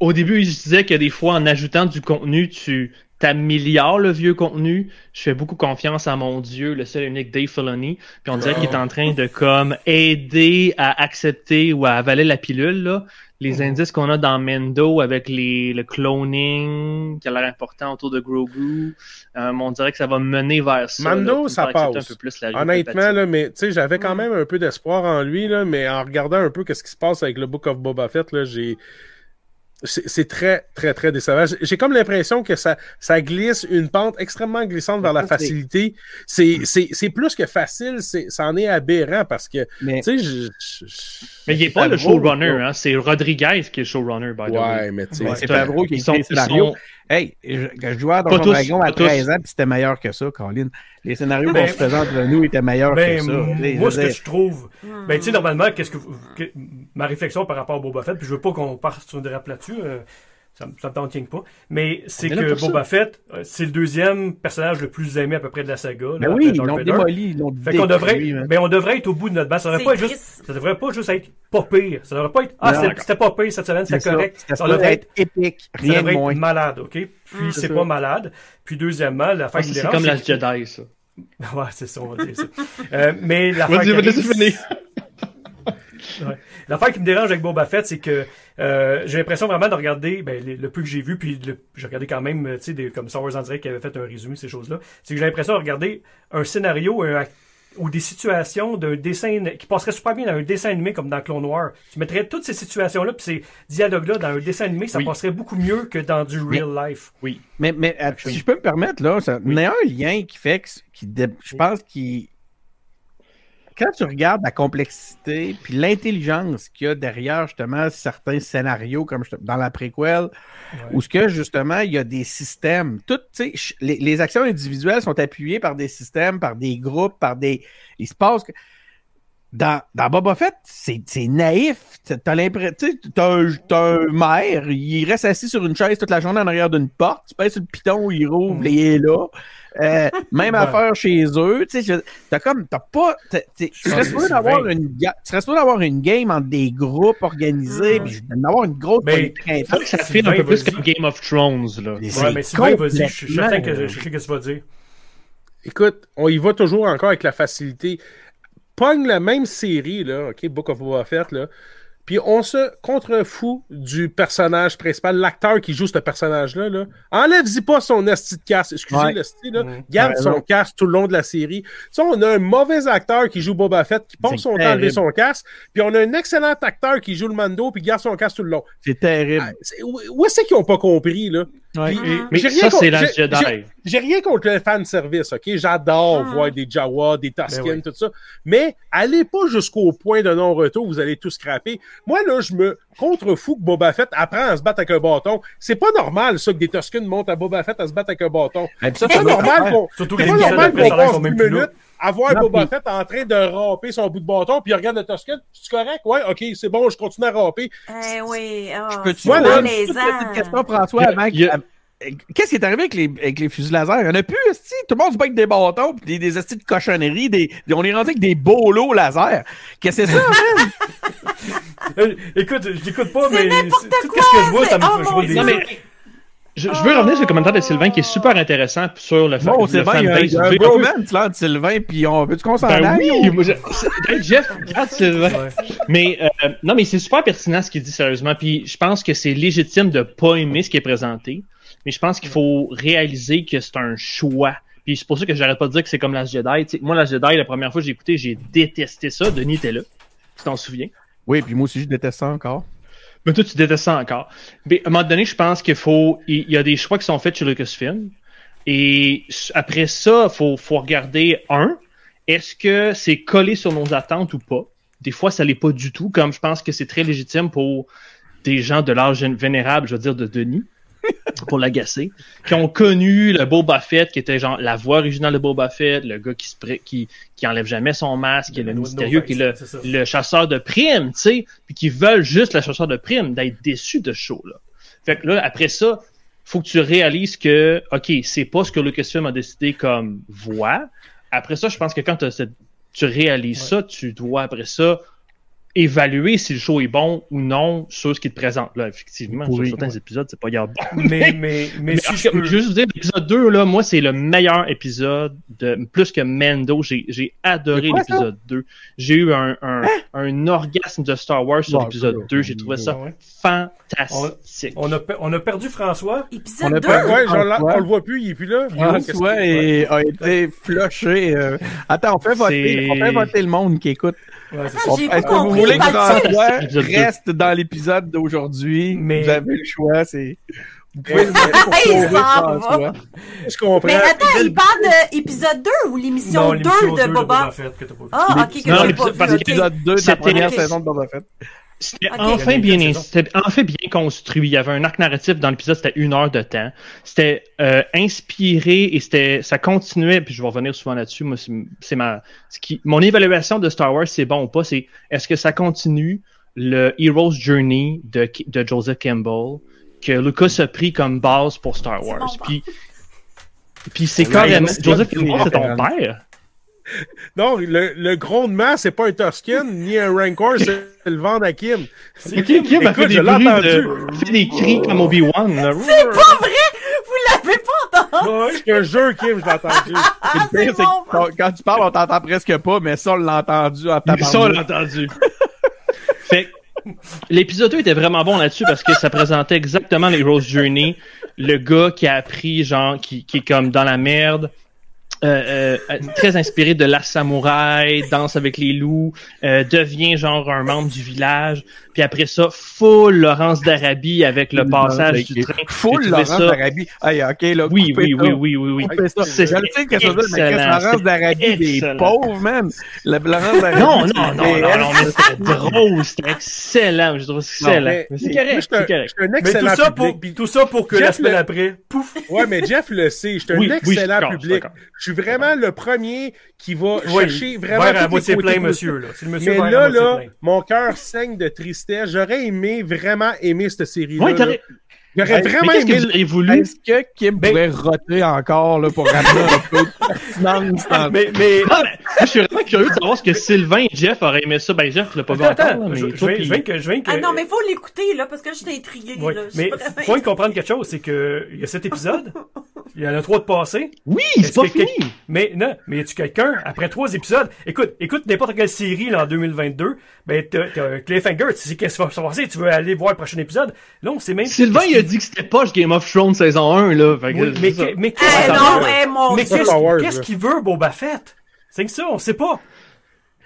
au, au début, il se disait que des fois, en ajoutant du contenu, tu t'améliores le vieux contenu. Je fais beaucoup confiance à mon Dieu, le seul et unique Dave Filoni. Puis on dirait qu'il est en train de comme aider à accepter ou à avaler la pilule, là. Les indices qu'on a dans Mendo avec les, le cloning qui a l'air important autour de Grogu, euh, on dirait que ça va mener vers ça. Mando, là, ça passe. Un peu plus la Honnêtement, là, mais tu sais, j'avais quand Mm. même un peu d'espoir en lui, là, mais en regardant un peu ce qui se passe avec le Book of Boba Fett, là, j'ai. C'est c'est très, très, très décevant. J'ai- comme l'impression que ça, ça glisse une pente extrêmement glissante vers la facilité. C'est c'est- c'est plus que facile, c'est- ça en est aberrant parce que, Mais tu sais, je- je- je- Mais il n'est pas le showrunner, hein. c'est Rodriguez qui est le showrunner, by the way. Ouais, mais tu sais. Ouais, c'est Favreau qui le scénario. Hey, je, quand je jouais à Donjon Dragon à pas tous. 13 ans, puis c'était meilleur que ça, Colin. Les scénarios Ben, qu'on se présente de nous étaient meilleurs Ben, que ça. Tu sais, moi, je ce que je trouve, Hmm. ben, tu sais, normalement, qu'est-ce que, que- ma réflexion par rapport à Boba Fett, puis je veux pas qu'on parte sur une dérape là-dessus, euh, ça, ça tente rien que pas, mais c'est que ça. Boba Fett, euh, c'est le deuxième personnage le plus aimé à peu près de la saga. là, Ben oui, ils l'ont démoli, ils l'ont Fait qu'on devrait, détruit, man. ben, on devrait être au bout de notre base. Ça devrait pas être juste, ça devrait pas juste être pas pire. Ça devrait pas être, ah, c'était pas pire cette semaine, ça. correct. C'était Ça devrait être, être épique, ça rien de devrait être moins. malade, ok? Puis c'est pas ça. malade. Puis deuxièmement, la Ah, fin ça, qui c'est comme la Jedi, ça. Ouais, c'est ça, on va dire ça. Euh, mais l'affaire Vas-y, qui vas-y, arrive, finis. Ouais. L'affaire qui me dérange avec Boba Fett, c'est que euh, j'ai l'impression vraiment de regarder ben, le, le peu que j'ai vu, puis le- j'ai regardé quand même, tu sais, des- comme Star Wars en direct qui avait fait un résumé de ces choses-là. C'est que j'ai l'impression de regarder un scénario un ou des situations d'un dessin qui passerait super bien dans un dessin animé comme dans Clone Noir. Tu mettrais toutes ces situations-là puis ces dialogues-là dans un dessin animé, ça Oui. passerait beaucoup mieux que dans du Mais- real life. Oui. Mais, mais si je peux me permettre, là, ça, il y a un lien qui fait que, qui, je pense qu'il. Quand tu regardes la complexité puis l'intelligence qu'il y a derrière justement certains scénarios, comme je dans la préquelle, où ce que justement il y a des systèmes, tout, les, les actions individuelles sont appuyées par des systèmes, par des groupes, par des. Il se passe que dans, dans Boba Fett, c'est naïf. T'as l'impression, t'as un, un maire, il reste assis sur une chaise toute la journée en arrière d'une porte, tu pèses sur le piton, il rouvre, Mm. il est là. Euh, même Ouais. affaire chez eux, tu sais, t'as comme, t'as pas, tu serais supposé d'avoir une, d'avoir une game entre des groupes organisés, puis d'avoir une grosse Mais- interne. Ça fait un peu plus comme Game of Thrones, là. Mais Ouais, c'est mais Sylvain, vas-y, je suis certain que je sais ce que tu vas dire. Écoute, on y va toujours encore avec la facilité. Pogne la même série, là, OK, Book of Boba Fett, là, puis on se contrefout du personnage principal, l'acteur qui joue ce personnage-là. Là. Enlève-y pas son esti de casse. Excusez Ouais. le style, là. Mhm. Garde Ouais, son casque tout le long de la série. Tu sais, on a un mauvais acteur qui joue Boba Fett, qui C'est son temps à enlever terrible. son casque, puis on a un excellent acteur qui joue le Mando, puis garde son casque tout le long. C'est terrible. Ah, c'est- Où où est-ce qu'ils ont pas compris, là? Ouais. Puis-. Mais j'ai rien ça, contre- c'est la j'ai- Jedi. j'ai- J'ai rien contre le fan service, ok? J'adore Ah. voir des Jawa, des Tusken, Ben oui. tout ça. Mais allez pas jusqu'au point de non-retour, vous allez tout scraper. Moi, là, je me contrefous que Boba Fett apprend à se battre avec un bâton. C'est pas normal, ça, que des Tusken montent à Boba Fett à se battre avec un bâton. Ça, C'est pas normal qu'on Surtout c'est que pas les normal qu'on passe sont même 10 plus là. minutes à voir Non, Boba puis- Fett en train de ramper son bout de bâton, puis il regarde le Tusken. C'est correct? Ouais, ok, c'est bon, je continue à ramper. Eh oui, oh, Je peux-tu c'est Moi, là. Petite question, François, avant Qu'est-ce qui est arrivé avec les, avec les fusils laser? Il y en a plus, esti. Tout le monde se bat avec des bâtons pis des, des de cochonneries. Des, on est rendu avec des bolos laser. Qu'est-ce que c'est ça, man? Euh, Écoute, je l'écoute pas, mais tout quoi, ce que je vois, ça me c'est- oh vois des. Je, je veux revenir sur le commentaire de Sylvain qui est super intéressant sur le, Bon, le Sylvain, il y a, fanbase. il y a un bromance là entre Sylvain pis on veut-tu qu'on s'en Ben aille? oui, moi, je- Hey, Jeff, regarde Sylvain. Ouais. Mais euh, non, mais c'est super pertinent ce qu'il dit sérieusement. Puis je pense que c'est légitime de pas aimer ce qui est présenté. Mais je pense qu'il faut réaliser que c'est un choix. Puis c'est pour ça que j'arrête pas de dire que c'est comme la Jedi. Tu sais, moi, la Jedi, la première fois que j'ai écouté, j'ai détesté ça. Denis était là. Tu t'en souviens? Oui, puis moi aussi, je déteste ça encore. Mais toi, tu détestes ça encore. Mais à un moment donné, je pense qu'il faut. Il y a des choix qui sont faits chez Lucasfilm. Et après ça, faut, faut regarder un. Est-ce que c'est collé sur nos attentes ou pas? Des fois, ça l'est pas du tout, comme je pense que c'est très légitime pour des gens de l'âge vénérable, je veux dire, de Denis, pour l'agacer, qui ont connu le Boba Fett, qui était genre la voix originale de Boba Fett, le gars qui se qui, qui enlève jamais son masque, qui est le mystérieux, qui est le, le chasseur de primes, tu sais, puis qui veulent juste le chasseur de primes, d'être déçus de ce show-là. Fait que là, après ça, faut que tu réalises que, OK, c'est pas ce que Lucasfilm a décidé comme voix. Après ça, je pense que quand cette- tu réalises ça, tu dois, après ça, évaluer si le show est bon ou non sur ce qu'il te présente. Là, effectivement, Oui, sur certains épisodes, c'est pas grave bon. Mais, mais, mais Mais si en je peux. juste vous dire, l'épisode 2, là, moi, c'est le meilleur épisode de plus que Mando. J'ai, j'ai adoré l'épisode 2. J'ai eu un, un, un orgasme de Star Wars sur Bon, l'épisode cool. 2. J'ai trouvé ça Ouais. fantastique. On a, on a perdu François. Épisode On a 2. pas- Ouais, genre, là, on le voit plus, il est plus là. François est- a été flushé. euh. Attends, on fait, voter, on fait voter le monde qui écoute. Ouais, Ah, j'ai pas Est-ce que vous compris, voulez que reste dans l'épisode d'aujourd'hui? Mais- Vous avez le choix, c'est... Vous pouvez Il s'en va. Je comprends. Mais attends, il parle de épisode 2 ou l'émission Non, 2 l'émission de 2 Boba? Fett que t'as pas vu. Ah, ok, que Non, j'ai l'épisode- pas parce vu. que ok. L'épisode 2 de la première saison de Boba Fett. C'était enfin bien, enfin bien construit. Il y avait un arc narratif dans l'épisode, c'était une heure de temps. C'était euh, inspiré et c'était, ça continuait. Puis je vais revenir souvent là-dessus. Moi, c'est ma, ce qui, mon évaluation de Star Wars, c'est bon ou pas. C'est est-ce que ça continue le Hero's Journey de, de Joseph Campbell que Lucas a pris comme base pour Star Wars? bon, Puis, puis c'est carrément Joseph Campbell, c'est ton père. Non, le, le grondement, c'est pas un Tusken ni un Rancor, c'est le. C'est- Ok, Kim a fait Écoute, des je l'ai bruits entendu. de, fait des cris comme Obi-Wan. C'est pas vrai! Vous l'avez pas entendu? Ouais, je te jure, Kim, je l'ai entendu. Ah, Le c'est pire, c'est bon! que quand- quand tu parles, on t'entend presque pas, mais ça, on l'a entendu en Ça, on l'a entendu. fait que l'épisode 2 était vraiment bon là-dessus parce que ça présentait exactement les Rose Journey. Le gars qui a appris, genre, qui, qui est comme dans la merde. Euh, euh, très inspiré de la samouraï, danse avec les loups, euh, devient genre un membre du village. Puis après ça, full Laurence d'Arabie avec le passage du train. Full Laurence ça- d'Arabie. Hey, ok, là. Oui, oui, ça. oui, oui, oui, oui. Coupez ça. C'est- Je le sais que ça veut dire, mais Laurence c'est d'Arabie des pauvres, man. La Laurence d'Arabie. Non, non, non, c'est- non, non, mais c'était drôle, c'était excellent, je trouve excellent. mais- Mais c'est correct, je suis un- c'est correct. un Mais excellent tout ça, public. pour, tout ça pour que Jeff la semaine le- après, pouf! Ouais, mais Jeff le sait. Je suis un Oui, oui, excellent public. Je suis vraiment le premier qui va Oui, chercher vraiment. à moitié plein, monsieur, là. C'est le monsieur Mais là, là, mon cœur saigne de tristesse. J'aurais aimé, vraiment aimé cette série-là. Ouais, là. J'aurais Mais vraiment Mais qu'est-ce que aimé. auriez voulu? Est-ce que Kim Ben- pourrait roter encore là, pour ramener un peu de pertinence dans Mais, mais, ben, moi, je suis vraiment curieux de savoir ce que Sylvain et Jeff auraient aimé ça. Ben, Jeff l'a pas vu attends, encore, attends, je, mais je puis- je viens que, je viens que, Ah non, mais faut l'écouter, là, parce que je suis intriguée, Ouais, là. Je mais faut y comprendre quelque chose, c'est que il y a cet épisode, il y en a trois de passés, Oui, c'est pas fini. quel- mais non, mais y a-tu quelqu'un après trois épisodes? Écoute, écoute n'importe quelle série là en 2022, ben t'as t'as un cliffhanger, tu sais qu'est-ce qui va se passer, tu veux aller voir le prochain épisode? Là, on sait même. Sylvain, il a dit que c'était pas Game of Thrones saison 1, là. Fait que Oui, mais c'est qu'est-ce qu'il non, veut? eh Boba Fett? C'est que ça, on sait pas.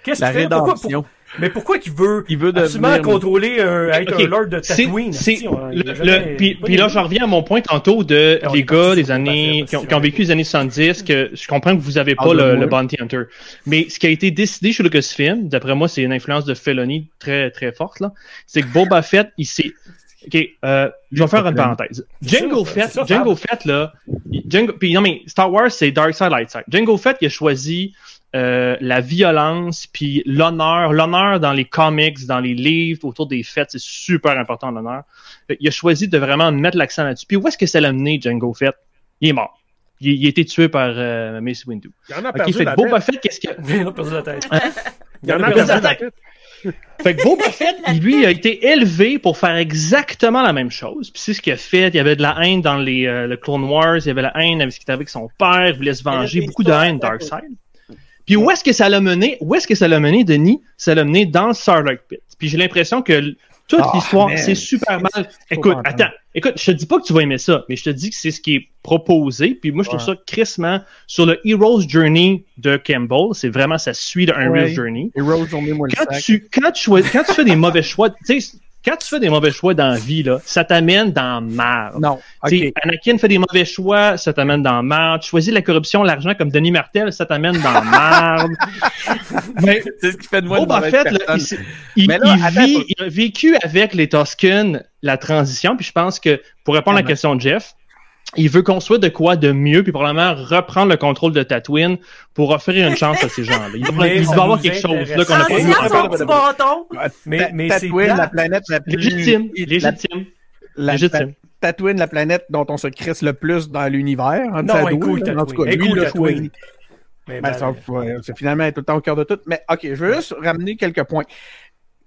Qu'est-ce la qu'il fait? Pourquoi- pour- Mais pourquoi qu'il veut, Il veut absolument devenir- contrôler un, être Ok, un lord de Tatooine si, on- le- a jamais- le- puis, là, j'en reviens à mon point tantôt de Ah, on les est gars des années, qui ont, Fett, qui ont vécu les années 70, que je comprends que vous avez pas Ah, le, de le. Bounty Hunter. Mais ce qui a été décidé chez Lucasfilm, d'après moi, c'est une influence de Felony très, très forte, là. C'est que Boba Fett, il s'est, ok, euh, je vais faire une parenthèse. Django ça, Fett, ça, Django. Fett, là, Django, puis non, mais Star Wars, c'est Dark Side, Light Side. Django Fett, il a choisi, euh, la violence puis l'honneur, l'honneur dans les comics, dans les livres, autour des fêtes, c'est super important l'honneur. Qu'il a choisi de vraiment mettre l'accent là-dessus. Puis où est-ce que ça l'a mené, Django Fett? Il est mort. Il, il a été tué par euh, Mace Windu. Il en a perdu fait la Boba tête. Fett, qu'est-ce qu'il a... Il a perdu la tête. Il y en a perdu perdu la tête. tête. Fait que Boba Fett, il, lui, a été élevé pour faire exactement la même chose. Puis c'est ce qu'il a fait. Il y avait de la haine dans les, euh, le Clone Wars. Il y avait la haine avec ce qui était avec son père. Il voulait se venger. Beaucoup de haine, Darkseid. Puis où est-ce que ça l'a mené? Où est-ce que ça l'a mené, Denis? Ça l'a mené dans le Starlight Pit. Puis j'ai l'impression que toute Ah, l'histoire, c'est super mal. Écoute, attends. Écoute, je te dis pas que tu vas aimer ça, mais je te dis que c'est ce qui est proposé. Puis moi, je trouve Ouais. ça crissement sur le Hero's Journey de Campbell. C'est vraiment, ça suit le Unreal Ouais. Journey Hero, journée-moi le quand tu, quand tu, quand tu fais des mauvais choix, tu sais, quand tu fais des mauvais choix dans la vie, là, ça t'amène dans marre. Non. Anakin fait des mauvais choix, ça t'amène dans marre. Tu choisis la corruption, l'argent comme Denis Martel, ça t'amène dans marre. Mais C'est ce qui fait de moi une là, personne. il, il- Mais là, il attends, vit, faut- il a vécu avec les Tusken la transition, puis je pense que pour répondre à la question de Jeff, il veut construire de quoi de mieux, puis probablement reprendre le contrôle de Tatooine pour offrir une chance à ces gens-là. Il doit, il doit avoir quelque chose là qu'on n'a pas vu encore. petit bâton. Mais, mais c'est Tatooine, la planète la plus... Légitime, la- légitime, la- légitime. Tatooine, la planète dont on se crisse le plus dans l'univers. En Non, est cool. En tout cas, lui, Tatooine. choisi. Mais Ben, ben, ça, ouais, c'est finalement tout le temps au cœur de tout. Mais OK, je veux juste ramener quelques points.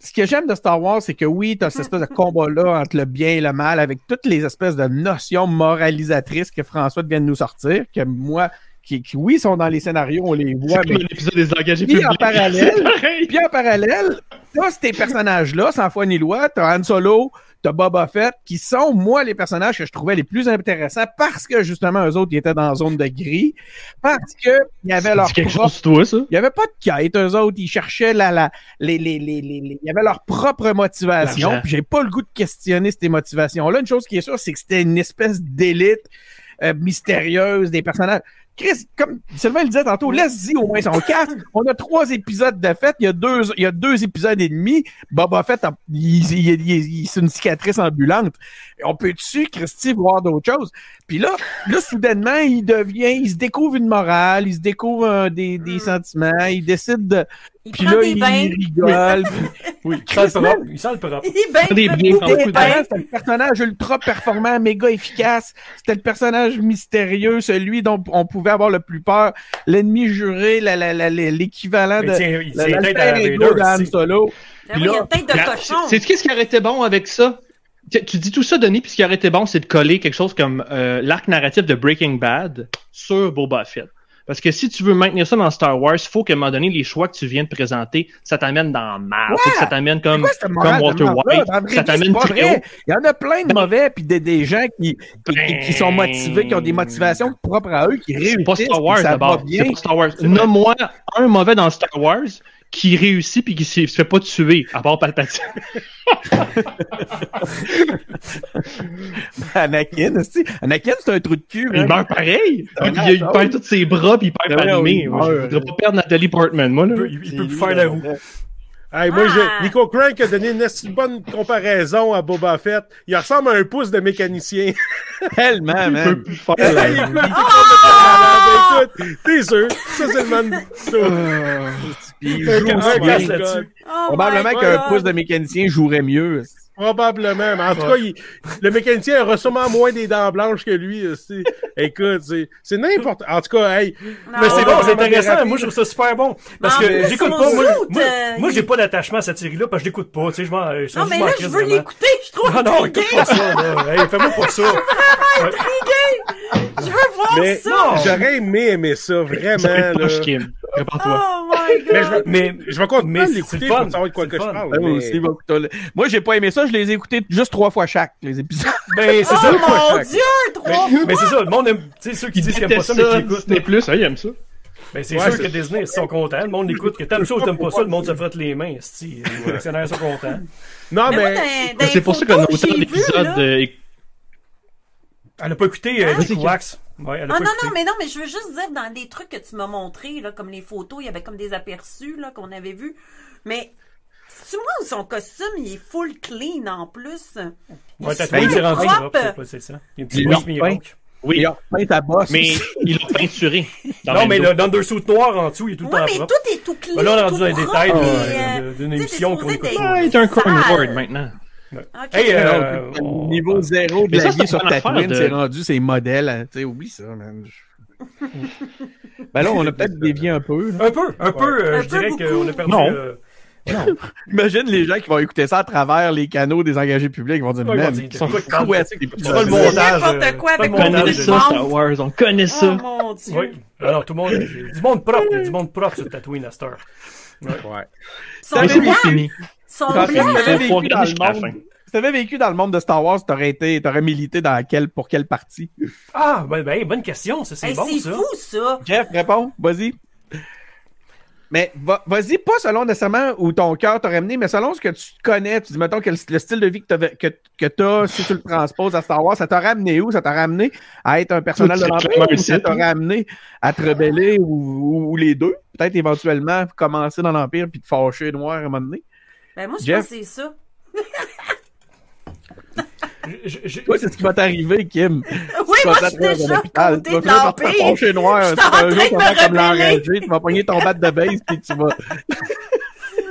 Ce que j'aime de Star Wars, c'est que oui, tu as cette espèce de combat-là entre le bien et le mal, avec toutes les espèces de notions moralisatrices que François vient de nous sortir, que moi, qui, qui, oui, sont dans les scénarios, on les voit, C'est mais comme un épisode des engagés Puis en parallèle- puis en parallèle, t'as ces personnages-là, sans foi ni loi, t'as Han Solo, t'as Boba Fett, qui sont, moi, les personnages que je trouvais les plus intéressants parce que, justement, eux autres, ils étaient dans la zone de gris, parce que il y avait leur quelque propre chose toi, ça? il n'y avait pas de quête, eux autres. Ils cherchaient la, la, les, les, les, les, les- Il y avait leur propre motivation. Puis j'ai pas le goût de questionner ces motivations-là. Une chose qui est sûre, c'est que c'était une espèce d'élite euh, mystérieuse des personnages. Chris, comme Sylvain le disait tantôt, laisse-y au moins son casque. On a trois épisodes de fête. Il y a deux, il y a deux épisodes et demi. Boba Fett, a- il, il, il- il- c'est une cicatrice ambulante. On peut dessus, Christy, voir d'autres choses? Puis là, là, soudainement, il devient, il se découvre une morale, il se découvre euh, des, des sentiments, il décide de. Il Puis prend là, des il bains. rigole. oui, il sent le propre. Il sent le propre. Il bain. Des bain. C'était le personnage ultra performant, méga efficace. C'était le personnage mystérieux, celui dont on pouvait avoir le plus peur. L'ennemi juré, l'équivalent de. Aussi. Solo. Oui, il y a une tête de cochon. C'est c'est ce qui aurait été bon avec ça? Tu, tu dis tout ça, Denis, puis ce qui aurait été bon, c'est de coller quelque chose comme euh, l'arc narratif de Breaking Bad sur Boba Fett. Parce que si tu veux maintenir ça dans Star Wars, il faut qu'à un moment donné, les choix que tu viens de présenter, ça t'amène dans mal. Faut que ça t'amène comme, comme Walter? White? Ça t'amène c'est. Il y en a plein de mauvais, puis des, des gens qui, qui, qui- qui sont motivés, qui ont des motivations propres à eux, qui C'est réussissent. pas Star Wars d'abord. C'est pas Star Wars. Nomme-moi un mauvais dans Star Wars qui réussit puis qui se se fait pas tuer, à part Palpatine. Anakin, aussi. Anakin, c'est un trou de cul. Il man. meurt pareil. Il, perd tous ses bras puis il perd oui, Moi, Je voudrais meurt. pas perdre Nathalie Portman, moi, là. Il peut, il- peut plus faire la roue. Hey, moi, Ah! je- Nico Crank a donné une bonne comparaison à Boba Fett. Il ressemble à un pouce de mécanicien. Tellement, Il peut man. plus faire la roue. T'es sûr? Ça, c'est le man. Puis il joue là-dessus. Oh Probablement qu'un pouce de mécanicien jouerait mieux. Probablement, mais en tout cas, il- le mécanicien aura sûrement moins des dents blanches que lui. aussi. Écoute, c'est c'est n'importe. En tout cas, hey, Non. Mais c'est on bon, va c'est intéressant. Moi, je trouve ça super bon. Parce que j'écoute pas. Moi, euh, moi, j'ai pas d'attachement à cette série-là parce que je l'écoute pas. Tu sais, je m'en. je- Non, je mais là, je veux l'écouter. Je Ah non, intriguée. écoute pas ça, là. Hey, fais-moi pas ça. Je veux voir Mais ça. j'aurais aimé aimer ça, Ça vraiment. Là. poche, Kim. Prépare-toi. Oh my God. Mais je vais, Mais, je vais continuer Mais à c'est l'écouter le fun. pour savoir de quoi que je parle. Ah, moi mais- aussi, putain, Moi, j'ai pas aimé ça. Je les ai écoutés juste trois fois chaque, les épisodes. ben, c'est Oh ça. mon. Dieu, trois Mais, mais c'est ça, le monde aime, tu sais, ceux qui disent qu'ils aiment pas ça, mais qui écoutent. Disney Plus, ah, il aime ça. Ben, c'est Ouais, sûr que Disney, ils sont contents. Le monde écoute. Que t'aimes ça ou t'aimes pas ça, le monde se frotte les mains. Si, les actionnaires sont contents. Non, Mais mais. C'est pour ça qu'on que autant j'ai vues, d'épisodes. là- euh, Elle a pas écouté euh, Hein? Dick Wax. Ouais, elle a Ah pas non, écouté. non, mais non, mais je veux juste dire, dans des trucs que tu m'as montrés, là, comme les photos, il y avait comme des aperçus là, qu'on avait vus. Mais moi où son costume, il est full clean en plus? Il Ouais, est t'as c'est rendu propre. c'est ça. Il y a un petit Ils boss l'ont Mihawk. Oui, Il a repeint ta bosse. mais il l'a peinturé. dans Non, mais le l'undersuit noir en dessous, il est tout le Ouais, temps mais propre. tout est tout clean. Ben là, on est tout rendu dans les détails de- euh, d'une tu sais, émission qu'on écoute Ah, il est un carnivore maintenant. Ok. Hey, euh, niveau zéro de la ça, vie sur Tatooine, de- c'est rendu ses modèles. hein. Sais, oublie ça, man. ben là, on a peut-être dévié un peu. là. Un peu, un peu, euh, Un je peu dirais qu'on a perdu. Non. euh, Imagine les gens qui vont écouter ça à travers les canaux des engagés publics. Ils vont dire, Ouais, man, ils sont ces le montage. N'importe quoi avec montage ça, Star Wars, on connaît Oh ça. mon Dieu. Oui. Alors, tout le monde, du monde propre, il y a du monde propre sur Tatooine à cette heure. Ouais. Son Mais c'est fini. Son Quand blanc, même, Faut- vécu dans le monde. Si t'avais vécu dans le monde de Star Wars, t'aurais été, t'aurais milité dans quel, pour quelle partie? Ah, ben, ben, bonne question, ça, c'est Hey, bon, c'est ça. fou, ça. Jeff, réponds, vas-y. Mais va- vas-y, pas selon nécessairement où ton cœur t'a ramené, mais selon ce que tu connais. Tu dis, mettons, que le, le style de vie que t'avais- que, que t'as, si tu le transposes à Star Wars, ça t'a ramené où? Ça t'a ramené à être un personnage de l'Empire ou ça t'a hein? ramené à te rebeller ou, ou- ou les deux? Peut-être éventuellement commencer dans l'Empire puis te fâcher noir à un moment donné? Ben, moi, je Jeff? pense que c'est ça. Je- je- Toi, c'est ce qui va t'arriver, Kim. Oui, Tu moi, vas je suis déjà côté Tu vas de finir par te l'Empire. fâcher noir. Tu vas un jour, de tu vas faire comme l'enragé, tu vas pogner ton bat de base puis tu vas.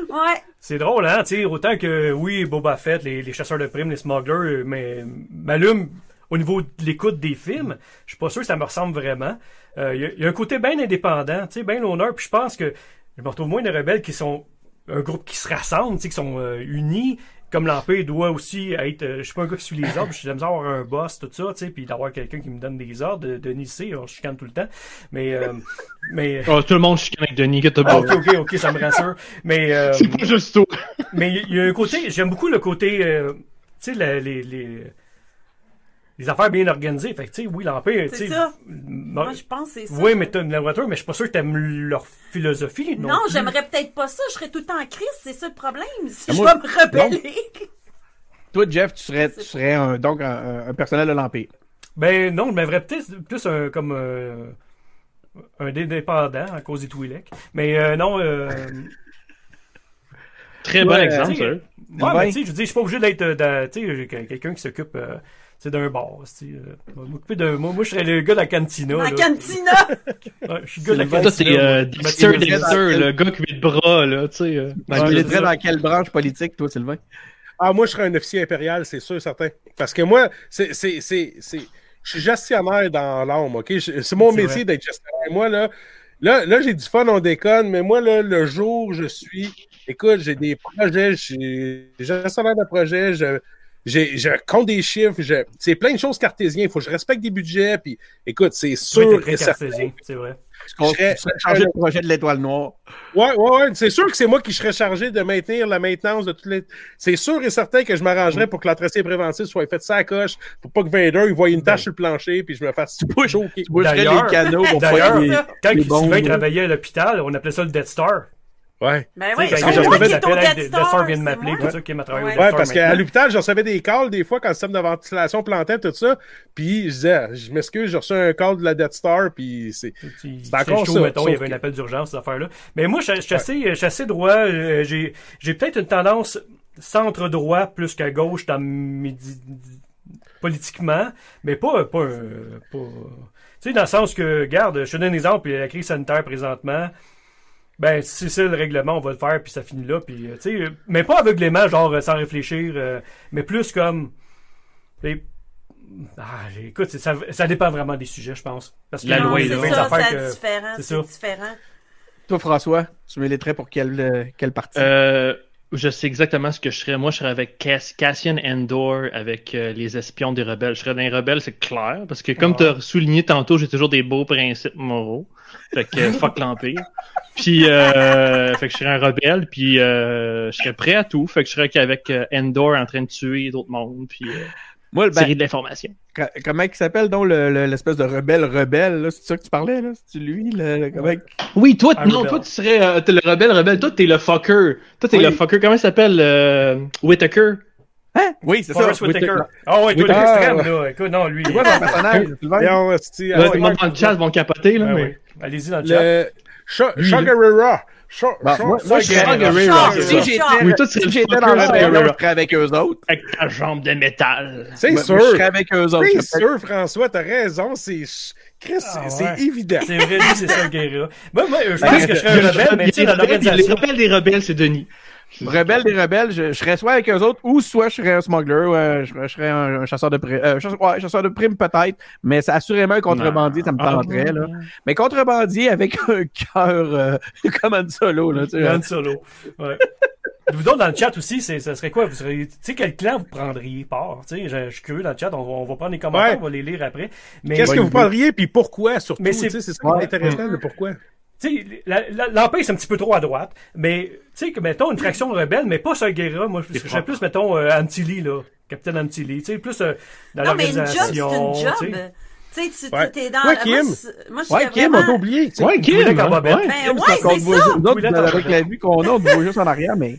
Ouais. C'est drôle, hein, tu sais, autant que, oui, Boba Fett, les, les chasseurs de primes, les smugglers, euh, mais m'allume au niveau de l'écoute des films. Je suis pas sûr que ça me ressemble vraiment. Euh, Il y, a- il y a un côté bien indépendant, tu sais, bien l'honneur, puis je pense que je me retrouve moins des rebelles qui sont un groupe qui se rassemble, tu sais, qui sont euh, unis, comme l'Empire doit aussi être, euh, je suis pas un gars qui suit les ordres, j'aime avoir un boss, tout ça, tu sais, puis d'avoir quelqu'un qui me donne des ordres, de, de Nice, on chicane tout le temps, mais, euh, mais, Oh, tout le monde chicane avec Denis, que t'as ah, ok, ok, ok, ça me rassure, mais, euh, C'est pas juste toi. mais il y a un côté, j'aime beaucoup le côté, euh, tu sais, les, les, les affaires bien organisées. Fait que, tu sais, oui, l'Empire, tu C'est sais. Moi, je pense que c'est ça. Oui, mais t'as une laboratoire, mais je suis pas sûr que t'aimes leur philosophie. Non, Non, plus. j'aimerais peut-être pas ça. Je serais tout le temps en crise. C'est ça le problème. Si je vais me rebeller. Toi, Jeff, tu serais, tu serais un, donc un, un personnel de l'Empire. Ben non, je m'aimerais peut-être plus un, comme euh, un indépendant à cause des Twi'lek. Mais euh, non, euh, Très bon exemple, tu sais, ça. ouais, mais tu sais, je veux dire, je suis pas obligé d'être, euh, tu sais, quelqu'un qui s'occupe, euh, sais, d'un bar, tu sais, euh, m'occuper de, moi, moi, je serais le gars de la cantina. La là. cantina. Ouais, je suis le gars de la Sylvain, Toi, cantina. c'est euh. Dexter, Dexter, le gars qui met de bras, là, tu sais. euh, Ouais, le- c'est lerais ça. dans quelle branche politique, toi, Sylvain? Ah, moi, je serais un officier impérial, c'est sûr, certain. Parce que moi, c'est. c'est, c'est, c'est- Je suis gestionnaire dans l'âme, OK? C'est mon C'est métier d'être gestionnaire. Moi, là, là, là j'ai du fun, on déconne, mais moi, là, le jour où je suis. Écoute, j'ai des projets, je suis gestionnaire de projet, je. J'ai- je compte des chiffres, je- c'est plein de choses cartésiennes. Il faut que je respecte des budgets. Puis, écoute, c'est sûr et certain. c'est vrai. Tu serais- chargé de projet de l'étoile noire. Ouais, ouais, ouais. C'est sûr que c'est moi qui serais chargé de maintenir la maintenance de toutes les. C'est sûr et certain que je m'arrangerais pour que l'entretien préventif soit fait ça à coche, pour pas que Vader il voie une tache sur le plancher puis je me fasse choquer. Tu les canaux pour D'ailleurs, quand les Sylvain travaillait à l'hôpital, on appelait ça le Death Star. Ouais. Ben oui, parce que je recevais de Star, Star vient de m'appeler, tout ça, qui m'a travaillé Ouais. Parce qu'à l'hôpital, je recevais des calls des fois quand le système de ventilation plantait, tout ça. Puis je disais, je m'excuse, j'ai reçu un call de la Death Star, puis c'est. C'est C'est encore chaud, ça, mettons, il y avait que- un appel d'urgence, cette affaire-là. Mais moi, je, suis assez, je suis assez droit. euh, J'ai, j'ai peut-être une tendance centre-droit plus qu'à gauche dans politiquement, mais pas, pas, euh, pas, tu sais, dans le sens que, regarde, je te donne un exemple, il y a la crise sanitaire présentement. Ben, si c'est ça le règlement, on va le faire, puis ça finit là, puis, euh, tu sais, euh, mais pas aveuglément, genre, euh, sans réfléchir, euh, mais plus comme, les- ah, écoute, ça, ça dépend vraiment des sujets, je pense. Parce que La il y a loi est des là. c'est ça, c'est que- différent. c'est différent. Toi, François, tu militerais pour quelle, quelle partie? Je sais exactement ce que je serais. Moi, je serais avec Cass- Cassian Endor, avec euh, les espions des rebelles. Je serais dans les rebelles, c'est clair. Parce que comme Ah. tu as souligné tantôt, j'ai toujours des beaux principes moraux. Fait que euh, fuck l'Empire. Puis, euh, fait que je serais un rebelle, puis euh, je serais prêt à tout. Fait que je serais avec euh, Endor en train de tuer d'autres mondes, puis euh, Moi, le tirer de l'information. co- comment il s'appelle donc le- le- l'espèce de rebelle rebelle? là? C'est ça que tu parlais? là? C'est lui? Le, le- comment- Oui, toi, non, rebelle. toi, tu serais euh, le rebelle, rebelle. Toi, t'es le fucker. Toi, t'es Oui. le fucker. Comment il s'appelle? Euh, Whittaker. Hein? Oui, c'est ça. Forrest Whitaker. Whitaker. Ah ouais, Whitaker. là. Écoute, non, lui. C'est quoi son personnage? Le ouais, monde dans le chat vont capoter, là. Ouais, mais... ouais. Allez-y dans le chat. le Cha- Bon, Cha- moi, moi, je serais, Char- c'est si j'étais dans la je serais avec eux autres. Avec ta jambe de métal. C'est sûr. Je serais avec eux autres. C'est sûr, François, t'as raison. C'est Chris, Ah, c'est ouais. évident. C'est vrai, lui, c'est ça, le Guerra. Moi, moi, je Ben, pense que je serais un rebelle, mais tu sais, dans les l'organisation. rebelles des rebelles, c'est Denis. Rebelle des rebelles, je, je serais soit avec eux autres ou soit je serais un smuggler, ou euh, je, je serais un, un chasseur de primes. Euh, chasseur, ouais, chasseur de primes peut-être, mais c'est assurément un contrebandier, ça me Ah, tenterait. Là. Mais contrebandier avec un cœur euh, comme un solo. Là, tu sais. Han Solo. Ouais. Vous autres, dans le chat aussi, ça serait quoi? Vous seriez, tu sais, quel clan vous prendriez part? Tu sais, je, je suis curieux dans le chat, on va, on va prendre les commentaires, Ouais. on va les lire après. Mais, Qu'est-ce que vous parleriez, puis pourquoi, surtout? Mais c'est- ça qui Ouais. est intéressant, le pourquoi. Tu sais, la- la- l'Empire, c'est un petit peu trop à droite, mais, tu sais, que, mettons, une fraction rebelle, mais pas sur un Guerra, moi, je serais plus, mettons, euh, Antilly, là. Capitaine Antilly, tu sais, plus euh, dans Non, mais une job, c'est l'organisation. une job. tu sais. Tu sais, tu Ouais. t'es dans. Ouais, moi, Kim. Moi, je Ouais, Kim, on vraiment- t'a oublié. Ouais, Kim. Hein, ouais. Ben Kim, ouais, c'est ça. nous autres, avec la vue qu'on a, on te voit juste en arrière, mais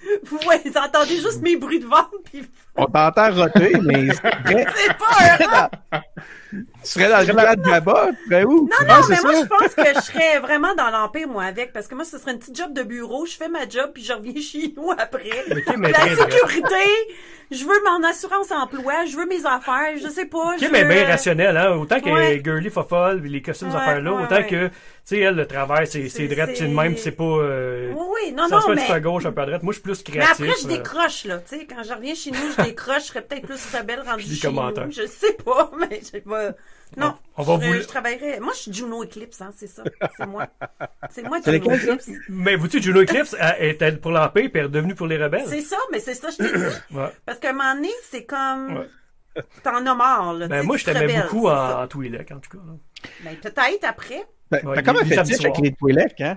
Ouais, vous entendez juste mes bruits de ventre, puis on t'entend roter, mais c'est vrai. c'est pas un Tu serais dans le clan de Jabba, tu serais où? Non, non, mais moi, ça. je pense que je serais vraiment dans l'Empire, moi, avec. Parce que moi, ce serait une petite job de bureau. Je fais ma job, puis je reviens chez nous après. Mais La sécurité, je veux mon assurance emploi, je veux mes affaires, je sais pas. Kim est bien rationnel, hein. Autant est girly fofolle, les costumes, ces Ouais, affaires-là, ouais, autant ouais. que, tu sais, elle, le travail, c'est, drette, c'est le même, c'est pas, euh, Oui, oui, non, ça non, se fait un petit peu à mais... gauche, un peu à droite. Moi, je suis plus Mais créatif. après, je euh, décroche, là. Tu sais, quand je reviens chez nous, je décroche. Je serais peut-être plus rebelle rendu Des chez commentaires. nous. Je sais pas, mais je sais pas. Non. On va je, vous- je travaillerais. Moi, je suis Juno Eclipse, hein, c'est ça. C'est moi. C'est moi, Juno? Eclipse. Mais vous savez, Juno Eclipse elle est elle pour l'Empire, puis elle est devenue pour les rebelles. C'est ça, mais c'est ça, je t'ai dit. Ouais. Parce qu'à un moment donné, c'est comme. Ouais. T'en as marre, là. Ben, moi, je t'aimais beaucoup en, en Twi'lek, en tout cas. là. Ben, peut-être après. Ben, Ouais, T'as comme un fétiche avec les Twi'lek, hein?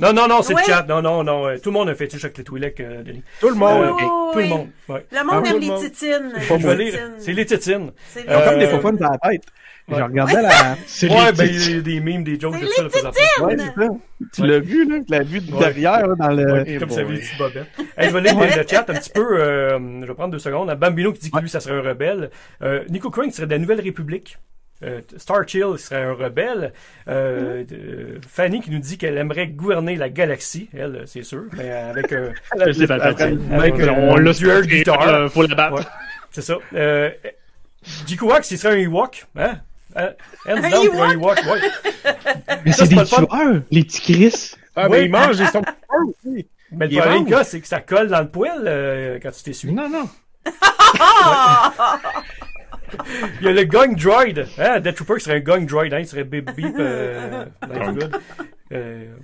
Non, non, non, c'est Ouais. le chat. Non, non, non. euh, Tout le monde a fait fétiche avec les Twi'lek, euh, Denis. Tout le monde. Euh, Oh, Tout le monde. Ouais. Le monde Ah, aime tout les monde. titines. Je les titines. C'est les tétines. C'est Ils ont comme des Euh, faux dans la tête. Je ouais. regardais la. C'est Ouais, les ben, il y a des memes, des jokes les ça, là, présentement. Ouais, c'est ça. Tu l'as vu, là? Tu l'as vu derrière, là, dans le. Ouais, comme ça, les petites bobettes. Hey, je vais lire le chat un petit peu. euh, je vais prendre deux secondes. Bambino qui dit que lui, ça serait un rebelle. Euh, Nico Crane serait de la Nouvelle République. Euh, Star Chill serait un rebelle. Euh, euh, Fanny qui nous dit qu'elle aimerait gouverner la galaxie. Elle, c'est sûr. Mais avec un... Avec On- un l'a euh, Faut la battre. Ouais. C'est ça. Euh, Jikuak, il serait un Ewok. Hein? Hein? Hands Un pour un Ewok? Ouais. Mais c'est des tueurs, les petits Chris. Ah, Oui. mais ils mangent, ils sont aussi. Mais le Il problème, gars, c'est que ça colle dans le poêle euh, quand tu t'essuies. Non, non. Il y a le Gang Droid. Hein? Death Trooper serait un Gang Droid. Hein? Il serait Beep Beep. Euh. Euh,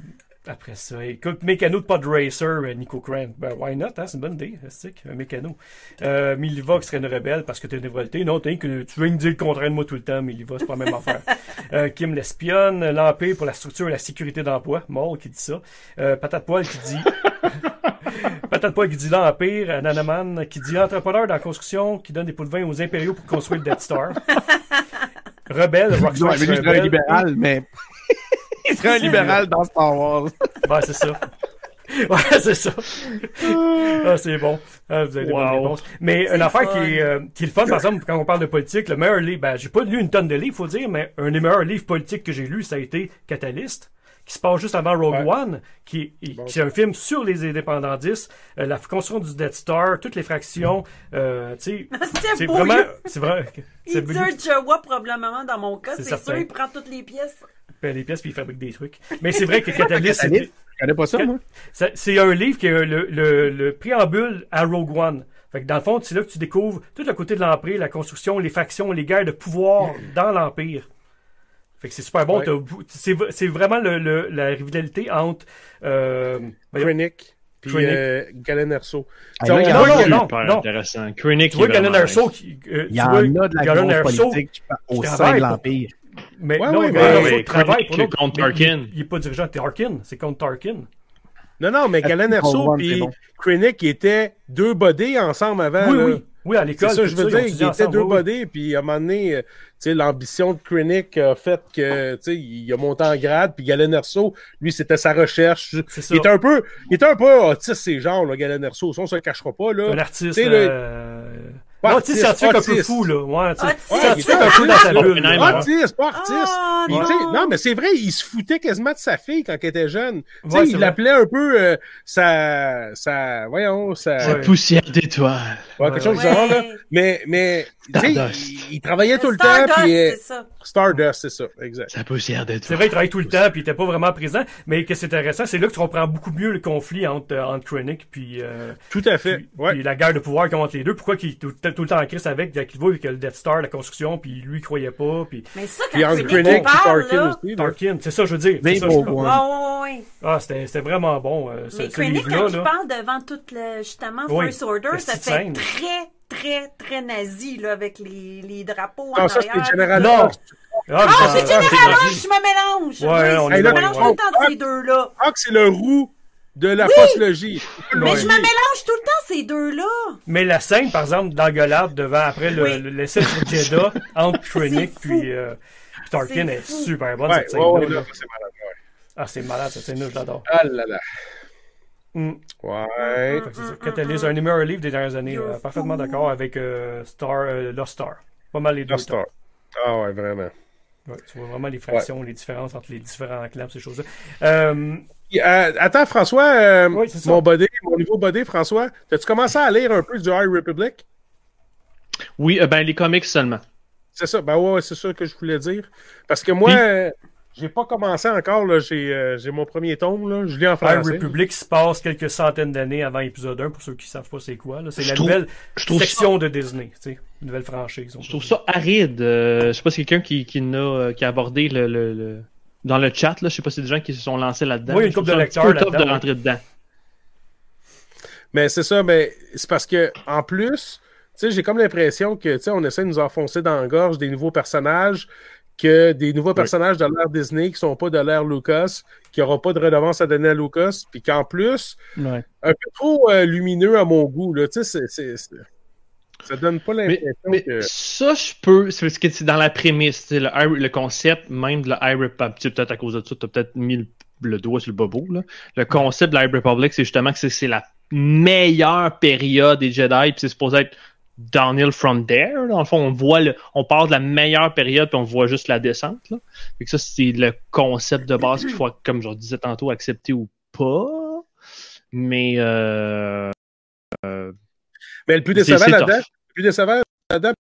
après ça, écoute, mécano de Pod Racer, euh, Nico Crane. Ben, why not? Hein? C'est une bonne idée. C'est un mécano. Euh, Miliva qui serait une rebelle parce que t'es une révolté. Non, t'es que tu veux me dire le contraire de moi tout le temps. Miliva, c'est pas la même affaire. Euh, Kim l'espionne. L'Empire pour la structure et la sécurité d'emploi. Maul qui dit ça. Euh, Patate Poil qui dit. Patate Poil qui dit l'Empire, Nanaman qui dit entrepreneur dans la construction qui donne des pots de vin aux impériaux pour construire le Death Star. Rebelle, Rockstar mais lui, il serait un libéral, mais. il serait un libéral dans Star Wars. Ben, c'est ça. Ouais, c'est ça. ah, c'est bon. Ah, vous avez des bonnes Wow. réponses. Mais C'est une affaire fun. qui est, euh, qui est le fun, par exemple, quand on parle de politique, le meilleur livre, ben, j'ai pas lu une tonne de livres, faut dire, mais un des meilleurs livres politiques que j'ai lu, ça a été Catalyst, qui se passe juste avant Rogue Ouais. One, qui, Bon. qui est un film sur les indépendantistes, euh, la construction du Death Star, toutes les fractions, euh, tu sais, C'est vraiment, il- c'est vrai, c'est Il dit un Jawa probablement dans mon cas, C'est sûr, il prend toutes les pièces. fait les pièces puis il fabrique des trucs. Mais c'est vrai que Catalyst, c'est- connais pas ça, moi. C'est un livre qui est le, le, le préambule à Rogue One. Fait que dans le fond, c'est là que tu découvres tout le côté de l'Empire, la construction, les factions, les guerres de pouvoir dans l'Empire. Fait que c'est super bon. Ouais. C'est c'est vraiment le, le- la rivalité entre... Euh, Krennic, puis euh, Galen Erso. Ah, on y non, a- que- non, Super non. intéressant. Krennic tu vois Galen Erso qui... euh, Il y en vois a de la Galen grosse Erso politique au sein de l'Empire. Mais Ouais, non, ouais, Galen Erso travaille pour contre Tarkin. Il est pas dirigeant, Tarkin. C'est contre Tarkin. Non, non, mais Galen Erso bon. Krennic étaient deux bodés ensemble avant. Oui, là. oui. Oui, à C'est l'école. ça, tout je veux dire, étaient ensemble, deux bodés, puis à un moment donné, euh, tu sais, l'ambition de Krennic a fait que, tu sais, il a monté en grade, puis Galen Erso, lui, c'était sa recherche. C'est ça. Il était un peu, il était un peu autiste, ces genres, là, Galen Erso. Ça, on se le cachera pas, là. Un artiste. Euh... Pas non, artiste, tu sais, scientifique un peu fou, là. Ouais. Scientifique un peu dans sa bulle. Artiste, pas artiste. Ah, Puis, tu sais, non. non, mais c'est vrai, il se foutait quasiment de sa fille quand elle était jeune. Tu sais, il l'appelait un peu euh, sa, sa, voyons, sa, Sa poussière d'étoiles. ouais, quelque chose du genre, là. Mais, mais, tu sais, il, il travaillait tout le temps, Stardust, puis euh, c'est ça. Stardust, c'est ça, exact. Sa poussière d'étoiles. C'est vrai, il travaille tout le temps, puis il était pas vraiment présent. Mais que c'est intéressant, c'est là que tu comprends beaucoup mieux le conflit entre, euh, entre Krennic puis, euh, Tout à fait. puis, Ouais. puis la guerre de pouvoir entre les deux. Pourquoi qu'il est tout, le temps en crise avec, qu'il voit que le Death Star, la construction, puis lui, il croyait pas, puis Mais ça, quand Puis Krennic et parle, Tarkin là... aussi. Tarkin, c'est ça, je veux dire. C'est ça, bon, je- ouais. Ouais. Ah, c'était c'était vraiment bon, euh, ce, Mais ce Krennic, quand il parle devant tout le, justement, Oui, First Order, ça fait scène. très, très, très nazi, là, avec les, les drapeaux Non, en ça, c'était arrière. Général Non. Ah, Ah, c'est Général ah, je me mélange. Ouais, on est je me mélange tout le temps de ces deux-là. Hux, c'est le roux de la postlogie. Mais Ouais. je me mélange tout le temps ces deux-là. Mais la scène, par exemple, d'engueulade devant, après le, Oui. le- l'essai sur Jeddah, entre Krennic puis, euh, puis Tarkin, C'est est super bonne, Ouais, cette ouais, scène-là. ouais, là. là, c'est malade. Ah, c'est malade, cette scène-là, je l'adore. Ah là là. Mm. Ouais. Que c'est ça. Catalyst, un meilleurs livres des dernières années. Euh, parfaitement d'accord avec euh, Star, euh, Lost Star. Pas mal les deux. Lost Star. Ah ouais, vraiment. Ouais, tu vois vraiment les fractions, les différences entre les différents clans, ces choses-là. Euh, Euh, attends, François, euh, Oui, mon body, mon nouveau body, François, as-tu commencé à lire un peu du High Republic? Oui, euh, ben les comics seulement. C'est ça, ben ouais, ouais, c'est ça que je voulais dire. Parce que moi, Puis- euh, j'ai pas commencé encore, là, j'ai euh, j'ai mon premier tome, là, je lis en High français. Republic se passe quelques centaines d'années avant épisode 1, pour ceux qui savent pas c'est quoi. là. C'est Je la trouve- nouvelle Je trouve ça section de Disney, tu sais, une nouvelle franchise. Je trouve ça aride. Euh, je sais pas si quelqu'un qui, qui, n'a, qui a abordé le, le, le- dans le chat, là, je sais pas si c'est des gens qui se sont lancés là-dedans. Oui, une couple de lecteurs là-dedans, de rentrer dedans. Mais c'est ça, mais c'est parce que, en plus, tu sais, j'ai comme l'impression que, tu sais, on essaie de nous enfoncer dans la gorge des nouveaux personnages, que des nouveaux personnages de l'ère Disney qui sont pas de l'ère Lucas, qui n'auront pas de redevance à donner à Lucas, puis qu'en plus, un peu trop euh, lumineux à mon goût, là, tu sais, c'est- c'est- c'est- ça donne pas l'impression Mais que... ça, je peux. C'est parce que c'est dans la prémisse. Le, le concept même de la Republic. Peut-être à cause de ça, tu as peut-être mis le, le doigt sur le bobo. Là. Le concept de la Republic, c'est justement que c'est- la meilleure période des Jedi. Puis c'est supposé être downhill from there. Dans le fond, on voit le, on part de la meilleure période puis on voit juste la descente. Là. Fait que ça, c'est le concept de base qu'il faut, comme je disais tantôt, accepter ou pas. Mais euh, Mais le plus décevant là-dedans, tough. le plus décevant là-dedans,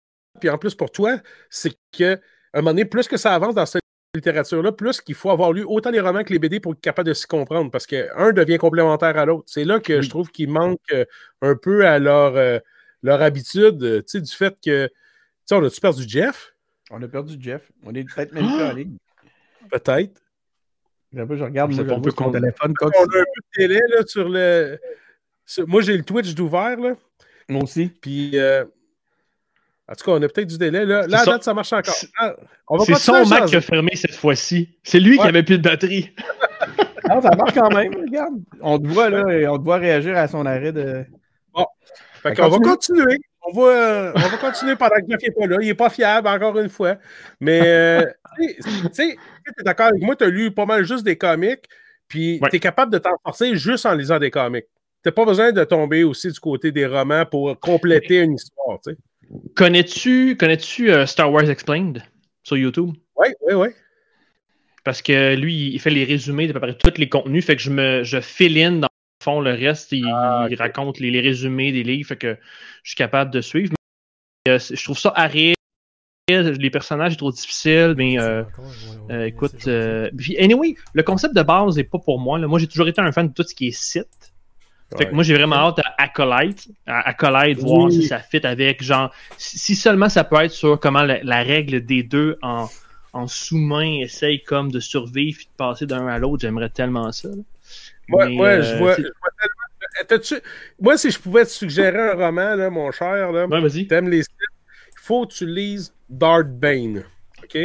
puis en plus pour toi, c'est que à un moment donné, plus que ça avance dans cette littérature-là, plus qu'il faut avoir lu autant les romans que les BD pour être capable de s'y comprendre, parce qu'un devient complémentaire à l'autre. C'est là que Oui. je trouve qu'il manque euh, un peu à leur, euh, leur habitude, euh, tu sais, du fait que, tu sais, on a-tu perdu Jeff? On a perdu Jeff. On est peut-être même plus en ligne. Peut-être. Un peu, je regarde, moi, on peut téléphone. On a un peu de télé là, sur le. sur- Moi, j'ai le Twitch d'ouvert, là. Moi aussi. Puis, euh, en tout cas, on a peut-être du délai. Là, là date, ça marche encore. C'est- Ah, on va C'est continuer son Mac qui a fermé cette fois-ci. C'est lui qui avait plus de batterie. Non, ça marche quand même, regarde. On te voit, là, et on te voit réagir à son arrêt de. Fait qu'on va continuer. On va, euh, on va continuer pendant que Jeff n'est pas là. Il n'est pas fiable, encore une fois. Mais, euh, tu sais, tu es d'accord avec moi, tu as lu pas mal juste des comics. Puis Ouais. tu es capable de t'en sortir juste en lisant des comics. T'as pas besoin de tomber aussi du côté des romans pour compléter une histoire. Connais-tu connais-tu euh, Star Wars Explained sur YouTube? Oui, oui, oui. Parce que lui, il fait les résumés de peu près tous les contenus. Fait que je me je fill in dans le fond le reste. Il, Ah, il raconte les, les résumés des livres. Fait que je suis capable de suivre. Mais, euh, je trouve ça arrêt. Les personnages sont trop difficiles. Mais euh, écoute, anyway, le concept de base n'est pas pour moi. là. Moi, j'ai toujours été un fan de tout ce qui est site. Fait que moi, j'ai vraiment hâte à Acolyte, à Acolyte, voir si ça fit avec, genre, si seulement ça peut être sur comment la, la règle des deux en, en sous-main essaye comme de survivre et de passer d'un à l'autre, j'aimerais tellement ça. Moi, moi, euh, je vois. je vois tellement- Moi, si je pouvais te suggérer un roman, là, mon cher, là, Ouais, t'aimes les il faut que tu lises Darth Bane. OK?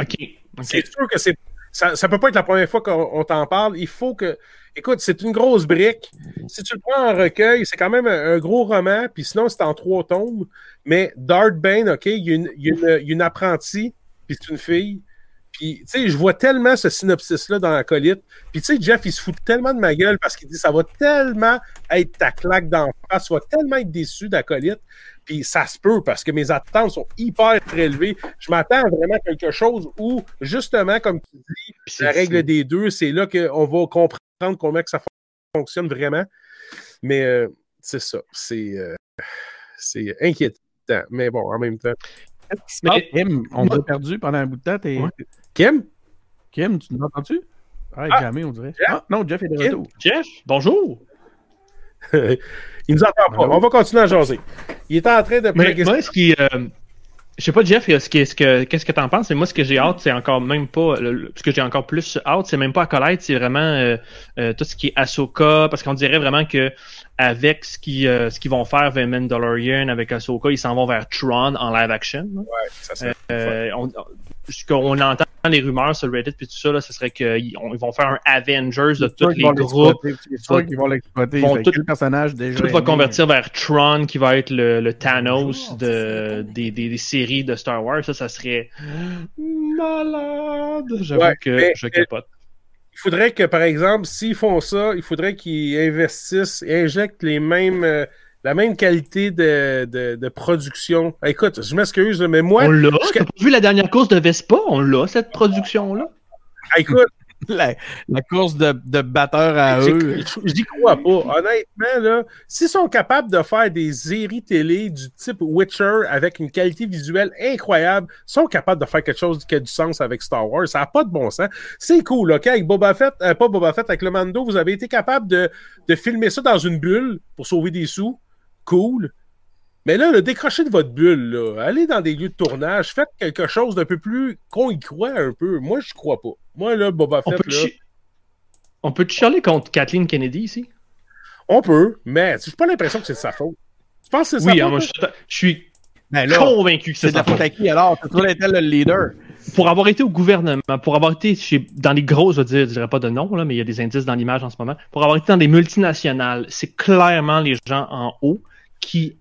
Ok. C'est sûr que c'est. Ça, ça peut pas être la première fois qu'on on t'en parle. Il faut que. Écoute, c'est une grosse brique. Si tu le prends en recueil, c'est quand même un, gros roman, puis sinon, c'est en trois tomes. Mais Darth Bane, OK, il y a une, apprentie, puis c'est une fille. Puis, tu sais, je vois tellement ce synopsis-là dans la colite. Puis, tu sais, Jeff, il se fout tellement de ma gueule parce qu'il dit ça va tellement être ta claque d'en face, tu vas tellement être déçu d'acolyte. Puis, ça se peut parce que mes attentes sont hyper élevées. Je m'attends vraiment à quelque chose où, justement, comme tu dis, la règle des deux, c'est là qu'on va comprendre comment que ça fonctionne vraiment. Mais euh, c'est ça. C'est euh, c'est inquiétant. Mais bon, en même temps. Mais- Kim, on t'a perdu pendant un bout de temps. t'es- Ouais. Kim? Kim, tu nous entends-tu? Ah, Ah, jamais, on dirait. Jeff? Ah, non, Jeff est de Kim? retour. Jeff, bonjour. Il nous entend pas. On va continuer à jaser. Il est en train de Mais moi, ce qui. euh, je sais pas, Jeff, ce qui, ce que, qu'est-ce que t'en penses? Mais moi, ce que j'ai hâte, c'est encore même pas. le- ce que j'ai encore plus hâte, c'est même pas Acolyte, c'est vraiment euh, euh, tout ce qui est Ahsoka. Parce qu'on dirait vraiment que avec ce qu'ils euh, ce qu'ils vont faire vers Mandalorian, avec Ahsoka, ils s'en vont vers Tron en live action. là. Ça serait Euh, on, ce qu'on entend les rumeurs sur Reddit puis tout ça, là, ce serait qu'ils on- ils vont faire un Avengers de tous les vont groupes. C'est sûr qu'ils vont l'exploiter. tout- quel personnage déjà. Tout va convertir vers Tron, qui va être le, le Thanos de, des, des, des séries de Star Wars. Ça, ça serait malade. J'avoue Ouais, que mais- je capote. Il faudrait que, par exemple, s'ils font ça, il faudrait qu'ils investissent et injectent les mêmes, euh, la même qualité de, de, de production. Écoute, je m'excuse, mais moi, on l'a. je- T'as pas vu la dernière course de Vespa? On l'a, cette production-là. écoute, La, la course de, de batteur à eux. J'y crois pas. Honnêtement, là, s'ils sont capables de faire des séries télé du type Witcher avec une qualité visuelle incroyable, ils sont capables de faire quelque chose qui a du sens avec Star Wars. Ça n'a pas de bon sens. C'est cool, OK? Avec Boba Fett, euh, pas Boba Fett, avec le Mando, vous avez été capable de, de filmer ça dans une bulle pour sauver des sous. Cool. Mais là, le décrochez de votre bulle, là. Allez dans des lieux de tournage, faites quelque chose d'un peu plus qu'on y croit un peu. Moi, je crois pas. Moi, là, Boba On Fett, peut, là. chi- on peut chialer contre Kathleen Kennedy ici? On peut, mais j'ai pas l'impression que c'est de sa faute. Tu penses que c'est de Oui, sa faute? je, je suis Ben là, convaincu que c'est c'est de la sa faute à qui alors? C'est toi était le leader. Pour avoir été au gouvernement, pour avoir été chez, dans les grosses, je je dirais pas de nom, là, mais il y a des indices dans l'image en ce moment, pour avoir été dans des multinationales, c'est clairement les gens en haut qui,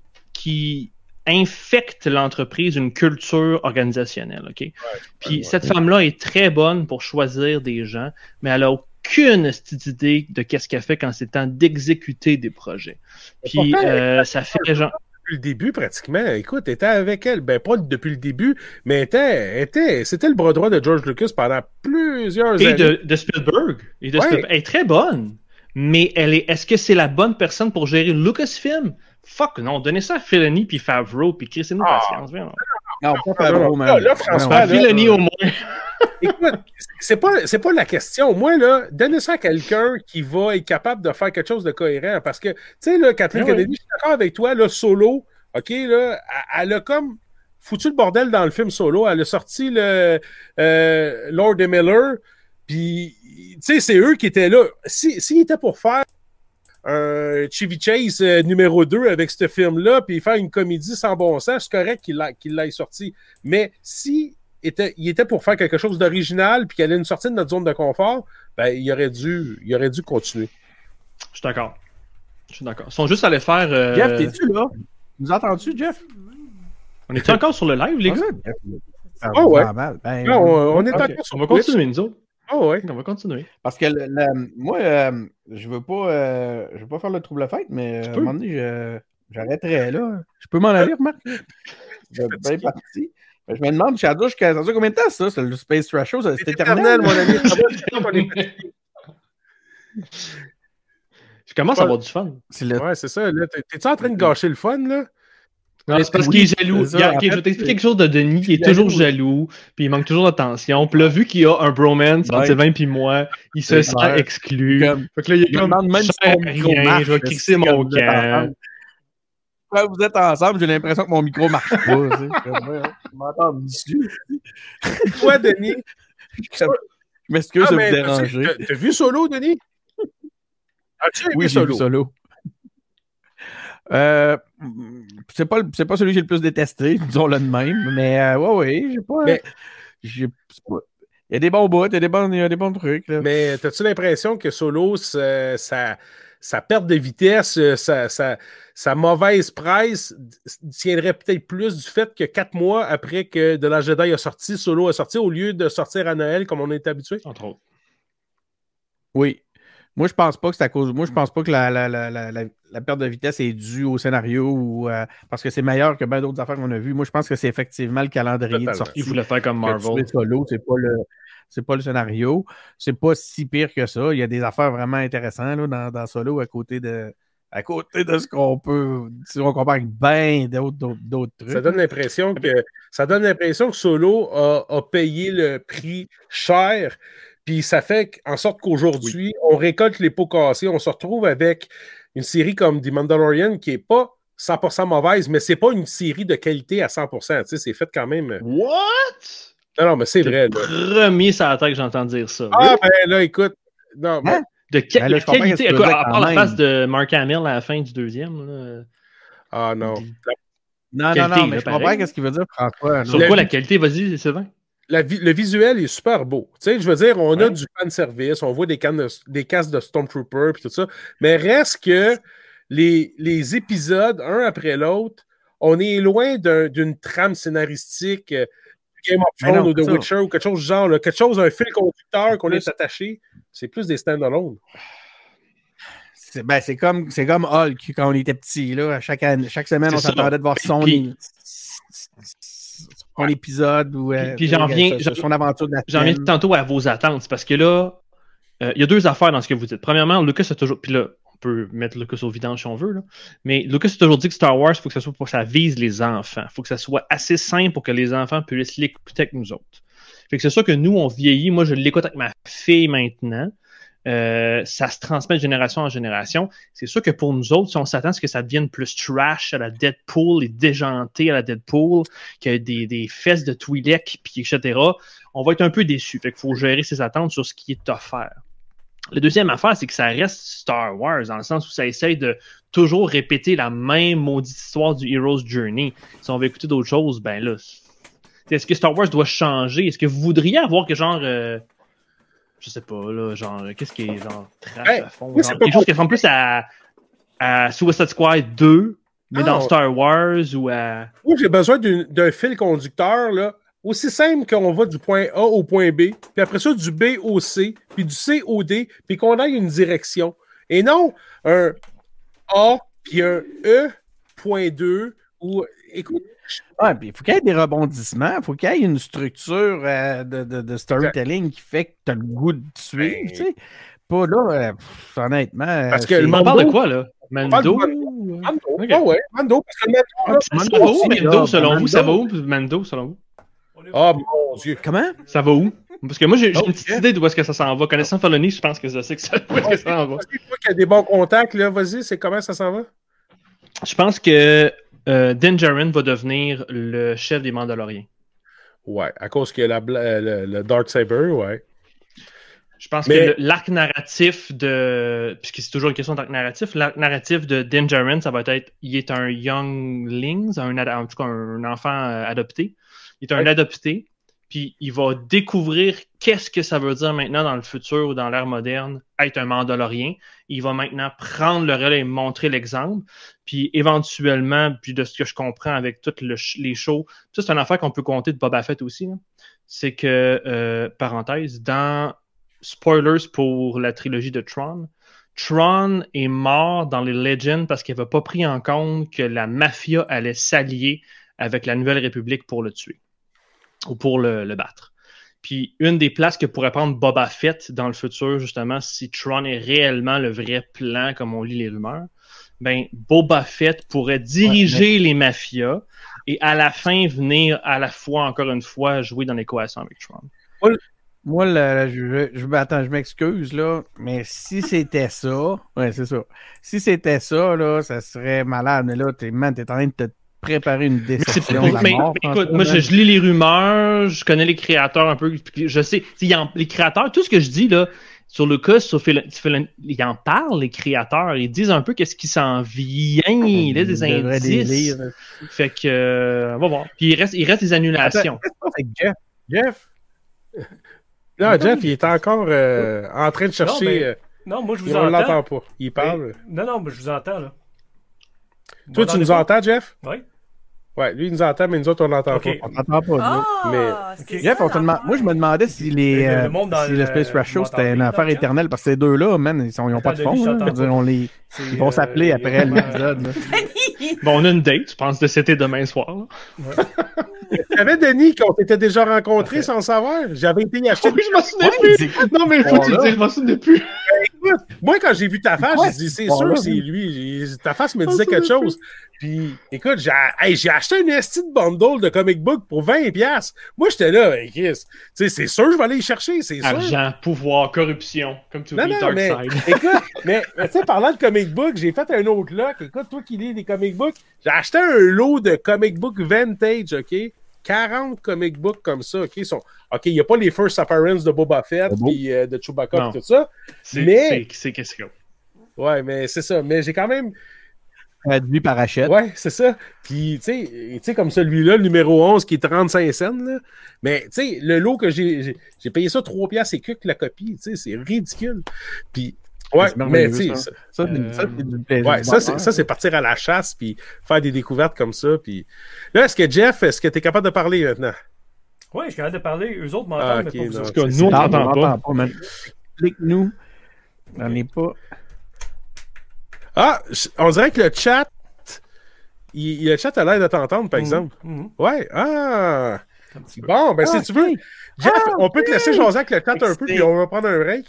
qui infectent l'entreprise d'une culture organisationnelle, OK? Puis cette femme-là est très bonne pour choisir des gens, mais elle a aucune idée de qu'est-ce qu'elle fait quand c'est temps d'exécuter des projets. Puis euh, ça fait genre... Depuis le début, pratiquement. Écoute, était avec elle. Ben, pas depuis le début, mais était, était, c'était le bras droit de George Lucas pendant plusieurs Et années. de, de Spielberg. Et de Ouais. Spielberg. Elle est très bonne. Mais elle est. Est-ce que c'est la bonne personne pour gérer Lucasfilm? Fuck non, donnez ça à Filoni puis Favreau puis Chris nous Ah. patience. voyons. Non, pas non, Favreau, non. man. Là, là, là, Filoni au moins. Écoute, c'est pas, c'est pas la question. Moi, là, donnez ça à quelqu'un qui va être capable de faire quelque chose de cohérent. Parce que, tu sais, là, Kathleen Ah. Kennedy, je suis d'accord avec toi, là, solo, OK, là, elle, elle a comme foutu le bordel dans le film solo. Elle a sorti le euh, Lord et Miller, puis, tu sais, c'est eux qui étaient là. Si- S'ils étaient pour faire un Chevy Chase euh, numéro 2 avec ce film-là, puis faire une comédie sans bon sens, c'est correct qu'il l'a- qu'il l'ait sorti. Mais si était, il était pour faire quelque chose d'original, puis qu'il allait nous sortir de notre zone de confort, ben, il aurait dû, il aurait dû continuer. Je suis d'accord. Je suis d'accord. Ils sont juste allés faire. euh, Jeff, t'es-tu là? Nous entends-tu, Jeff? On est encore sur le live, les gars? Ah, ça Oh, ouais. mal. Ben, Non, on, on est Ok, encore sur On va continuer, nous autres. Oh ouais. On va continuer. Parce que le- le- moi, euh, je veux pas euh, je veux pas faire le trouble fête, mais euh, à un moment donné, je- j'arrêterais là. Je peux m'en aller, remarque. Je bien parti. Je me demande, Shadow, ça dure combien de temps ça? C'est le Space Trash Show, c'est éternel. éternel, mon ami. Je commence à avoir du fun. Le Ouais, c'est ça. T'es-tu en train de gâcher le fun, là? Non, c'est parce Oui, qu'il est jaloux. ça. Je vais t'expliquer quelque chose de Denis qui est jaloux. toujours jaloux, puis il manque toujours d'attention. Puis là, vu qu'il y a un bromance entre. Sylvain puis moi, il se sent exclu. Comme- Fait que là, il est comme, même si rien, marche. je vais quand mon camp. Quand vous êtes ensemble, j'ai l'impression que mon micro marche pas. ouais, Je m'entends dessus. Toi, Denis. Je m'excuse Ah, de vous déranger. t'as- vu Solo, Denis? Oui, j'ai vu Solo? Euh, c'est pas, c'est pas celui que j'ai le plus détesté, disons-le de même, mais euh, ouais, ouais, j'ai pas. Mais- j'ai- pas- Il y a des bons bouts, il y a des bons, il y a des bons trucs. Là. Mais t'as-tu l'impression que Solo, ça, ça- sa perte de vitesse, euh, sa, sa- sa mauvaise presse tiendrait peut-être plus du fait que quatre mois après que De la Jedi a sorti, Solo a sorti, au lieu de sortir à Noël comme on est habitué? Entre autres. Oui. Moi, je pense pas que c'est à cause. Moi, je pense pas que la, la, la, la, perte de vitesse est due au scénario ou euh, parce que c'est meilleur que bien d'autres affaires qu'on a vues. Moi, je pense que c'est effectivement le calendrier de sortie. Il voulait faire comme Marvel. solo, c'est pas le. C'est pas le scénario. C'est pas si pire que ça. Il y a des affaires vraiment intéressantes là, dans, dans Solo à côté de. À côté de ce qu'on peut. Si on compare avec bien d'autres, trucs. Ça donne l'impression que ça donne l'impression que Solo a, a payé le prix cher. Puis ça fait en sorte qu'aujourd'hui, on récolte les pots cassés. On se retrouve avec une série comme The Mandalorian qui est pas 100% mauvaise, mais c'est pas une série de qualité à 100%. Tu sais, c'est fait quand même. What? Non, non, mais c'est vrai. le premier sur la tête que j'entends dire ça. Ah, ben là, écoute. Non, mais- Hein? De quelle Ben là, qualité? Écoute, à part la face de Mark Hamill à la fin du deuxième. Là. Ah non. Non, non, Qualité, non, mais là, je comprends pareil. ce qu'il veut dire, François. Sur quoi la qualité? Vas-y, Sylvain. La vi- le visuel est super beau. Tu sais, je veux dire, on a du fan service, on voit des, de- des casques de Stormtrooper puis tout ça, mais reste que les, les épisodes, un après l'autre, on est loin d'un- d'une trame scénaristique euh, Game of Thrones ou ça. Witcher ou quelque chose du genre, là, quelque chose, un fil conducteur qu'on est attaché. C'est plus des stand-alone. C'est ben, comme, comme Hulk quand on était petit. Là. À chaque, année- chaque semaine, on s'attendait de voir son, Puis- son épisode ou euh, Puis- puis j'en viens- son, son aventure de la J'en viens tantôt à vos attentes. Parce que là, euh, il y a deux affaires dans ce que vous dites. Premièrement, Lucas a toujours. Puis là, on peut mettre Lucas au vidange si on veut. Là. Mais Lucas a toujours dit que Star Wars, il faut que ça soit pour que ça vise les enfants. Il faut que ça soit assez simple pour que les enfants puissent l'écouter avec nous autres. Fait que c'est sûr que nous, on vieillit. Moi, je l'écoute avec ma fille maintenant. Euh, ça se transmet de génération en génération. C'est sûr que pour nous autres, si on s'attend à ce que ça devienne plus trash à la Deadpool et déjanté à la Deadpool, qu'il y ait des, des fesses de Twi'lek, puis etc., on va être un peu déçu. Fait qu'il faut gérer ses attentes sur ce qui est offert. La deuxième affaire, c'est que ça reste Star Wars, dans le sens où ça essaye de toujours répéter la même maudite histoire du Hero's Journey. Si on veut écouter d'autres choses, ben là, est-ce que Star Wars doit changer? Est-ce que vous voudriez avoir que genre, euh, je sais pas, là, genre, qu'est-ce qui est genre trash Hey, à fond? oui, genre, c'est pas quelque chose qui ressemble plus à, à Suicide Squad 2, mais Ah, dans on- Star Wars ou à. Moi, j'ai besoin d'un fil conducteur, là, aussi simple qu'on va du point A au point B, puis après ça, du B au C, puis du C au D, puis qu'on aille une direction. Et non un A, puis un E, point 2, ou, écoute, Ouais, puis il faut qu'il y ait des rebondissements, il faut qu'il y ait une structure euh, de, de- de storytelling qui fait que tu as le goût de suivre, Ben- tu sais. Pas là, euh, pff, honnêtement. euh, Parce que le On Mando- parle de quoi, là? parle Mando? Mando, Ok. ah ouais, Mando, parce que Mando, là, Ah, Mando aussi, Mando, là, selon vous? Ça va Mando. où, Mando, selon vous? ah mon Dieu. Comment? Ça va où? Parce que moi, j'ai j'ai Oh, une petite idée d'où est-ce que ça s'en va. Connaissant Felony, je pense que je sais que ça, où est-ce que ça s'en va. Vas-y, toi qui as des bons contacts, là, vas-y, c'est comment ça s'en va? Je pense que euh, Din Djarin va devenir le chef des Mandaloriens. Ouais, à cause que la, euh, le, le Dark Saber, ouais. Je pense Mais- que l'arc narratif de. Puisque c'est toujours une question d'arc narratif, l'arc narratif de Din Djarin, ça va être il est un youngling, un, en tout cas un enfant euh, adopté. Il est un Ouais. adopté, puis il va découvrir qu'est-ce que ça veut dire maintenant dans le futur ou dans l'ère moderne être un Mandalorien. Il va maintenant prendre le relais et montrer l'exemple. Puis éventuellement, puis de ce que je comprends avec toutes les shows, ça c'est une affaire qu'on peut compter de Boba Fett aussi. là. C'est que, euh, parenthèse, dans spoilers pour la trilogie de Tron. Tron est mort dans les Legends parce qu'il n'avait pas pris en compte que la mafia allait s'allier avec la Nouvelle République pour le tuer ou pour le battre. Puis une des places que pourrait prendre Boba Fett dans le futur, justement, si Tron est réellement le vrai plan, comme on lit les rumeurs, ben Boba Fett pourrait diriger les mafias et à la fin venir à la fois, encore une fois, jouer dans l'équation avec Tron. Moi, là, je, je, je- attends, je m'excuse, là, mais si c'était ça, ouais, c'est ça. Si c'était ça, là, ça serait malade. Mais là, t'es, man, t'es en train de te préparer une Mais, déception de la mais- mort. mais François, écoute, moi, je, lis les rumeurs, je connais les créateurs un peu, je sais, en- les créateurs, tout ce que je dis là, sur Lucas, sur Phil, Phil- ils en parlent, les créateurs, ils disent un peu qu'est-ce qui s'en vient, il laissent des indices. lire. Fait que, euh, on va voir. Puis il reste, il reste des annulations. Jeff, Jeff, Non, Jeff, il est encore euh, en train de chercher. Non, mais- euh, Non, moi, je vous on entends. l'entend pas. Il parle. Mais- Non, non, mais je vous entends, là. Toi, tu nous entends, Jeff? Oui. Ouais, lui, il nous entend, mais nous autres, on l'entend Ok. pas. on t'entend pas, là. C'est Ok. Jeff, ça, on te demande- l'affaire. moi, je me demandais si, les, Mais le euh, dans si le le- Space Ratio, c'était une affaire éternelle, parce que ces deux-là, man, ils, sont, ils ont pas de fond. Là. on les, ils vont euh, s'appeler il après l'épisode. là. Bon, on a une date, je pense, de c'était demain soir. là. Tu savais, Denis, qu'on s'était déjà rencontrés sans le savoir? J'avais été y acheter. Oui, je m'en souviens Ouais, plus. Non, mais faut que tu le Voilà. dises, je m'en souviens plus. Moi, quand j'ai vu ta face, j'ai dit, c'est sûr, c'est lui. Ta face me disait quelque chose. Puis, écoute, j'ai hey, acheté un esti de bundle de comic book pour 20$. piastres. Moi, j'étais là, hey, Chris. Tu sais, c'est sûr, je vais aller y chercher, c'est sûr. Argent, pouvoir, corruption, comme tu Non, dis, non, Dark mais Side. écoute, mais, mais tu sais, parlant de comic book, j'ai fait un autre lock. Écoute, toi qui lis des comic books, j'ai acheté un lot de comic book vintage, OK? 40 comic books comme ça, OK? Ils Sont... OK, il n'y a pas les first appearances de Boba Fett puis euh, de Chewbacca et tout ça. C'est mais- c'est- c'est qu'est-ce qu'il y a. Ouais, mais c'est ça. Mais j'ai quand même Traduit par Hachette. Ouais, c'est ça. Puis, tu sais, tu sais, comme celui-là, le numéro 11, qui est 35 cents, là. Mais, tu sais, le lot que j'ai, j'ai- j'ai payé ça 3 piastres et que la copie, tu sais, c'est ridicule. Puis, ouais, mais, tu sais, ça. c'est Euh, ça, c'est du plaisir. ouais, ça, c'est, ça, c'est partir à la chasse, puis faire des découvertes comme ça. Puis, là, est-ce que Jeff, est-ce que tu es capable de parler maintenant? Oui, je suis capable de parler. Eux autres m'entendent, Ah, mais pas vous nous, on n'entend pas. pas. Explique-nous. On est pas. Ah, on dirait que le chat, il, le chat a l'air de t'entendre, par exemple. Mhm. Ouais, ah. Un petit peu. Bon, ben, Ah, si tu veux. Jeff, Ah, on peut te laisser jaser avec le chat un peu, puis on va prendre un break.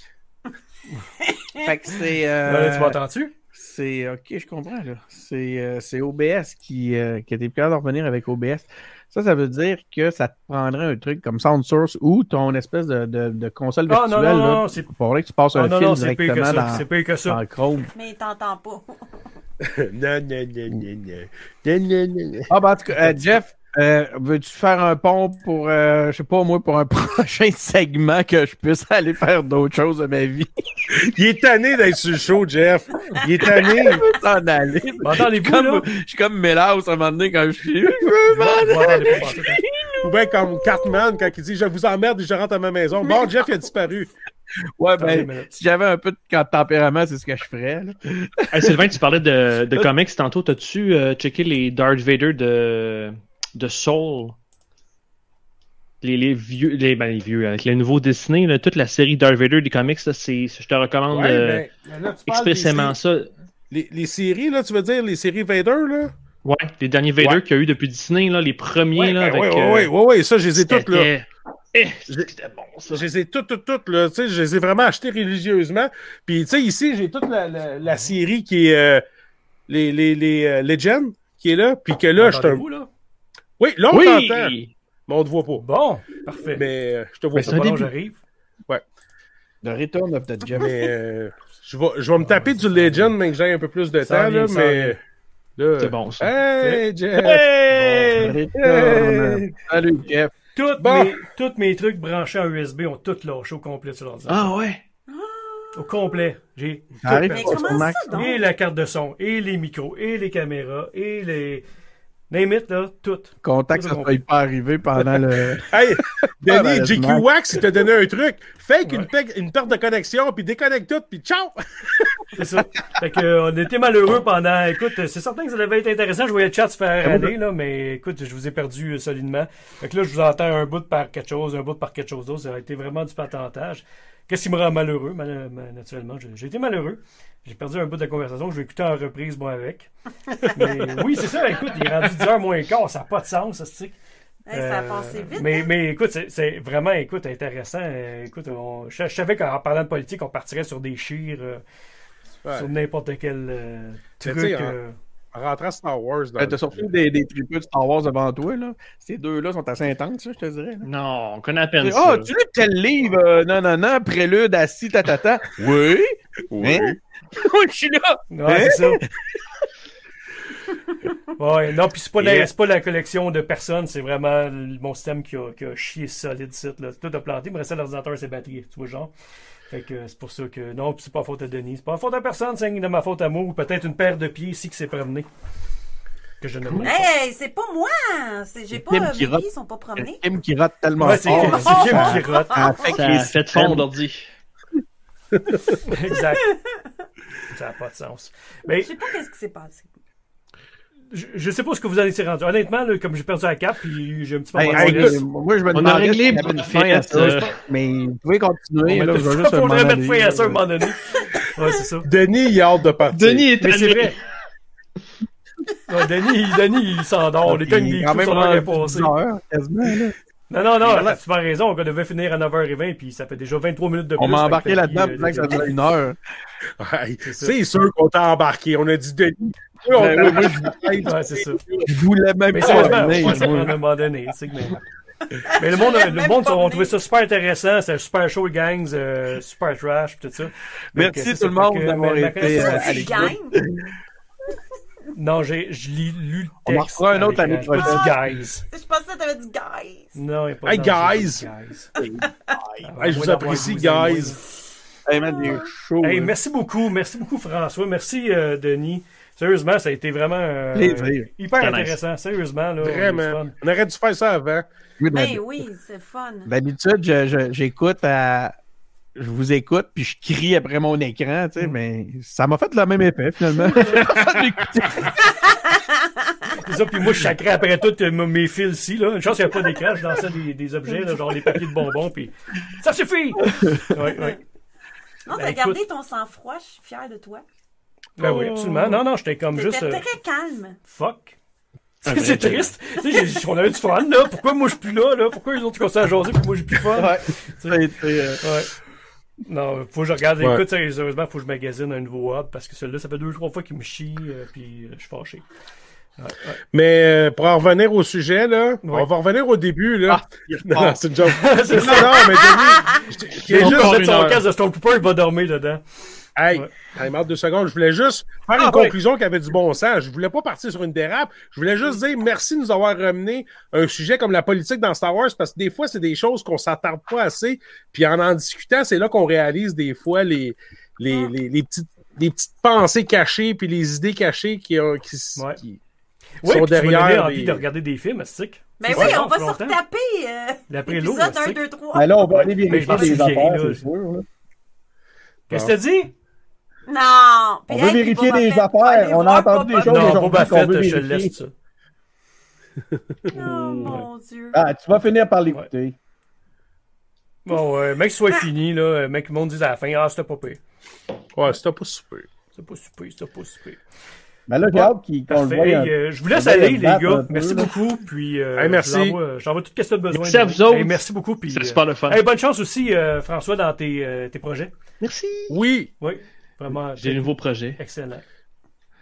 Fait que c'est. euh, Là, tu m'entends-tu? C'est ok, je comprends là. C'est euh, c'est OBS qui, euh, qui était plus capable de revenir avec OBS. Ça, ça veut dire que ça te prendrait un truc comme SoundSource ou ton espèce de, de, de console Ah, virtuelle. non, non, là. non, c'est- Il faudrait que tu passes Ah, un non, fil non, c'est pire que directement ça. dans, C'est pire que ça. dans Chrome. Mais il t'entend pas. non, non, non, non, non. Non, non, non, non. Ah, ben, en tout cas, euh, Jeff, euh, veux-tu faire un pont pour, euh, je sais pas, moi, pour un prochain segment que je puisse aller faire d'autres choses de ma vie? Il est tanné d'être sur le show, Jeff. Il est tanné. Je veux s'en aller. Comme, je suis comme Mélaus à un moment donné quand je suis. Je veux m'en aller. Ou bien comme Cartman quand il dit Je vous emmerde et je rentre à ma maison. Bon, Jeff il a disparu. Ouais, ben, si j'avais un peu de tempérament, c'est ce que je ferais. là. Hey, Sylvain, tu parlais de, de comics tantôt. T'as-tu euh, checké les Darth Vader de, de Soul? Les, les vieux, les, ben, les vieux, avec les nouveaux Disney, là, toute la série Darth Vader des comics, là, c'est, je te recommande Ouais, euh, là, tu parles expressément ça. Les, les séries, là, tu veux dire les séries Vader, là? Ouais, les derniers Vader Ouais. qu'il y a eu depuis Disney, là, les premiers, Ouais, là, ben avec. ouais, euh, ouais, ouais, ouais, ça, je les ai toutes, là. c'était- Eh, c'était bon, ça. Je les ai toutes, toutes, toutes, là. Tu sais, je les ai vraiment achetées religieusement. Puis, tu sais, ici, j'ai toute la, la, la série qui est euh, les, les, les euh, Legends qui est là. Puis que là, je te. M'entendez-vous, là? Oui, là, on t'entend. Oui! Mais on te voit pas. Bon, parfait. Mais euh, je te vois Mais pas. Bon, j'arrive. The Return of the Jeff. Mais euh, je, vais, je vais me taper du Legend, mais que j'ai un peu plus de Ça temps, vient, là. Mais. C'est bon, ça. Hey, Jeff! Hey! Return. Hey! Salut, Jeff. Toutes Bon. mes, tous mes trucs branchés en USB ont tout lâché au complet sur l'ordinateur. Ah ouais! Au complet. J'ai tout? Et la carte de son, et les micros, et les caméras, et les... Name it, là, tout. Contact, ça soit pas arrivé pendant le. Hey, Denis. JQ Wax, il t'a donné un truc. Fake Ouais. une, pe- une perte de connexion, puis déconnecte tout, puis ciao! C'est ça. fait que, euh, on était malheureux pendant. Écoute, c'est certain que ça devait être intéressant. Je voyais le chat se faire aller, là, mais écoute, je vous ai perdu euh, solidement. Fait que là, je vous entends un bout par quelque chose, un bout par quelque chose d'autre. Ça a été vraiment du patentage. Qu'est-ce qui me rend malheureux, mal- mal- naturellement? J'ai été malheureux. J'ai perdu un bout de la conversation que je vais écouter en reprise, moi, avec. Mais oui, c'est ça. Écoute, il est rendu 10h moins quart. Ça n'a pas de sens, ça, Hey, ça a euh, passé vite. Mais, hein? mais écoute, c'est- vraiment écoute, intéressant. Euh, écoute, on- je, je savais qu'en parlant de politique, on partirait sur des chires, euh, Ouais. sur n'importe quel euh, truc. en- En rentrant Star Wars T'as surtout des, des de Star Wars devant toi, là? Ces deux-là sont assez intenses, ça, je te dirais. là. Non, on connaît à peine Ah, ça. tu lis tel livre? euh, non, non, non, prélude, assis, tatata. Oui. Oui. Hein? Oui, je suis là. Ouais, c'est ça. ouais, non, puis c'est pas, Yeah. pas la collection de personnes, c'est vraiment le- mon système qui a, qui a chié solide site. Là. Tout a planté, il me restait l'ordinateur et ses batteries, tu vois, genre. Fait que c'est pour ça que non, puis c'est pas faute à Denis. C'est pas faute à personne, c'est de ma faute à moi, ou peut-être une paire de pieds ici qui s'est promenée. Que je pas. Hey, c'est pas moi! J'ai pas. Mes rote. pieds sont pas promenés. Kim qui rate tellement Ouais, c'est Kim qui rote. Ça fait Ça fait fondre l'ordi. exact. Ça n'a pas de sens. Mais Je sais pas qu'est-ce qui s'est passé. Je, je sais pas ce que vous en étiez rendu. Honnêtement, là, comme j'ai perdu la cape, puis j'ai un petit peu Hey, de hey, stress. écoute, moi, je me On a réglé une fin à ça, euh, mais vous pouvez continuer, là, je vais juste mettre fin à ça à un moment donné. Ouais, c'est ça. Denis, il a hâte de partir. Denis est Mais c'est allé. vrai. Ouais, Denis, Denis, il s'endort. On est quand Il est des quand coups même sur l'heure est rendu passée. 10 heures, quasiment, là. Non, non, non, t'as super raison. On devait finir à 9h20, puis ça fait déjà 23 minutes de plus. On m'a embarqué là-dedans que ça euh, durait une heure. Ouais, C'est ça. C'est sûr qu'on t'a embarqué. On a dit Denis. Oui, on Ben oui, embarqué. Ouais, c'est ça. Je voulais même Mais pas ouais, ça donné. tu sais, Mais, le monde, le monde pas ont trouvé ça super intéressant. C'était super chaud, les gangs, euh, super trash, tout ça. Donc, Merci euh, c'est tout ça. le monde que, d'avoir été, euh, à l'écoute. Non, j'ai, je lis, lu le On en texte. refera un autre l'année pas dit guys. Je pensais que t'avais dit guys. Non, il n'y a pas Hey, guys. guys. Hey, je vous apprécie, guys. Hey, man, chaud. Hey, là. merci beaucoup, merci beaucoup François, merci euh, Denis. Sérieusement, ça a été vraiment euh, hyper nice. intéressant. Sérieusement, là, Vraiment. On aurait dû faire ça avant. Oui, Ben oui, c'est fun. D'habitude, j'écoute à. Je vous écoute, puis je crie après mon écran, tu sais, Mm. mais ça m'a fait le même effet, finalement. ça, puis moi, je chacrais après tout euh, mes fils ici. Là. Une chance qu'il n'y a pas d'écran, je dansais des, des objets, là, genre les papiers de bonbons, puis ça suffit! Ouais, ouais. Non, Ben, t'as écoute. gardé ton sang-froid, je suis fière de toi. Ben oui, absolument. Non, non, j'étais comme juste. euh, très calme. fuck. Un C'est vrai triste. Tu sais, j'ai- on avait du fun, là. Pourquoi moi je suis plus là, là? Pourquoi les autres commencent à jaser, puis moi j'ai plus fun? ouais. Ça a été, euh, Ouais. Non, faut que je regarde. Ouais. Écoute, sérieusement, faut que je magasine un nouveau hub parce que celui-là, ça fait deux, trois fois qu'il me chie, euh, puis euh, je suis fâché. Ouais, ouais. Mais euh, pour en revenir au sujet, là, Ouais. on va revenir au début. Là. Ah, non, c'est une joke. C'est ça. non, mais je- Il je- juste une son casque de Stormtrooper, il va dormir dedans. Hey, Ouais. hey, marre deux secondes. Je voulais juste faire Ah, une ouais. conclusion qui avait du bon sens. Je voulais pas partir sur une dérape. Je voulais juste dire merci de nous avoir ramené un sujet comme la politique dans Star Wars parce que des fois, c'est des choses qu'on s'attarde pas assez. Puis en en discutant, c'est là qu'on réalise des fois les, les, les, les petites, les petites pensées cachées puis les idées cachées qui, ont- qui, Ouais. qui Oui, sont puis tu derrière. envie les- de regarder des films. Ben C'est oui, ça, on va se retaper euh, l'épisode là, 1, c'est- 2, 3. Ben là, on va aller Mais vérifier des souviens, affaires, c'est sûr. Qu'est-ce que t'as dit? Non! Puis, On veut vérifier des affaires. On a entendu des choses aujourd'hui Boba Fett, je laisse ça. Oh mon dieu. Ah, tu vas finir par l'écouter. Bon, euh, mec, que ce soit fini, là, euh, mec, le monde dise à la fin, ah, c'était pas pire. Ouais, c'était pas super. C'était pas super, c'était pas super. Mais là, j'ai hâte qu'il- qu'on le euh, je vous laisse aller, le les gars. peu, Merci là. beaucoup. Puis, euh, Hey, merci. J'envoie tout ce que tu as besoin. Merci à vous autres. Hey, merci beaucoup. Puis, C'est euh, super le fun. hey, bonne chance aussi, euh, François, dans tes, euh, tes projets. Merci. Oui. Oui, vraiment. J'ai un nouveau projet. Excellent.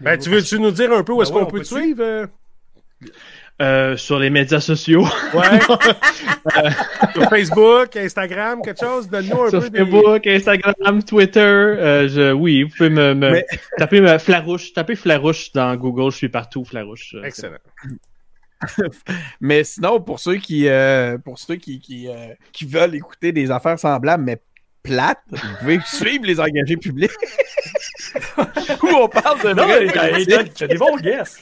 Ben, tu veux-tu nous dire un peu où est-ce Ben ouais, qu'on on peut te suivre? euh? Euh, sur les médias sociaux. Ouais. Sur Facebook, Instagram, quelque chose? Donne-nous un sur peu des... Facebook, Instagram, Twitter. euh, je, oui, vous pouvez me, me Mais- taper me, Flarouche. Tapez Flarouche dans Google. Je suis partout, Flarouche. Euh, Excellent. Mais sinon, pour ceux qui, euh, pour ceux qui, qui, euh, qui veulent écouter des affaires semblables, mais plates, vous pouvez suivre les engagés publics. Où on parle de Non, vraies mais t'as- des bons guests.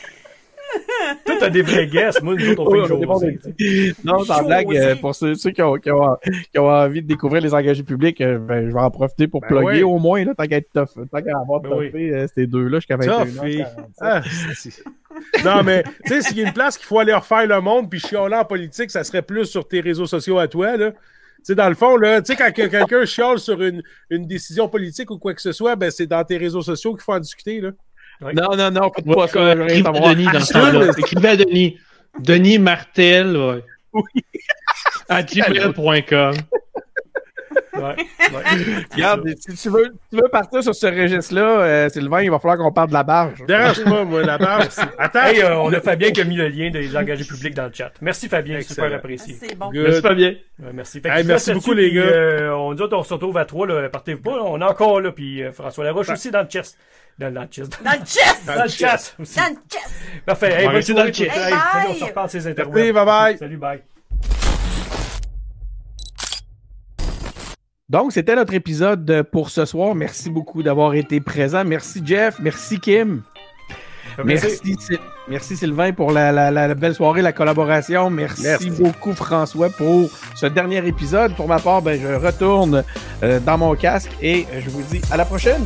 Toi, t'as des vrais guests. Moi, nous autres, on Oui, fait sais. Non, sans blague, euh, pour ceux, ceux qui, ont, qui, ont, qui ont envie de découvrir les engagés publics, euh, ben, je vais en profiter pour Ben plugger ouais. au moins, là, tant qu'à être tough- tant qu'à avoir Ben euh, ces deux-là jusqu'à 21 Toffé. Ah, non, mais, tu sais, s'il y a une place qu'il faut aller refaire le monde puis chialer en politique, ça serait plus sur tes réseaux sociaux à toi, là. Sais, dans le fond, là, tu sais, quand que- quelqu'un chiale sur une, une décision politique ou quoi que ce soit, ben, c'est dans tes réseaux sociaux qu'il faut en discuter, là. Non, non, non, pas Ouais, ça. veux rien écrivez à. Denis dans ce temps-là. Écrivez à Denis. Denis Martel, ouais. Oui. À gmail.com. Ouais, Regarde, si tu veux, si tu veux partir sur ce registre-là, euh, Sylvain, il va falloir qu'on parle de la barge. Dérange pas, moi, la barre. Attends. Hey, euh, on a Fabien qui a mis le lien des engagés publics dans le chat. Merci Fabien, Excellent. super apprécié. C'est bon. Good. Merci pas bien. Ouais, merci. Fait Hey, merci beaucoup, les puis, gars. euh, on dit, on se retrouve à trois, là. Partez-vous pas, là. On est encore là, puis euh, François Laroche aussi dans le chest. Dans, dans le chest. Dans le chest! Dans le chat aussi. Dans le chest! Parfait. Hey, soirée dans le monde. Hey, salut, on bye. se reparle ces interviews. Bye bye. Salut, bye. Donc, c'était notre épisode pour ce soir. Merci beaucoup d'avoir été présent. Merci Jeff. Merci Kim. Merci, merci Sylvain pour la, la- la- la belle soirée, la collaboration. Merci, Merci. beaucoup François pour ce dernier épisode. Pour ma part, ben, je retourne euh, dans mon casque et je vous dis à la prochaine.